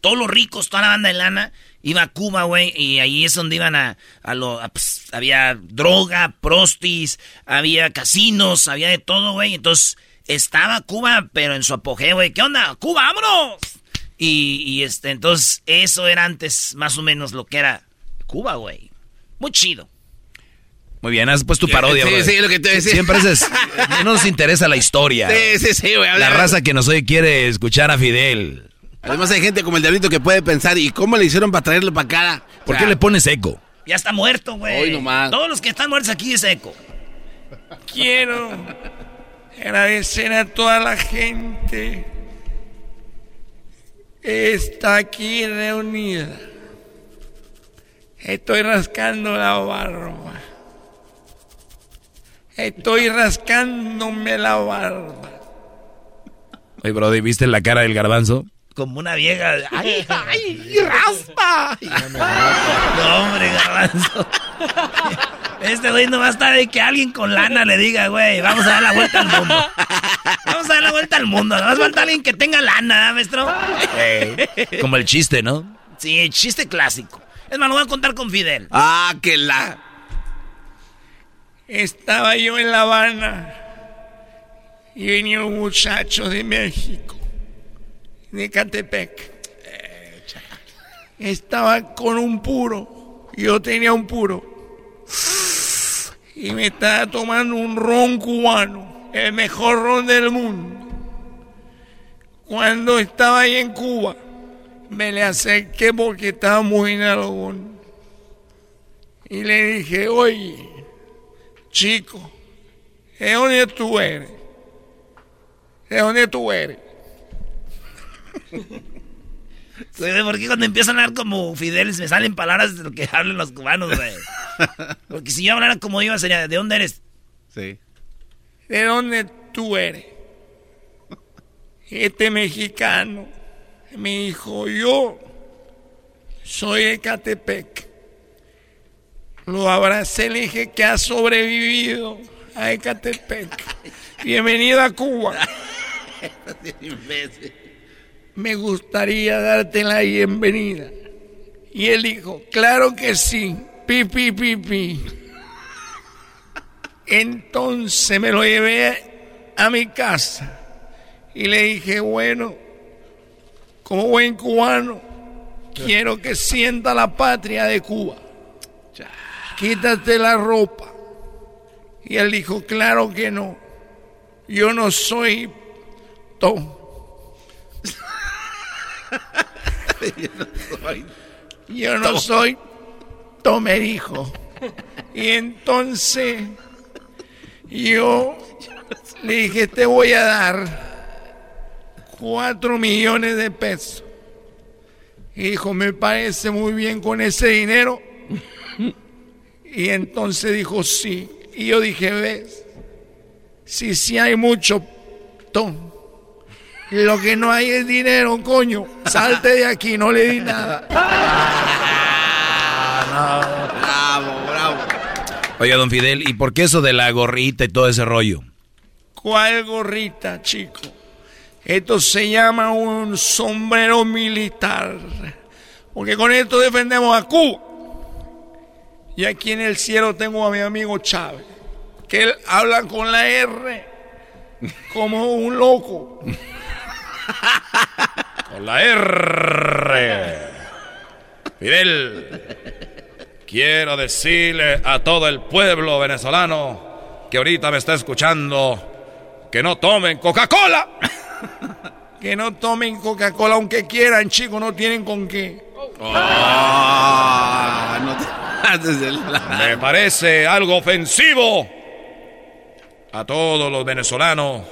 Todos los ricos, toda la banda de lana, iba a Cuba, güey, y ahí es donde iban a, a lo. a, pues, había droga, prostis, había casinos, había de todo, güey. Entonces, estaba Cuba, pero en su apogeo, güey. ¿Qué onda? ¡Cuba, vámonos! Y, y este, entonces, eso era antes, más o menos, lo que era Cuba, güey. Muy chido. Muy bien, haz pues tu parodia, Sí, sí, lo que te decía. Siempre es, no nos interesa la historia. Sí, sí, sí, güey. La raza que nos oye quiere escuchar a Fidel. Además hay gente como el diablito que puede pensar, ¿y cómo le hicieron para traerlo para acá? ¿Por qué le pones eco? Ya está muerto, güey. Hoy nomás. Todos los que están muertos aquí es eco. Quiero agradecer a toda la gente que está aquí reunida. Estoy rascando la barba. Estoy rascándome la barba. Oye, brother, ¿viste la cara del garbanzo? Como una vieja. ¡Ay, ay! ¡Raspa! No, hombre, garbanzo. Este güey no va a estar de que alguien con lana le diga, güey, vamos a dar la vuelta al mundo. Vamos a dar la vuelta al mundo. Nada más falta alguien que tenga lana, ¿eh, maestro. Como el chiste, ¿no? Sí, chiste clásico. Es más, lo voy a contar con Fidel. Ah, que la. Estaba yo en La Habana y venía un muchacho de México, de Catepec. Estaba con un puro, yo tenía un puro. Y me estaba tomando un ron cubano, el mejor ron del mundo. Cuando estaba ahí en Cuba, me le acerqué porque estaba muy en algodón. Y le dije, oye, chico, ¿de dónde tú eres? ¿De dónde tú eres? ¿Por qué cuando empiezo a hablar como Fidel me salen palabras de lo que hablan los cubanos, güey? Porque si yo hablara como yo sería, ¿de dónde eres? Sí. ¿De dónde tú eres? Este mexicano me dijo, yo soy de Catepec. Lo abracé, le dije que ha sobrevivido a Ecatepec. Bienvenido a Cuba. Me gustaría darte la bienvenida. Y él dijo, claro que sí, pi, pi. Entonces me lo llevé a mi casa y le dije, bueno, como buen cubano, quiero que sienta la patria de Cuba. Quítate la ropa. Y él dijo, claro que no. Yo no soy Tom. Yo no soy Tomerijo. Y entonces yo le dije, te voy a dar cuatro millones de pesos. Y dijo, me parece muy bien con ese dinero. Y entonces dijo, sí. Y yo dije, ves, si sí hay mucho, Tom. Lo que no hay es dinero, coño. Salte de aquí, no le di nada. bravo, bravo. Oye, don Fidel, ¿y por qué eso de la gorrita y todo ese rollo? ¿Cuál gorrita, chico? Esto se llama un sombrero militar. Porque con esto defendemos a Cuba. Y aquí en el cielo tengo a mi amigo Chávez, que él habla con la R como un loco. Con la R. Fidel, quiero decirle a todo el pueblo venezolano que ahorita me está escuchando que no tomen Coca-Cola. que no tomen Coca-Cola aunque quieran, chicos, no tienen con qué. Ah, me parece algo ofensivo a todos los venezolanos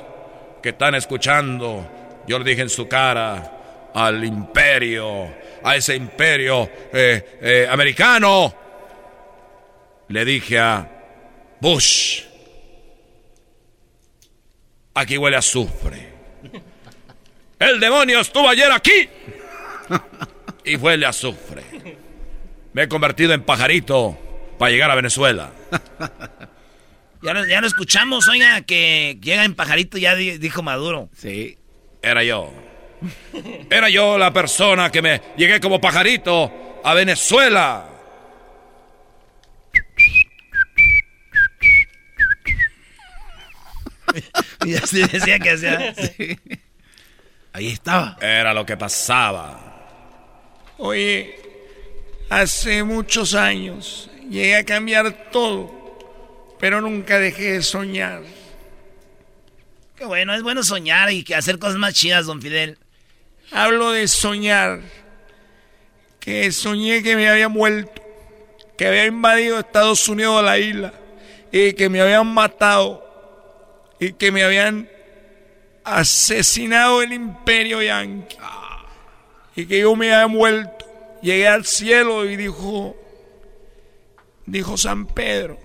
que están escuchando yo le dije en su cara al imperio, a ese imperio eh, eh, americano. Le dije a Bush, aquí huele a azufre. El demonio estuvo ayer aquí y huele a azufre. Me he convertido en pajarito para llegar a Venezuela. Ya lo, ya lo escuchamos, oiga, que llega en pajarito, ya dijo Maduro. Sí. Era yo. Era yo la persona que me llegué como pajarito a Venezuela. y así decía que hacía. Ahí estaba. Era lo que pasaba. Oye, hace muchos años llegué a cambiar todo, pero nunca dejé de soñar. Qué bueno, es bueno soñar y hacer cosas más chidas, don Fidel. Hablo de soñar. Que soñé que me había muerto, que había invadido Estados Unidos a la isla y que me habían matado y que me habían asesinado el imperio yanqui y que yo me había muerto. Llegué al cielo y dijo, dijo San Pedro,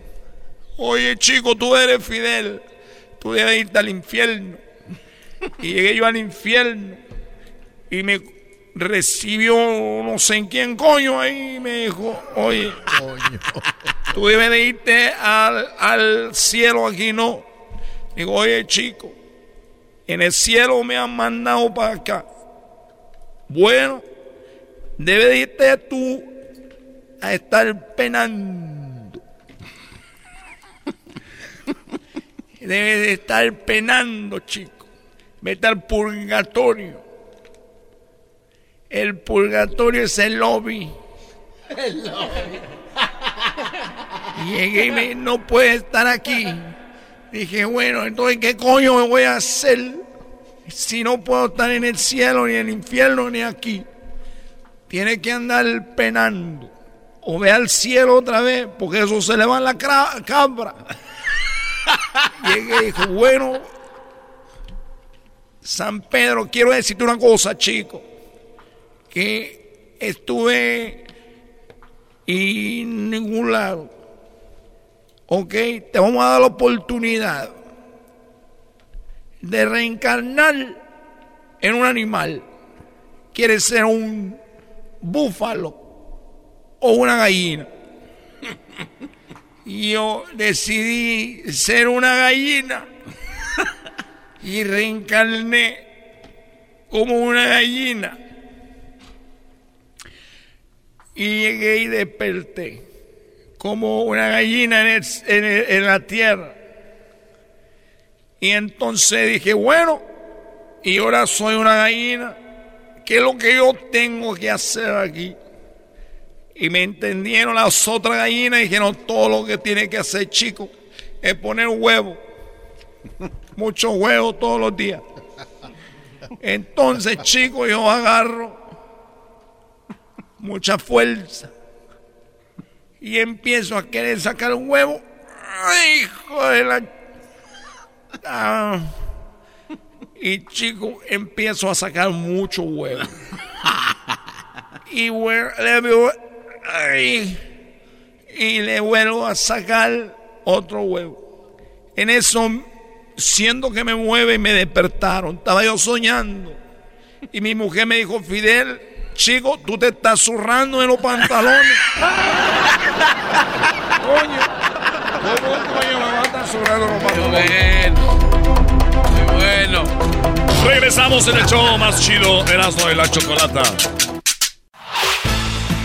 oye chico, tú eres Fidel tú debes irte al infierno. Y llegué yo al infierno y me recibió no sé en quién coño ahí y me dijo, oye, tú debes de irte al, al cielo, aquí no. Digo, oye chico, en el cielo me han mandado para acá. Bueno, debes de irte tú a estar penando Debe de estar penando, chico. Vete al purgatorio. El purgatorio es el lobby. El lobby. Llegué y me no puede estar aquí. Dije, bueno, entonces, ¿qué coño me voy a hacer si no puedo estar en el cielo, ni en el infierno, ni aquí? Tiene que andar penando. O ve al cielo otra vez, porque eso se le va en la cabra. Llegué y dijo, bueno, San Pedro, quiero decirte una cosa, chico. que estuve en ningún lado. Ok, te vamos a dar la oportunidad de reencarnar en un animal. ¿Quieres ser un búfalo o una gallina? Yo decidí ser una gallina y reencarné como una gallina. Y llegué y desperté como una gallina en, en la tierra. Y entonces dije, bueno, y ahora soy una gallina, ¿qué es lo que yo tengo que hacer aquí? Y me entendieron las otras gallinas y dijeron, todo lo que tiene que hacer, chico, es poner huevo. Muchos huevos todos los días. Entonces, chico, yo agarro mucha fuerza y empiezo a querer sacar un huevo. ¡Ay, hijo de la... Ah. Y chico, empiezo a sacar mucho huevo. y, y le vuelvo a sacar otro huevo. En eso siendo que me mueve y me despertaron. Estaba yo soñando. Y mi mujer me dijo, Fidel, chico, tú te estás zurrando en los pantalones. coño, ¿cómo coño me va a estar zurrando en los pantalones? Muy bueno. Muy bueno. Regresamos en el show más chido, Erasmo de la Chocolata.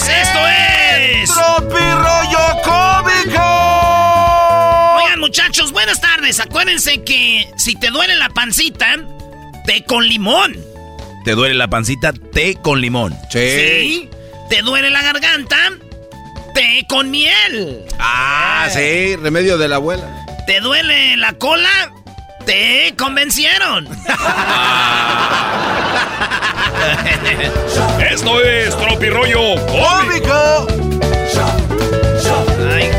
señores? Esto es rollo cómico! Oigan, muchachos, buenas tardes. Acuérdense que si te duele la pancita, té con limón. ¿Te duele la pancita? Té con limón. Sí. ¿Te duele la garganta? Té con miel. Ah, sí, remedio de la abuela. ¿Te duele la cola? Te convencieron. Esto es Tropirollo Cómico. Ay,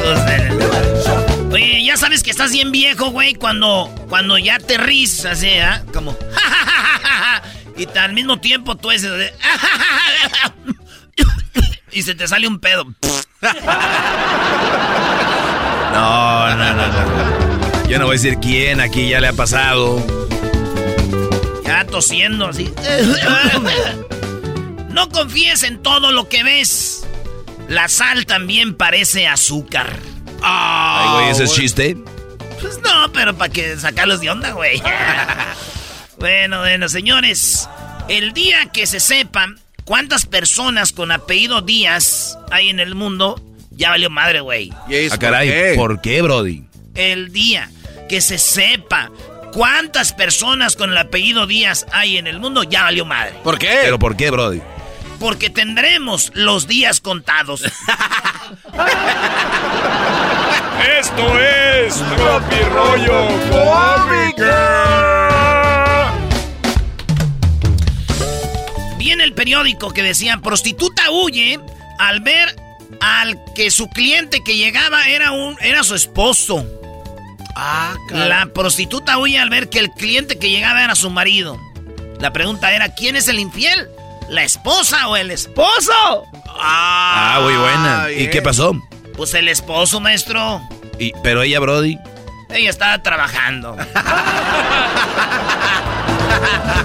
Oye, ya sabes que estás bien viejo, güey, cuando, cuando ya te ríes, así, ¿ah? Como... y al mismo tiempo tú ese... y se te sale un pedo. no, no, no, no. Yo no voy a decir quién aquí ya le ha pasado. Ya tosiendo así. no confíes en todo lo que ves. La sal también parece azúcar. Ay, güey, ¿ese es chiste? Pues no, pero para que sacarlos de onda, güey. bueno, bueno, señores. El día que se sepan cuántas personas con apellido Díaz hay en el mundo, ya valió madre, güey. Ah, caray, ¿por qué, Brody? El día que se sepa cuántas personas con el apellido Díaz hay en el mundo, ya valió madre. ¿Por qué? ¿Pero por qué, Brody? porque tendremos los días contados. Esto es Tropi Rollo Cómica. Viene el periódico que decía, prostituta huye al ver al que su cliente que llegaba era, un, era su esposo. Ah, La prostituta huye al ver que el cliente que llegaba era su marido. La pregunta era, ¿quién es el infiel? la esposa o el esposo. Ah, muy buena. ¿Y qué pasó? Pues el esposo, maestro. ¿Y, pero ella, Brody. Ella estaba trabajando.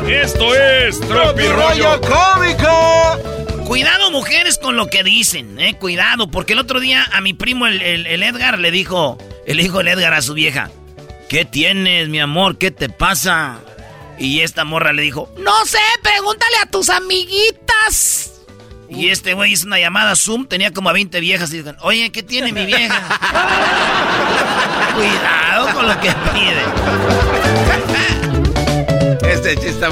Esto es Tropi Rollo Cómico. Cuidado, mujeres, con lo que dicen, eh. Cuidado, porque el otro día a mi primo, el, el Edgar, le dijo, le dijo el Edgar a su vieja: ¿Qué tienes, mi amor? ¿Qué te pasa? Y esta morra le dijo, no sé, pregúntale a tus amiguitas. Y este güey hizo una llamada Zoom, tenía como a 20 viejas y dijeron, oye, ¿qué tiene mi vieja? Cuidado con lo que pide. este chiste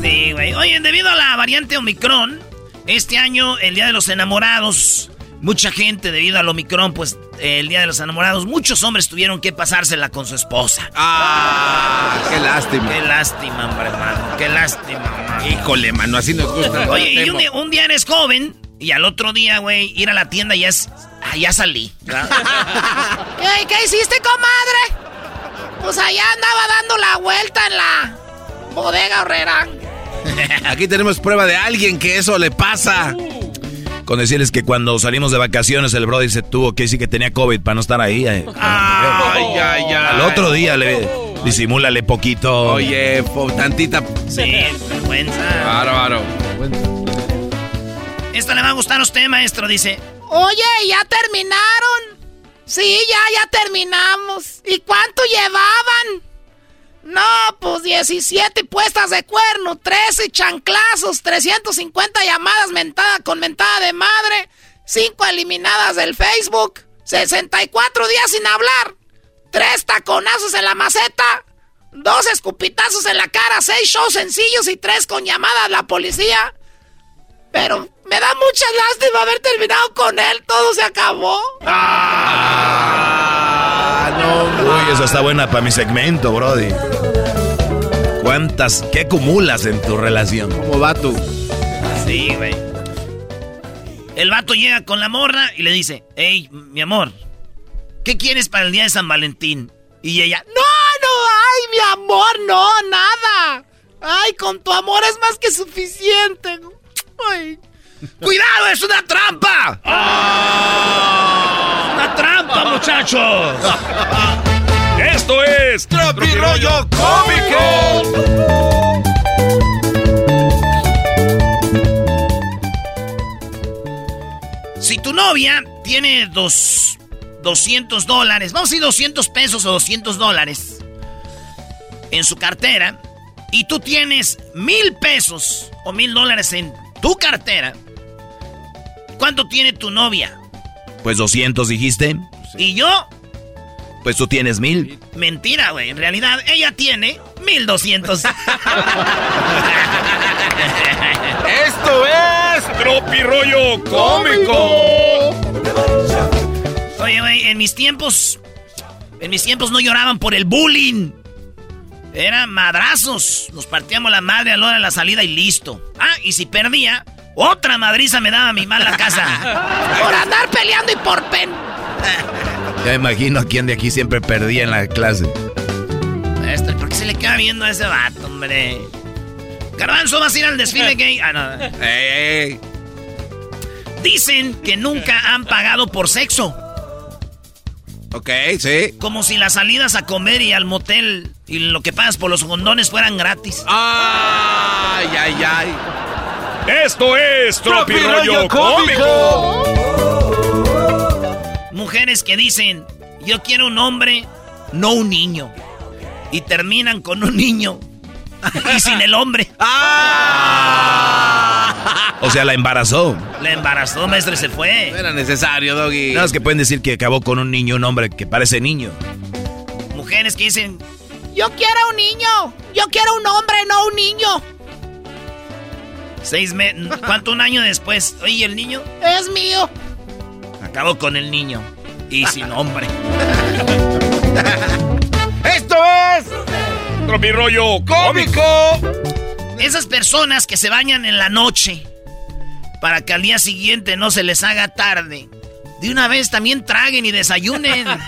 Sí, güey. Oye, debido a la variante Omicron, este año, el Día de los Enamorados, mucha gente, debido al Omicron, pues el Día de los Enamorados, muchos hombres tuvieron que pasársela con su esposa. ¡Ah! ¡Qué lástima! ¡Qué lástima, hombre, hermano! ¡Qué lástima, mano! Híjole, mano, así nos gusta. Oye, y un día, eres joven y al otro día, güey, ir a la tienda ya es... Ah, ya salí. ¿Qué hiciste, comadre? Pues allá andaba dando la vuelta en la bodega horrera. Aquí tenemos prueba de alguien que eso le pasa. Con decirles que cuando salimos de vacaciones el Brody se tuvo que decir que tenía COVID para no estar ahí. Eh. Ay, ay, ay. Al otro día le disimúlale poquito. Oye, tantita. Sí, vergüenza. Bárbaro. Esta le va a gustar a usted, maestro, dice. Oye, ¿ya terminaron? Sí, ya, ya terminamos. ¿Y cuánto llevaban? No, pues 17 puestas de cuerno, 13 chanclazos, 350 llamadas mentada con mentada de madre, 5 eliminadas del Facebook, 64 días sin hablar, 3 taconazos en la maceta, 2 escupitazos en la cara, 6 shows sencillos y 3 con llamada a la policía. Pero me da mucha lástima haber terminado con él, todo se acabó. Ah, no, Uy, eso está buena para mi segmento, Brody. ¿Cuántas, qué acumulas en tu relación? ¿Cómo va tú? Sí, güey. El vato llega con la morra y le dice, hey, mi amor, ¿qué quieres para el día de San Valentín? Y ella, no, no, ay, mi amor, no, nada. Ay, con tu amor es más que suficiente. Ay, ¡Cuidado, es una trampa! ¡Ah! ¡Una trampa, muchachos! Esto es Tropi Rollo Cómico. Si tu novia tiene dos, 200 dólares, vamos a decir 200 pesos o 200 dólares en su cartera, y tú tienes mil pesos o mil dólares en tu cartera, ¿Cuánto tiene tu novia? Pues 200 dijiste. ¿Y yo? Pues tú tienes mil. Mentira, güey. En realidad ella tiene 1200. Esto es Tropi Rollo Cómico. Oye, güey, en mis tiempos. En mis tiempos no lloraban por el bullying. Eran madrazos. Nos partíamos la madre a la hora de la salida y listo. Ah, y si perdía, otra madriza me daba mi mala casa. por andar peleando y por pen. Ya imagino a quién de aquí siempre perdía en la clase. Este, ¿por qué se le queda viendo a ese vato, hombre? Garbanzo, ¿vas a ir al desfile gay? Ah, no. Dicen que nunca han pagado por sexo. Ok, sí. Como si las salidas a comer y al motel y lo que pagas por los condones fueran gratis. ¡Ay, ay, ay! Esto es Tropi Rollo Cómico. Mujeres que dicen, yo quiero un hombre, no un niño. Y terminan con un niño. y sin el hombre. ¡Ah! O sea, la embarazó. La embarazó, maestro, se fue. No era necesario, Doggy. No, es que pueden decir que acabó con un niño, un hombre que parece niño. Mujeres que dicen, yo quiero un niño. Yo quiero un hombre, no un niño. Seis meses. ¿Cuánto un año después? Oye, ¿el niño? Es mío. Acabo con el niño. Y sin hombre. Esto es. Tropirollo cómico. Esas personas que se bañan en la noche para que al día siguiente no se les haga tarde. De una vez también traguen y desayunen.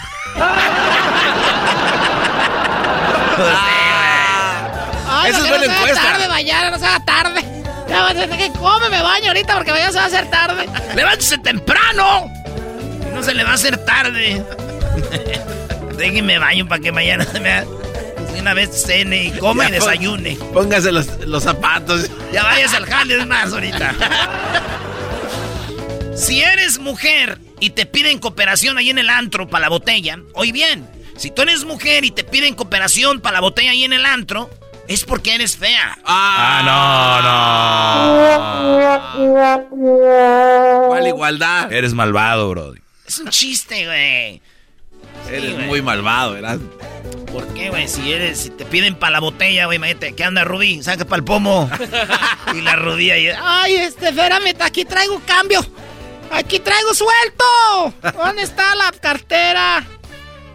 Ay, Eso es buena no encuesta. tarde bañar, no se haga tarde. que come, me baño ahorita porque mañana se va a hacer tarde. ¡Levántese temprano! No se le va a hacer tarde. Déjenme baño para que mañana me una vez cene y coma y desayune. Póngase los, los zapatos. Ya vayas al jale más ahorita. si eres mujer y te piden cooperación ahí en el antro para la botella, hoy bien, si tú eres mujer y te piden cooperación para la botella ahí en el antro, es porque eres fea. Ah, no, no. ¿Cuál igualdad? Eres malvado, bro. Es un chiste, güey. Eres muy malvado, ¿verdad? ¿Por qué, güey? Si eres, si te piden para la botella, güey, imagínate, ¿qué anda Rubí? Saca para el pomo. y la rodilla y... Ay, este, espérame, aquí traigo cambio. Aquí traigo suelto. ¿Dónde está la cartera?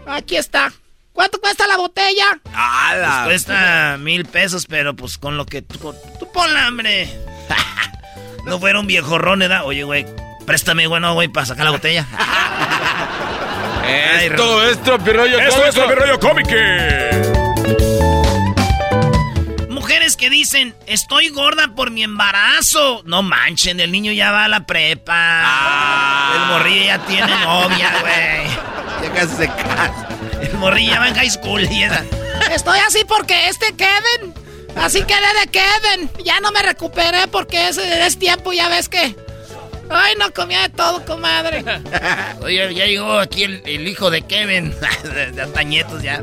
Aquí está. ¿Cuánto cuesta la botella? Ah, cuesta mil pesos, pero pues con lo que tú, tú ponla, hombre. no fuera un viejo ¿verdad? Oye, güey, préstame, bueno, güey, para sacar la botella. Esto es tropirollo Esto es tropirollo cómico. Mujeres que dicen, estoy gorda por mi embarazo. No manchen, el niño ya va a la prepa. Ah. El morrillo ya tiene novia, güey. Ya casi se casa. El morrillo ya va en high school y Estoy así porque este Kevin. Así quedé de Kevin. Ya no me recuperé porque ese es tiempo, ya ves que Ay, no comía de todo, comadre. Oye, ya llegó aquí el, hijo de Kevin. de, Atañetos ya.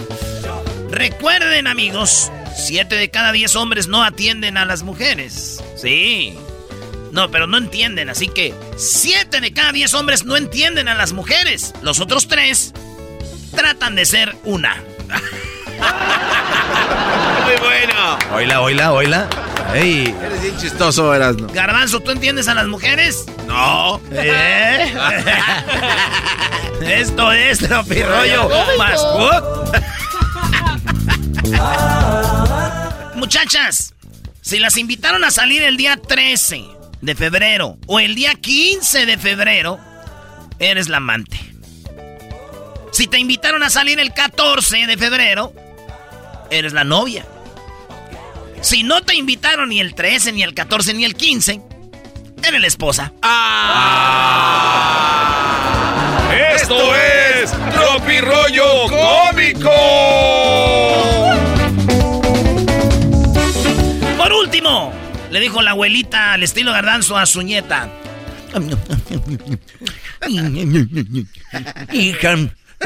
Recuerden, amigos, siete de cada diez hombres no atienden a las mujeres. Sí. No, pero no entienden, así que siete de cada diez hombres no entienden a las mujeres. Los otros tres tratan de ser una. Muy bueno. Oila, oila, oila. Ey. Eres bien chistoso, verás, ¿no? Garbanzo, ¿tú entiendes a las mujeres? No. ¿Eh? Esto es Tropirollo más Muchachas, si las invitaron a salir el día 13 de febrero o el día 15 de febrero, eres la amante. Si te invitaron a salir el 14 de febrero, eres la novia. Si no te invitaron ni el 13, ni el 14, ni el 15, eres la esposa. ¡Ah! ¡Esto es Tropi Rollo Cómico! Por último, le dijo la abuelita al estilo gardanzo a su nieta. Hija,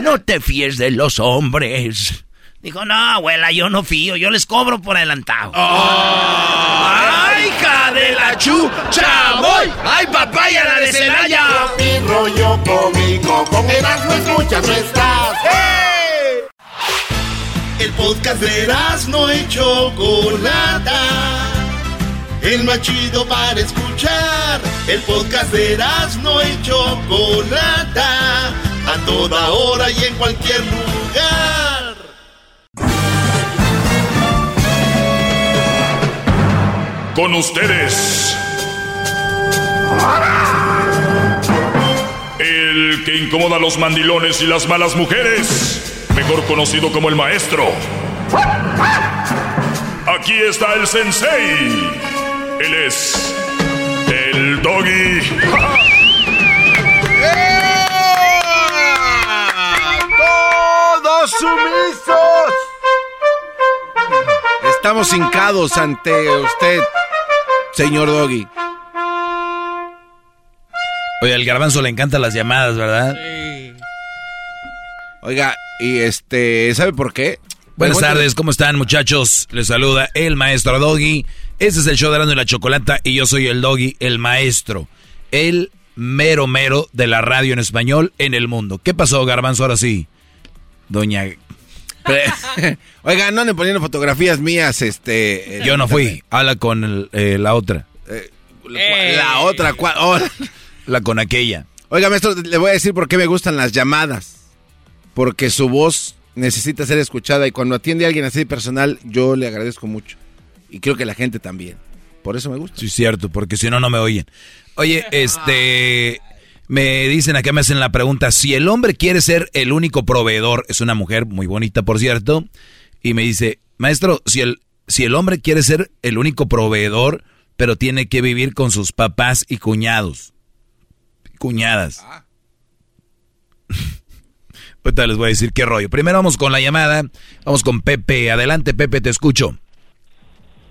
no te fíes de los hombres. Dijo, no, abuela, yo no fío, yo les cobro por adelantado. Oh, ¡Ay, hija de la chucha! ¡Voy! ¡Ay, papaya la de Celaya! Mi rollo cómico, con Erasmo escuchas no estás. El podcast de Erasmo y Chocolata. El más chido para escuchar. El podcast de Erasmo y Chocolata. A toda hora y en cualquier lugar. Con ustedes. El que incomoda a los mandilones y las malas mujeres, mejor conocido como el maestro. Aquí está el sensei. Él es el doggy. ¡Todos sumisos! Estamos hincados ante usted, señor Doggy. Oye, al garbanzo le encantan las llamadas, ¿verdad? Sí. Oiga, y este, ¿sabe por qué? Buenas tardes, ¿cómo están muchachos? Les saluda el maestro Doggy. Este es el show de y la Chocolata y yo soy el Doggy, el maestro. El mero mero de la radio en español en el mundo. ¿Qué pasó, garbanzo, ahora sí? Doña Oiga, no le poniendo fotografías mías, este... Yo no fui, habla con eh, la otra. Eh, la otra, ¿cuál? Oh. La con aquella. Oiga, maestro, le voy a decir por qué me gustan las llamadas. Porque su voz necesita ser escuchada y cuando atiende a alguien así personal, yo le agradezco mucho. Y creo que la gente también. Por eso me gusta. Sí, cierto, porque si no, no me oyen. Oye, este... Me dicen acá, me hacen la pregunta, si el hombre quiere ser el único proveedor, es una mujer muy bonita, por cierto, y me dice, maestro, si el, si el hombre quiere ser el único proveedor, pero tiene que vivir con sus papás y cuñados, cuñadas. Ah. Ahorita les voy a decir qué rollo. Primero vamos con la llamada, vamos con Pepe. Adelante, Pepe, te escucho.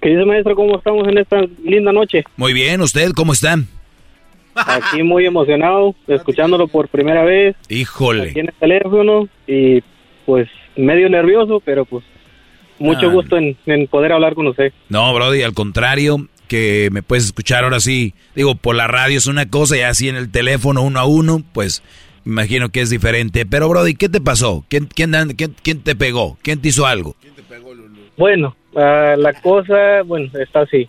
¿Qué dice, maestro? ¿Cómo estamos en esta linda noche? Muy bien, ¿usted cómo está? Aquí muy emocionado, escuchándolo por primera vez. Híjole. Aquí en el teléfono y pues medio nervioso, pero pues mucho ah. gusto en, poder hablar con usted. No, Brody, al contrario, que me puedes escuchar ahora sí. Digo, por la radio es una cosa y así en el teléfono uno a uno, pues Imagino que es diferente. Pero, Brody, ¿qué te pasó? ¿Quién, quién, quién, te pegó? ¿Quién te hizo algo? Bueno, uh, la cosa, bueno, está así.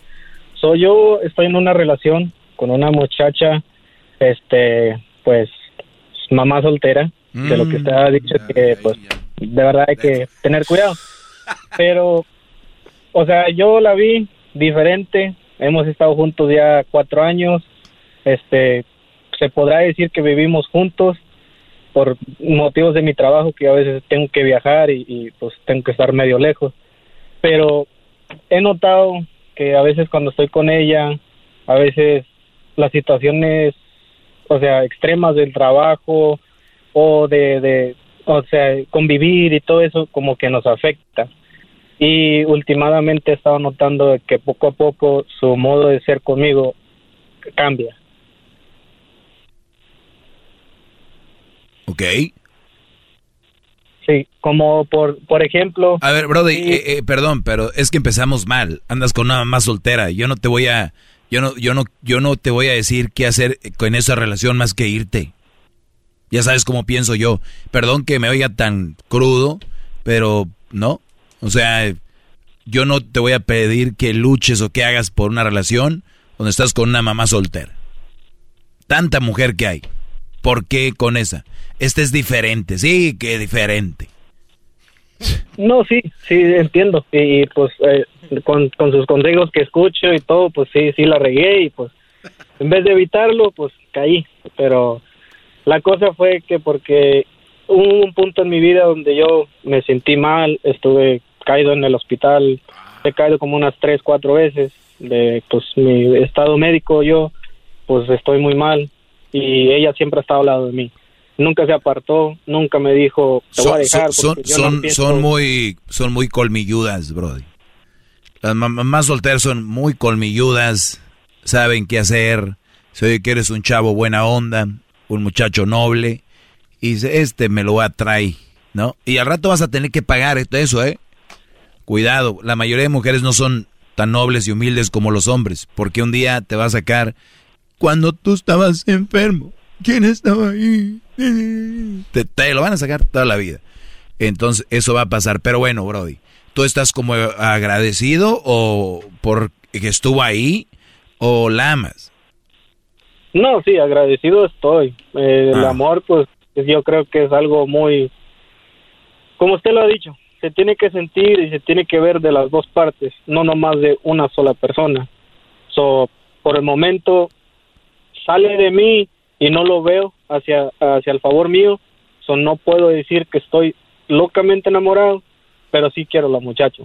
Soy yo, estoy en una relación con una muchacha, este, pues, mamá soltera, de lo que usted ha dicho, que, pues, de verdad hay que tener cuidado. Pero, o sea, yo la vi diferente, hemos estado juntos ya cuatro años, este, se podrá decir que vivimos juntos, por motivos de mi trabajo que a veces tengo que viajar y, pues tengo que estar medio lejos. Pero he notado que a veces cuando estoy con ella, a veces las situaciones, o sea, extremas del trabajo o de, de, o sea, convivir y todo eso como que nos afecta. Y últimamente he estado notando que poco a poco su modo de ser conmigo cambia. Ok. Sí, como por, por ejemplo... A ver, Brody, eh, eh, perdón, pero es que empezamos mal. Andas con una mamá soltera. Yo no te voy a... Yo no, yo no, yo no te voy a decir qué hacer con esa relación más que irte. Ya sabes cómo pienso yo. Perdón que me oiga tan crudo, pero no. O sea, yo no te voy a pedir que luches o que hagas por una relación donde estás con una mamá soltera. Tanta mujer que hay. ¿Por qué con esa? Este es diferente, sí, que diferente. No, sí, sí, entiendo. Y, pues eh, con, sus consejos que escucho y todo, pues sí, sí la regué y pues en vez de evitarlo, pues caí. Pero la cosa fue que porque hubo un punto en mi vida donde yo me sentí mal, estuve caído en el hospital, he caído como unas tres, cuatro veces de pues mi estado médico, yo pues estoy muy mal y ella siempre ha estado al lado de mí nunca se apartó, nunca me dijo, te voy a dejar. Son, son, son, muy, son muy colmilludas, Brody. Las mamás solteras son muy colmilludas, saben qué hacer. Se oye que eres un chavo buena onda, un muchacho noble, y dice, este me lo atrae, ¿no? Y al rato vas a tener que pagar eso, ¿eh? Cuidado, la mayoría de mujeres no son tan nobles y humildes como los hombres, porque un día te va a sacar cuando tú estabas enfermo. ¿Quién estaba ahí? Te, lo van a sacar toda la vida. Entonces, eso va a pasar. Pero bueno, Brody, ¿tú estás como agradecido o por que estuvo ahí o la amas? No, sí, agradecido estoy. Eh, el ah. amor, pues, yo creo que es algo muy, como usted lo ha dicho, se tiene que sentir y se tiene que ver de las dos partes, no nomás de una sola persona. So, por el momento, sale de mí y no lo veo hacia, hacia el favor mío, so no puedo decir que estoy locamente enamorado, pero sí quiero a la muchacha.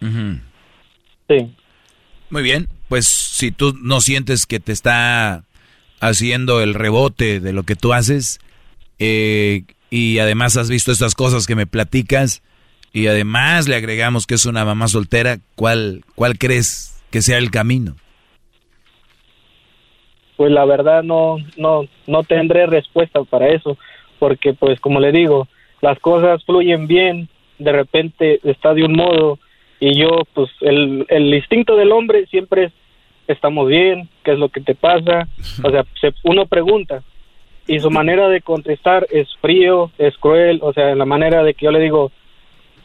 Sí. Muy bien, pues si tú no sientes que te está haciendo el rebote de lo que tú haces, eh, y además has visto estas cosas que me platicas, y además le agregamos que es una mamá soltera, ¿cuál, cuál crees que sea el camino? Pues la verdad no, no, no tendré respuesta para eso, porque pues como le digo, las cosas fluyen bien, de repente está de un modo y yo pues el, el instinto del hombre siempre es estamos bien, qué es lo que te pasa, o sea, uno pregunta y su manera de contestar es frío, es cruel, o sea, en la manera de que yo le digo,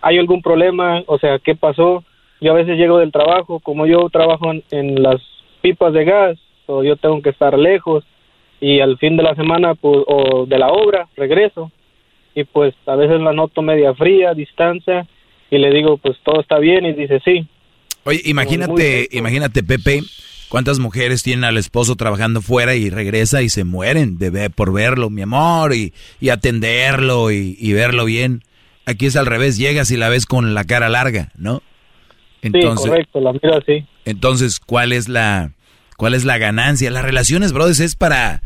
¿hay algún problema? O sea, ¿qué pasó? Yo a veces llego del trabajo, como yo trabajo en las pipas de gas, yo tengo que estar lejos y al fin de la semana pues, o de la obra regreso y pues a veces la noto media fría, distancia y le digo pues todo está bien y dice sí. Oye, imagínate, imagínate Pepe, cuántas mujeres tienen al esposo trabajando fuera y regresa y se mueren de por verlo, mi amor, y, y atenderlo y, y, verlo bien. Aquí es al revés, llegas y la ves con la cara larga, ¿no? Entonces, sí, correcto, la miro así. Entonces, ¿cuál es la ¿Cuál es la ganancia? Las relaciones, brothers, es para,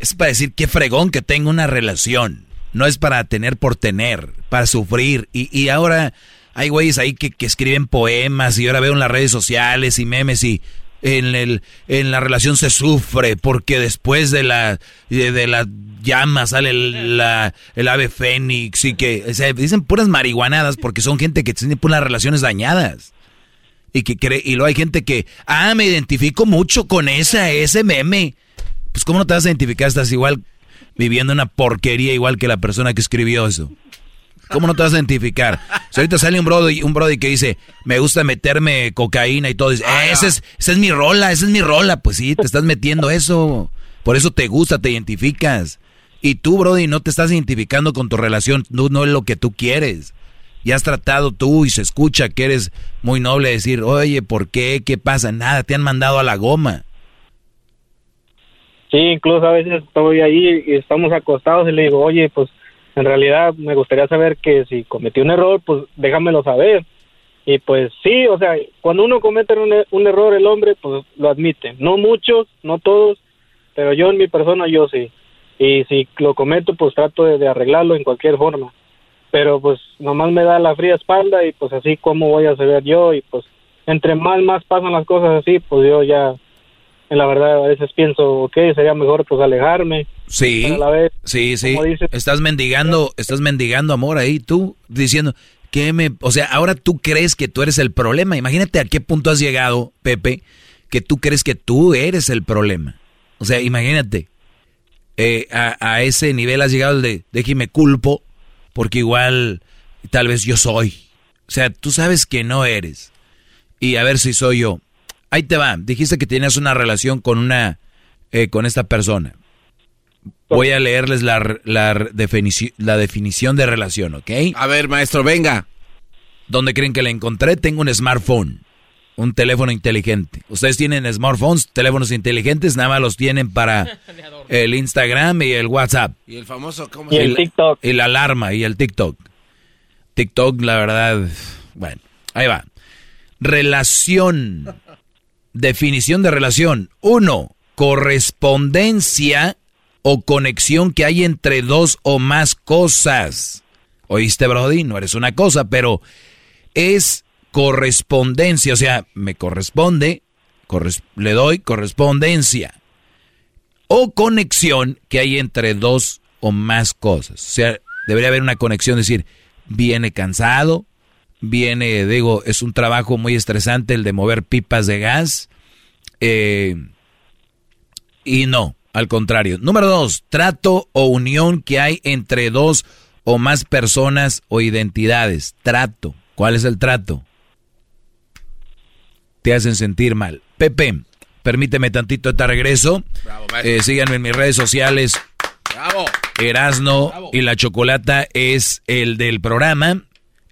es para decir qué fregón que tengo una relación. No es para tener por tener, para sufrir. Y, y ahora hay güeyes ahí que, que, escriben poemas y ahora veo en las redes sociales y memes y en, el, en la relación se sufre porque después de la, de, la llama sale el, la, el ave fénix y que dicen puras marihuanadas porque son gente que tiene puras relaciones dañadas y que cree, y luego hay gente que, ah, me identifico mucho con esa, ese meme. Pues cómo no te vas a identificar, estás igual, viviendo una porquería igual que la persona que escribió eso. ¿Cómo no te vas a identificar? Si ahorita sale un brody, un brody que dice, me gusta meterme cocaína y todo, dice, ah, esa es, esa es mi rola, esa es mi rola. Pues sí, te estás metiendo eso. Por eso te gusta, te identificas. Y tú, brody, no te estás identificando con tu relación, no, no es lo que tú quieres. Y has tratado tú y se escucha que eres muy noble decir, oye, ¿por qué? ¿Qué pasa? Nada, te han mandado a la goma. Sí, incluso a veces estoy ahí y estamos acostados y le digo, oye, pues en realidad me gustaría saber que si cometí un error, pues déjamelo saber. Y pues sí, o sea, cuando uno comete un, un error el hombre, pues lo admite. No muchos, no todos, pero yo en mi persona yo sí. Y si lo cometo, pues trato de, arreglarlo en cualquier forma. Pero pues nomás me da la fría espalda y pues así como voy a saber yo y pues entre más más pasan las cosas así, pues yo ya en la verdad a veces pienso, ok, sería mejor pues alejarme. Sí, sí, sí. estás mendigando, estás mendigando amor ahí tú, diciendo que me, o sea, ahora tú crees que tú eres el problema. Imagínate a qué punto has llegado, Pepe, que tú crees que tú eres el problema. O sea, imagínate, eh, a, ese nivel has llegado de, de que me culpo, porque igual tal vez yo soy. O sea, tú sabes que no eres. Y a ver si soy yo. Ahí te va. Dijiste que tenías una relación con una, eh, con esta persona. Voy a leerles la, la, la definición de relación, ¿ok? A ver, maestro, venga. ¿Dónde creen que la encontré? Tengo un smartphone, un teléfono inteligente. Ustedes tienen smartphones, teléfonos inteligentes, nada más los tienen para el Instagram y el WhatsApp. Y el famoso, ¿cómo y el TikTok. Y la alarma y el TikTok. TikTok, la verdad, bueno, ahí va. Relación Definición de relación. Uno, correspondencia o conexión que hay entre dos o más cosas. ¿Oíste, Brody? No eres una cosa, pero es correspondencia, o sea, me corresponde, le doy correspondencia. O conexión que hay entre dos o más cosas. O sea, debería haber una conexión, decir, viene cansado, viene, digo, es un trabajo muy estresante el de mover pipas de gas. Eh, y no, al contrario. Número dos, trato o unión que hay entre dos o más personas o identidades. Trato. ¿Cuál es el trato? Te hacen sentir mal. Pepe, permíteme tantito este regreso. Eh, síganme en mis redes sociales. Bravo. Erasno y la chocolata es el del programa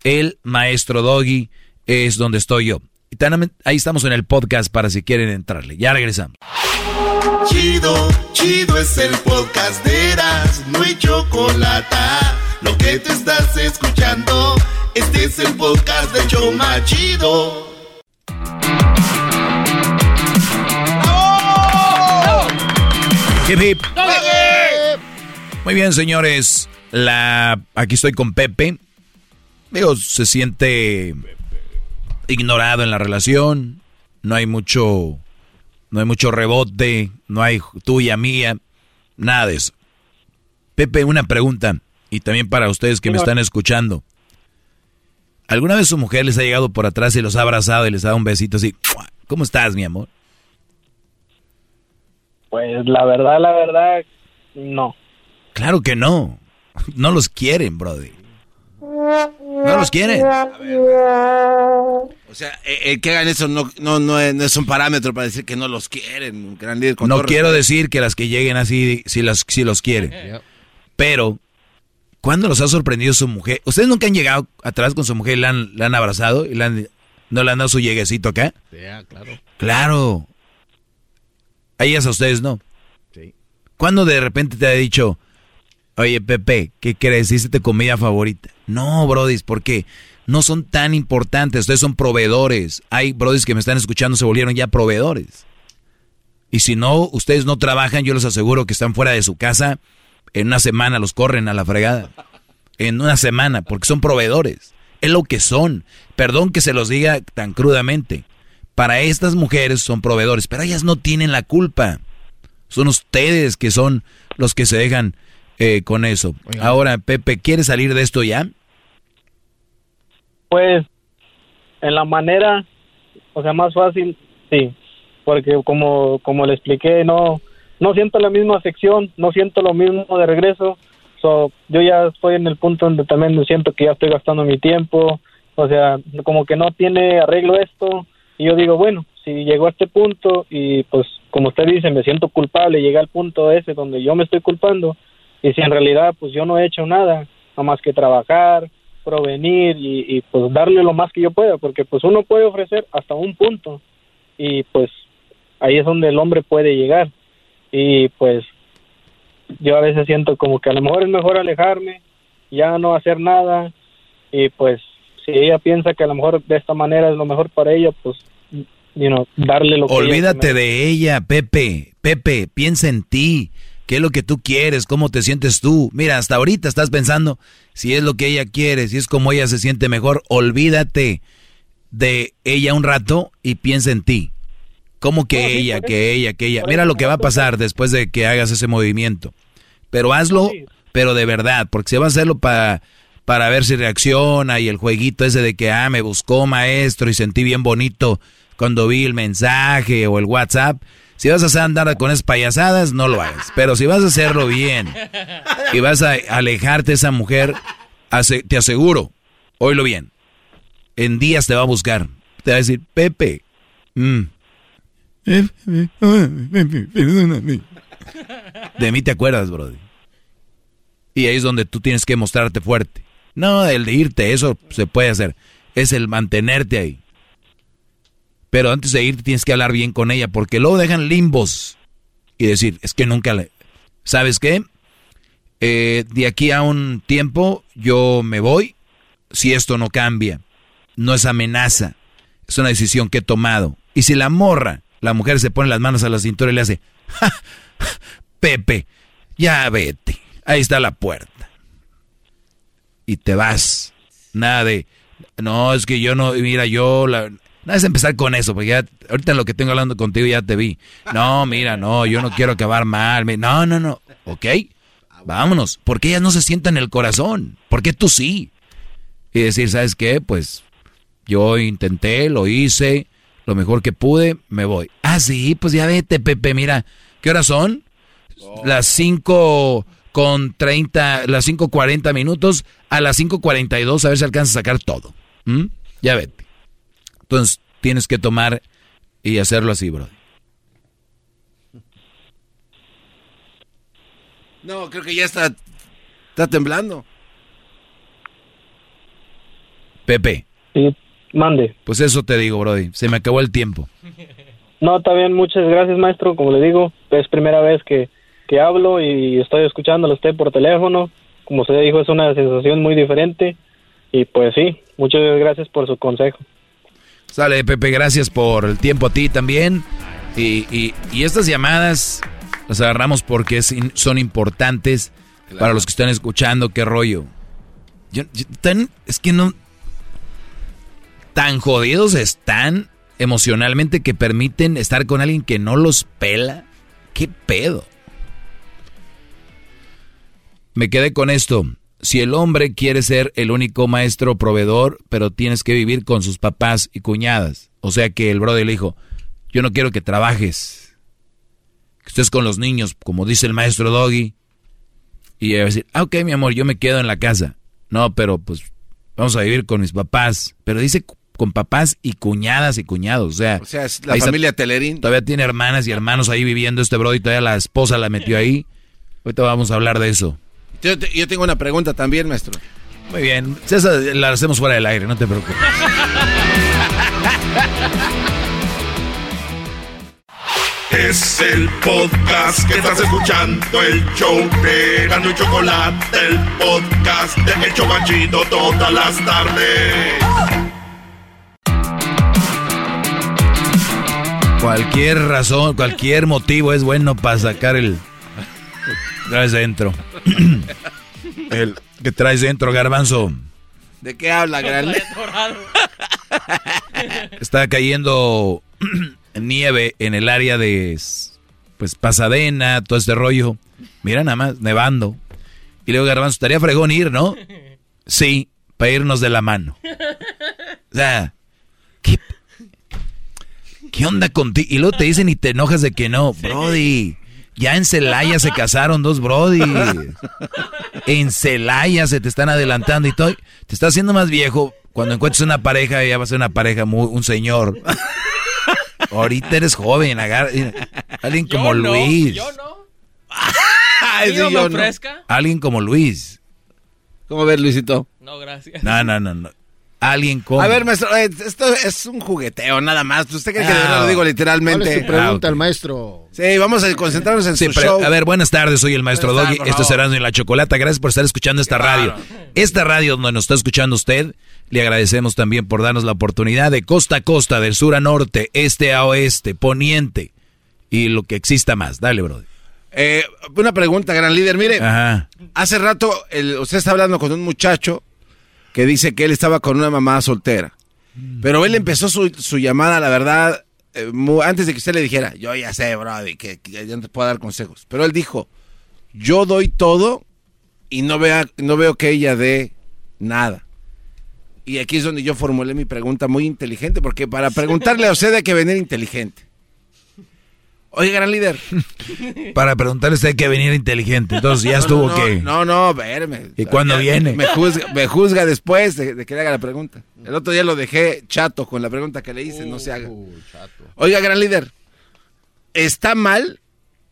el maestro Doggy es donde estoy yo. Y ahí estamos en el podcast para si quieren entrarle. Ya regresamos. Chido, chido es el podcast de Eras, no hay chocolate. Lo que te estás escuchando, este es el podcast de Choma Chido. Hip, hip. Muy bien, señores. La, aquí estoy con Pepe. Digo, se siente ignorado en la relación, no hay mucho, no hay mucho rebote, no hay tuya, mía, nada de eso. Pepe, una pregunta, y también para ustedes que me están escuchando. ¿Alguna vez su mujer les ha llegado por atrás y los ha abrazado y les ha dado un besito así? ¿Cómo estás, mi amor? Pues la verdad, la verdad, no. Claro que no. No los quieren, brother. No los quieren. O sea, el que hagan eso no, no, no, es, un parámetro para decir que no los quieren. Gran líder, no quiero decir que las que lleguen así, si, las, si los quieren. Pero, ¿cuándo los ha sorprendido su mujer? ¿Ustedes nunca han llegado atrás con su mujer y la han, abrazado y no le han dado su lleguecito acá? claro. Claro. A ellas a ustedes no. Sí. ¿Cuándo de repente te ha dicho, Oye, Pepe, ¿qué crees? ¿Hiciste comida favorita? No, brodis, porque no son tan importantes. Ustedes son proveedores. Hay brodis que me están escuchando, se volvieron ya proveedores. Y si no, ustedes no trabajan, yo les aseguro que están fuera de su casa. En una semana los corren a la fregada. En una semana, porque son proveedores. Es lo que son. Perdón que se los diga tan crudamente. Para estas mujeres son proveedores, pero ellas no tienen la culpa. Son ustedes que son los que se dejan eh, con eso. Ahora, Pepe, ¿quieres salir de esto ya? Pues, en la manera, o sea, más fácil, sí, porque como, como le expliqué, no, no siento la misma afección, no siento lo mismo de regreso. So, yo ya estoy en el punto donde también siento que ya estoy gastando mi tiempo, o sea, como que no tiene arreglo esto. Y yo digo, bueno, si llegó a este punto y pues como usted dice, me siento culpable, llega al punto ese donde yo me estoy culpando y si en realidad pues yo no he hecho nada, nada más que trabajar, provenir y, y pues darle lo más que yo pueda, porque pues uno puede ofrecer hasta un punto y pues ahí es donde el hombre puede llegar. Y pues yo a veces siento como que a lo mejor es mejor alejarme, ya no hacer nada y pues si ella piensa que a lo mejor de esta manera es lo mejor para ella, pues you know, darle lo que Olvídate de ella, Pepe. Pepe, piensa en ti. ¿Qué es lo que tú quieres? ¿Cómo te sientes tú? Mira, hasta ahorita estás pensando si es lo que ella quiere, si es como ella se siente mejor. Olvídate de ella un rato y piensa en ti. ¿Cómo que ella, que ella, que ella? Mira lo que va a pasar después de que hagas ese movimiento. Pero hazlo, pero de verdad, porque se va a hacerlo para, para ver si reacciona y el jueguito ese de que, ah, me buscó maestro y sentí bien bonito cuando vi el mensaje o el WhatsApp. Si vas a andar con esas payasadas, no lo hagas. Pero si vas a hacerlo bien y vas a alejarte de esa mujer, te aseguro, oílo bien, en días te va a buscar. Te va a decir, Pepe, mm, de mí te acuerdas, Brody. Y ahí es donde tú tienes que mostrarte fuerte. No, el de irte, eso se puede hacer. Es el mantenerte ahí. Pero antes de irte tienes que hablar bien con ella, porque luego dejan limbos y decir, es que nunca le... ¿Sabes qué? Eh, de aquí a un tiempo yo me voy si esto no cambia. No es amenaza, es una decisión que he tomado. Y si la morra la mujer se pone las manos a la cintura y le hace, Pepe, ya vete, ahí está la puerta. Y te vas. Nada de, no, es que yo no, mira, yo, la, nada es empezar con eso, porque ya, ahorita lo que tengo hablando contigo ya te vi. No, mira, no, yo no quiero acabar mal. No, no, no, ok, vámonos. porque ellas no se sientan en el corazón? ¿Por qué tú sí? Y decir, ¿sabes qué? Pues yo intenté, lo hice, lo mejor que pude, me voy. Ah, sí, pues ya vete, Pepe, mira, ¿qué horas son? Las 5 con 30, las 5.40 minutos, a las 5.42 a ver si alcanza a sacar todo. ¿Mm? Ya vete. Entonces, tienes que tomar y hacerlo así, bro. No, creo que ya está, está temblando. Pepe. Sí. Mande. Pues eso te digo, Brody. Se me acabó el tiempo. No, está bien. Muchas gracias, maestro. Como le digo, es primera vez que, que hablo y estoy escuchándolo a usted por teléfono. Como usted dijo, es una sensación muy diferente. Y pues sí, muchas gracias por su consejo. Sale, Pepe, gracias por el tiempo a ti también. Y, y, estas llamadas las agarramos porque son importantes para los que están escuchando. ¿Qué rollo? Yo, es que no, tan jodidos están emocionalmente que permiten estar con alguien que no los pela. ¿Qué pedo? Me quedé con esto. Si el hombre quiere ser el único maestro proveedor, pero tienes que vivir con sus papás y cuñadas. O sea que el brother le dijo, yo no quiero que trabajes. Que estés con los niños, como dice el maestro Doggy. Y ella va a decir, ah, ok, mi amor, yo me quedo en la casa. No, pero pues vamos a vivir con mis papás. Pero dice con papás y cuñadas y cuñados. O sea, o sea es la familia Telerín. Todavía tiene hermanas y hermanos ahí viviendo este bro y todavía la esposa la metió ahí. Ahorita vamos a hablar de eso. Yo, tengo una pregunta también, maestro. Muy bien. Esa la hacemos fuera del aire, no te preocupes. Es el podcast que estás escuchando, el show de Gano y Chocolate, el podcast de El Chocachito todas las tardes. Cualquier razón, cualquier motivo es bueno para sacar el. Traes dentro. el que traes dentro, garbanzo. ¿De qué habla, grande? Está cayendo nieve en el área de pues Pasadena, todo este rollo. Mira nada más, nevando. Y luego Garbanzo, estaría fregón ir, ¿no? Sí, para irnos de la mano. O sea, ¿Qué onda contigo? Y luego te dicen y te enojas de que no. Brody, Ya en Celaya se casaron dos brody. En Celaya se te están adelantando y todo. Te estás haciendo más viejo. Cuando encuentres una pareja, ya va a ser una pareja, muy, un señor. Ahorita eres joven, alguien como Luis. Yo no. Alguien como Luis. ¿Cómo ves, Luisito? No, gracias. No, no, no, no. Alguien como. A ver, maestro, eh, esto es un jugueteo nada más. ¿Usted cree que de verdad lo digo literalmente? ¿Cuál es su pregunta al maestro? Sí, vamos a concentrarnos en su show. A ver, buenas tardes, soy el maestro Doggy. Esto es Erasmo y la Chocolata. Gracias por estar escuchando esta radio. Esta radio donde nos está escuchando usted, le agradecemos también por darnos la oportunidad de costa a costa, del sur a norte, este a oeste, poniente y lo que exista más. Dale, brother. Eh, una pregunta, gran líder. Mire, hace rato usted está hablando con un muchacho que dice que él estaba con una mamá soltera. Pero él empezó su, llamada, la verdad, eh, antes de que usted le dijera, yo ya sé, bro, que, ya no te puedo dar consejos. Pero él dijo, yo doy todo y no, vea, no veo que ella dé nada. Y aquí es donde yo formulé mi pregunta muy inteligente, porque para preguntarle a usted hay que venir inteligente. Oye, gran líder. Para preguntarle usted hay que venir inteligente. Entonces ya estuvo que. No, no, verme. ¿Y cuándo viene? Me juzga, me juzga después de, que le haga la pregunta. El otro día lo dejé chato con la pregunta que le hice, no se haga. Uh, Oiga, gran líder. Está mal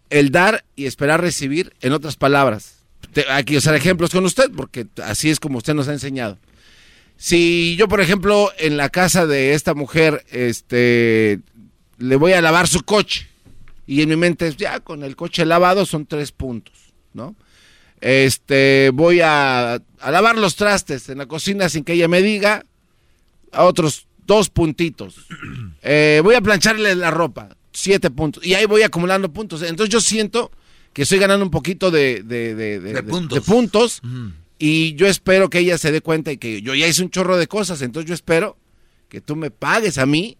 el dar y esperar recibir, en otras palabras. aquí usar ejemplos con usted, porque así es como usted nos ha enseñado. Si yo, por ejemplo, en la casa de esta mujer, este, le voy a lavar su coche y en mi mente es, ya, con el coche lavado son tres puntos, ¿no? Este, voy a, lavar los trastes en la cocina sin que ella me diga, a otros dos puntitos. Eh, voy a plancharle la ropa, siete puntos. Y ahí voy acumulando puntos. Entonces yo siento que estoy ganando un poquito de, de, puntos. Y yo espero que ella se dé cuenta y que yo ya hice un chorro de cosas. Entonces yo espero que tú me pagues a mí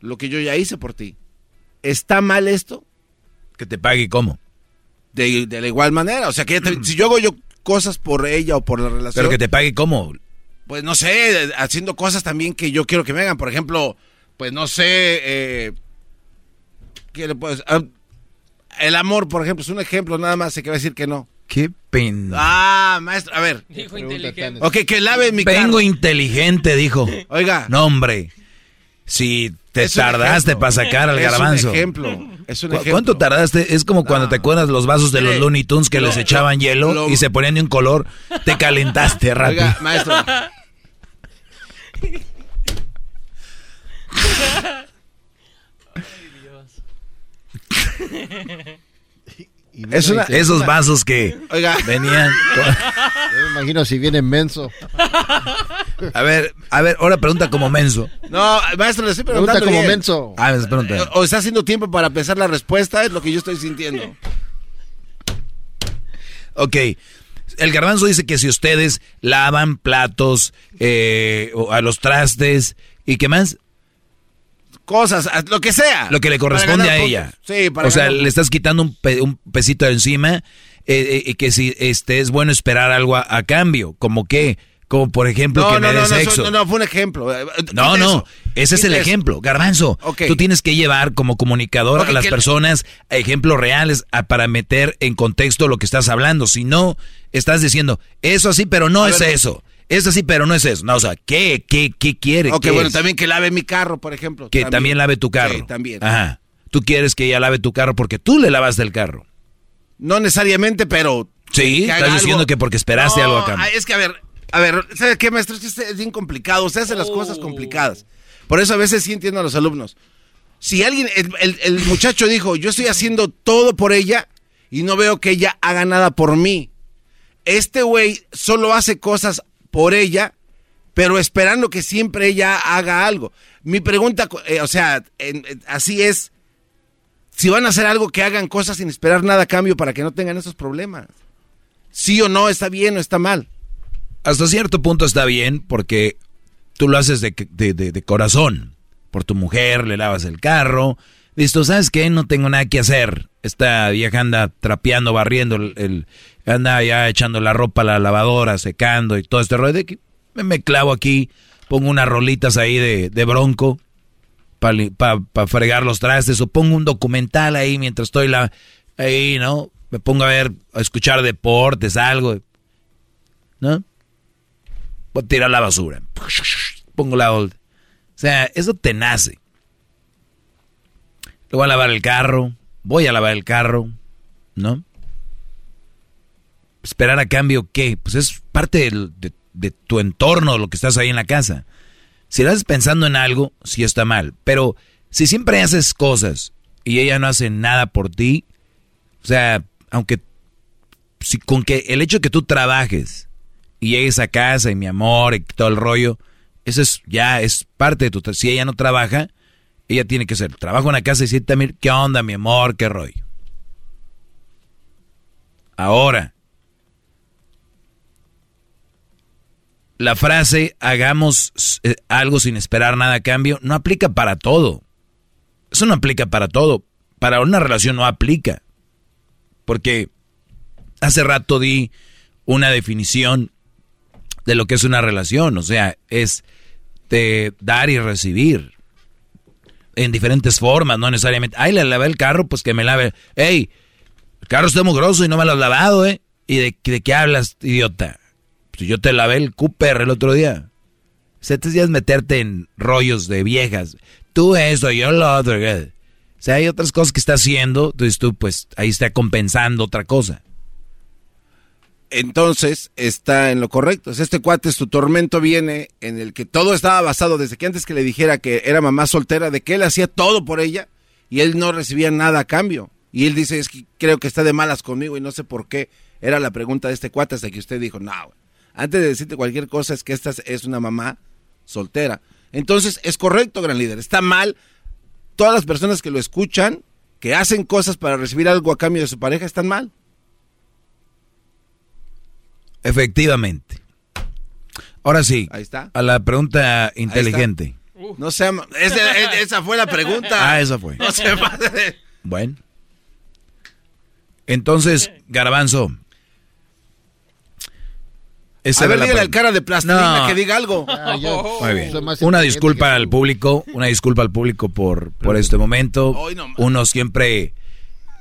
lo que yo ya hice por ti. ¿Está mal esto? ¿Que te pague cómo? De, la igual manera. O sea, que si yo hago yo cosas por ella o por la relación. ¿Pero que te pague cómo? Pues no sé, haciendo cosas también que yo quiero que me hagan. Por ejemplo, pues no sé. Eh, ¿Qué le puedo ah, El amor, por ejemplo, es un ejemplo nada más. Se que va a decir que no. Qué pena. Ah, maestro, a ver. Dijo inteligente. Ok, que lave mi Vengo inteligente, dijo. Oiga. No, hombre. Si te tardaste para sacar al garbanzo. Es un ejemplo. Es un ejemplo. ¿Cuánto tardaste? Es como cuando te acuerdas los vasos de los Looney Tunes que les echaban hielo y se ponían de un color. Te calentaste rápido. Oiga, maestro. Ay, Dios. Esos vasos que venían. me imagino si viene menso. A ver, a ver, ahora pregunta como menso. No, maestro, le estoy preguntando. Pregunta como menso. Ah, O está haciendo tiempo para pensar la respuesta, es lo que yo estoy sintiendo. Ok. El garbanzo dice que si ustedes lavan platos, eh, o a los trastes, ¿y qué más? Cosas, lo que sea. Lo que le corresponde a ella. Sí, para O sea, le estás quitando un, un pesito de encima eh, eh, y que si este es bueno esperar algo a, cambio, como que como por ejemplo que me no, sexo. No, no, fue un ejemplo. Eh, no, no, ese es el ejemplo. Garbanzo, tú tienes que llevar como comunicador a las personas ejemplos reales para meter en contexto lo que estás hablando. Si no, estás diciendo, eso así, pero no es eso. Es así, pero no es eso. No, o sea, ¿qué, qué, qué quiere? Ok, bueno, también que lave mi carro, por ejemplo. Que también, lave tu carro. Sí, también. Ajá. Tú quieres que ella lave tu carro porque tú le lavaste el carro. No necesariamente, pero... Sí, estás diciendo que porque esperaste algo acá. Es que, a ver, a ver, ¿sabes qué, maestro? Es que es bien complicado. Usted hace las cosas oh. complicadas. Por eso a veces sí entiendo a los alumnos. Si alguien, el, el muchacho dijo, yo estoy haciendo todo por ella y no veo que ella haga nada por mí. Este güey solo hace cosas por ella, pero esperando que siempre ella haga algo. Mi pregunta, eh, o sea, así es, si van a hacer algo que hagan cosas sin esperar nada a cambio para que no tengan esos problemas. Sí o no, está bien o está mal. Hasta cierto punto está bien porque tú lo haces de, de, corazón. Por tu mujer, le lavas el carro. Listo, ¿sabes qué? No tengo nada que hacer. Esta vieja anda trapeando, barriendo el, anda ya echando la ropa a la lavadora, secando y todo este rollo. De que me, clavo aquí, pongo unas rolitas ahí de, de bronco para fregar los trastes o pongo un documental ahí mientras estoy la, Ahí, ¿no? Me pongo a ver, a escuchar deportes, algo. ¿No? Voy a tirar la basura. Pongo la old. O sea, eso te nace. Le voy a lavar el carro. Voy a lavar el carro. ¿No? Esperar a cambio, ¿qué? Pues es parte de, tu entorno, lo que estás ahí en la casa. Si estás pensando en algo, sí está mal. Pero si siempre haces cosas y ella no hace nada por ti, o sea, aunque si, con que el hecho de que tú trabajes y llegues a casa y mi amor y todo el rollo, eso es ya es parte de tu si ella no trabaja, ella tiene que ser trabajo en la casa y decir también qué onda, mi amor, qué rollo. Ahora, la frase hagamos eh, algo sin esperar nada a cambio no aplica para todo. Eso no aplica para todo. Para una relación no aplica. Porque hace rato di una definición de lo que es una relación. O sea, es de dar y recibir. En diferentes formas, no necesariamente. Ay, le lavé el carro, pues que me lave. Ey, el carro está muy grosso y no me lo has lavado, ¿eh? ¿Y de, de qué hablas, idiota? Yo te lavé el Cooper el otro día. O sea, te meterte en rollos de viejas. Tú eso, yo lo otro. O sea, hay otras cosas que está haciendo, entonces tú pues ahí está compensando otra cosa. Entonces está en lo correcto. Este cuate, su tormento viene en el que todo estaba basado desde que antes que le dijera que era mamá soltera, de que él hacía todo por ella y él no recibía nada a cambio. Y él dice, es que creo que está de malas conmigo y no sé por qué. Era la pregunta de este cuate hasta que usted dijo, no, antes de decirte cualquier cosa es que esta es una mamá soltera. Entonces es correcto, gran líder. Está mal. Todas las personas que lo escuchan, que hacen cosas para recibir algo a cambio de su pareja, están mal. Efectivamente. Ahora sí. Ahí está. A la pregunta inteligente. no sé, esa, fue la pregunta. Ah, esa fue. Bueno. Entonces, Garbanzo, a ver, dígale al cara de plastilina que diga algo. Ah, Muy bien. Una disculpa al público, una disculpa al público por, por este momento. Uno siempre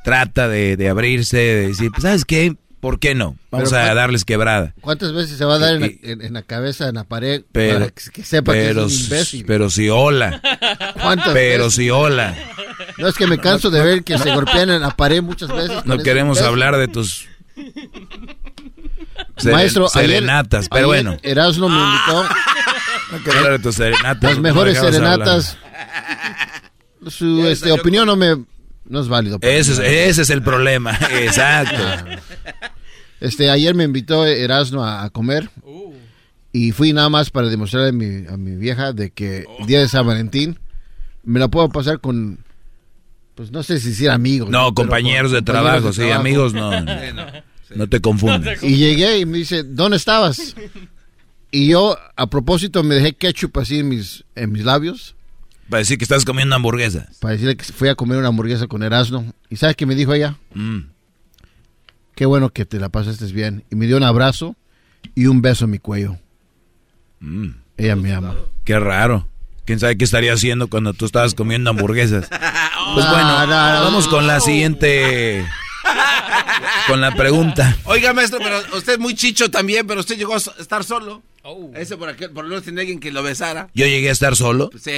trata de, abrirse, de decir, pues, ¿sabes qué? ¿Por qué no? Vamos a darles quebrada. ¿Cuántas veces se va a dar en, la, cabeza, en la pared, pero, para que, sepa que es un imbécil? Pero si hola. ¿Cuántas Pero si hola. No es que me canso de ver que se golpean en la pared muchas veces. No queremos hablar de tus Maestro, serenatas, pero bueno. Erasmo me invitó. No de tus serenatas. Las mejores serenatas. Su este, opinión no me no es válido. Ese es, ese es el problema, exacto. Este, ayer me invitó Erasmo a, comer y fui nada más para demostrarle a mi, a mi vieja de que el día de San Valentín me la puedo pasar con, pues no sé si decir amigos. No, compañeros, de, trabajo, sí, amigos no. No te confundes. Y llegué y me dice, ¿dónde estabas? Y yo, a propósito, me dejé ketchup así en mis, en mis labios. Para decir que estás comiendo hamburguesas. Para decirle que fui a comer una hamburguesa con Erasmo. ¿Y sabes qué me dijo ella? Mm. Qué bueno que te la pasaste bien. Y me dio un abrazo y un beso en mi cuello. Mm. Ella me ama. Qué raro. ¿Quién sabe qué estaría haciendo cuando tú estabas comiendo hamburguesas? Pues bueno, vamos con la siguiente con la pregunta. Oiga, maestro, pero usted es muy chicho también, pero usted llegó a estar solo. Oh. Ese por aquel, por lo menos tiene alguien que lo besara. ¿Yo llegué a estar solo? Pues sí,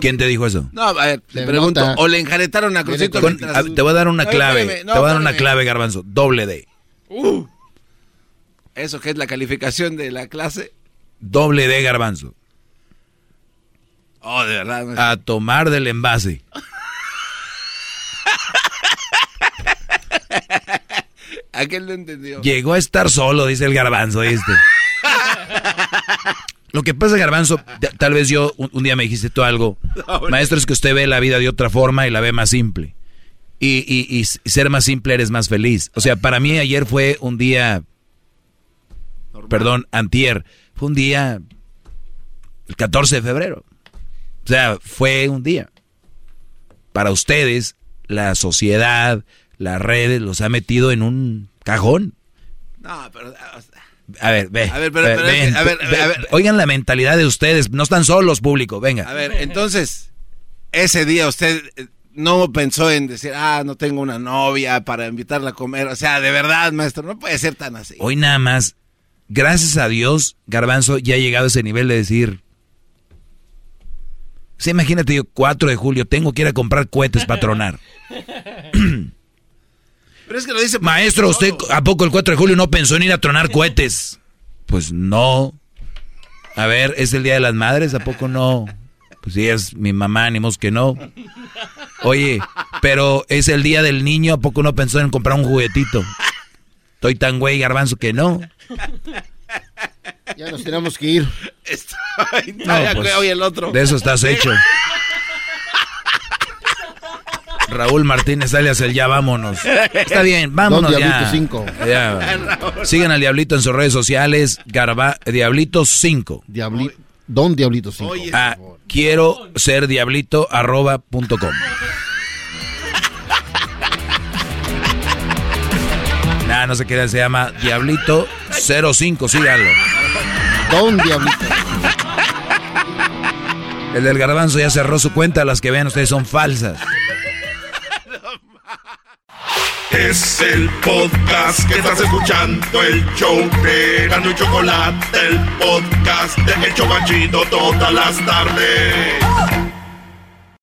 ¿Quién te dijo eso? No, a ver, le pregunto. O le enjaretaron a Crucito. te voy a dar una clave. te voy a dar una clave, Garbanzo. Doble D. Uh. ¿Eso qué es la calificación de la clase? Doble D, Garbanzo. Oh, de verdad. A tomar del envase. Aquel lo entendió. Llegó a estar solo, dice el garbanzo, ¿viste? Lo que pasa, garbanzo, tal vez yo un, día me dijiste tú algo. Maestro, es que usted ve la vida de otra forma y la ve más simple. Y, y, ser más simple eres más feliz. O sea, para mí ayer fue un día... Perdón, antier. Fue un día... El 14 de febrero. O sea, fue un día. Para ustedes, la sociedad, las redes los ha metido en un cajón. No, pero... A ver, ve. A ver, pero, a, ver, a, ver, Oigan la mentalidad de ustedes. No están solos, público. Venga. A ver, entonces, ese día usted no pensó en decir, ah, no tengo una novia para invitarla a comer. O sea, de verdad, maestro, no puede ser tan así. Hoy nada más, gracias a Dios, Garbanzo ya ha llegado a ese nivel de decir, sí, imagínate yo, 4 de julio, tengo que ir a comprar cohetes para tronar. Pero es que lo dice... Maestro, ¿usted a poco el 4 de julio no pensó en ir a tronar cohetes? Pues no. A ver, ¿es el Día de las Madres? ¿A poco no? Pues sí, es mi mamá, ánimos que no. Oye, pero es el Día del Niño, ¿a poco no pensó en comprar un juguetito? Estoy tan güey, garbanzo, que no. Ya nos tenemos que ir. Estoy... No, pues, el otro. De eso estás hecho. Raúl Martínez alias el ya vámonos. Está bien, vámonos Don Diablito 5. Sigan al Diablito en sus redes sociales, Garba, Diablito 5. Don Diablito 5. Ah, quiero ser diablito arroba punto com. nah, no sé qué se llama Diablito 05, síganlo. Don Diablito. El del garbanzo ya cerró su cuenta, las que vean ustedes son falsas. Es el podcast que estás escuchando, el show de Gano y Chocolate, el podcast de El Chocachito todas las tardes.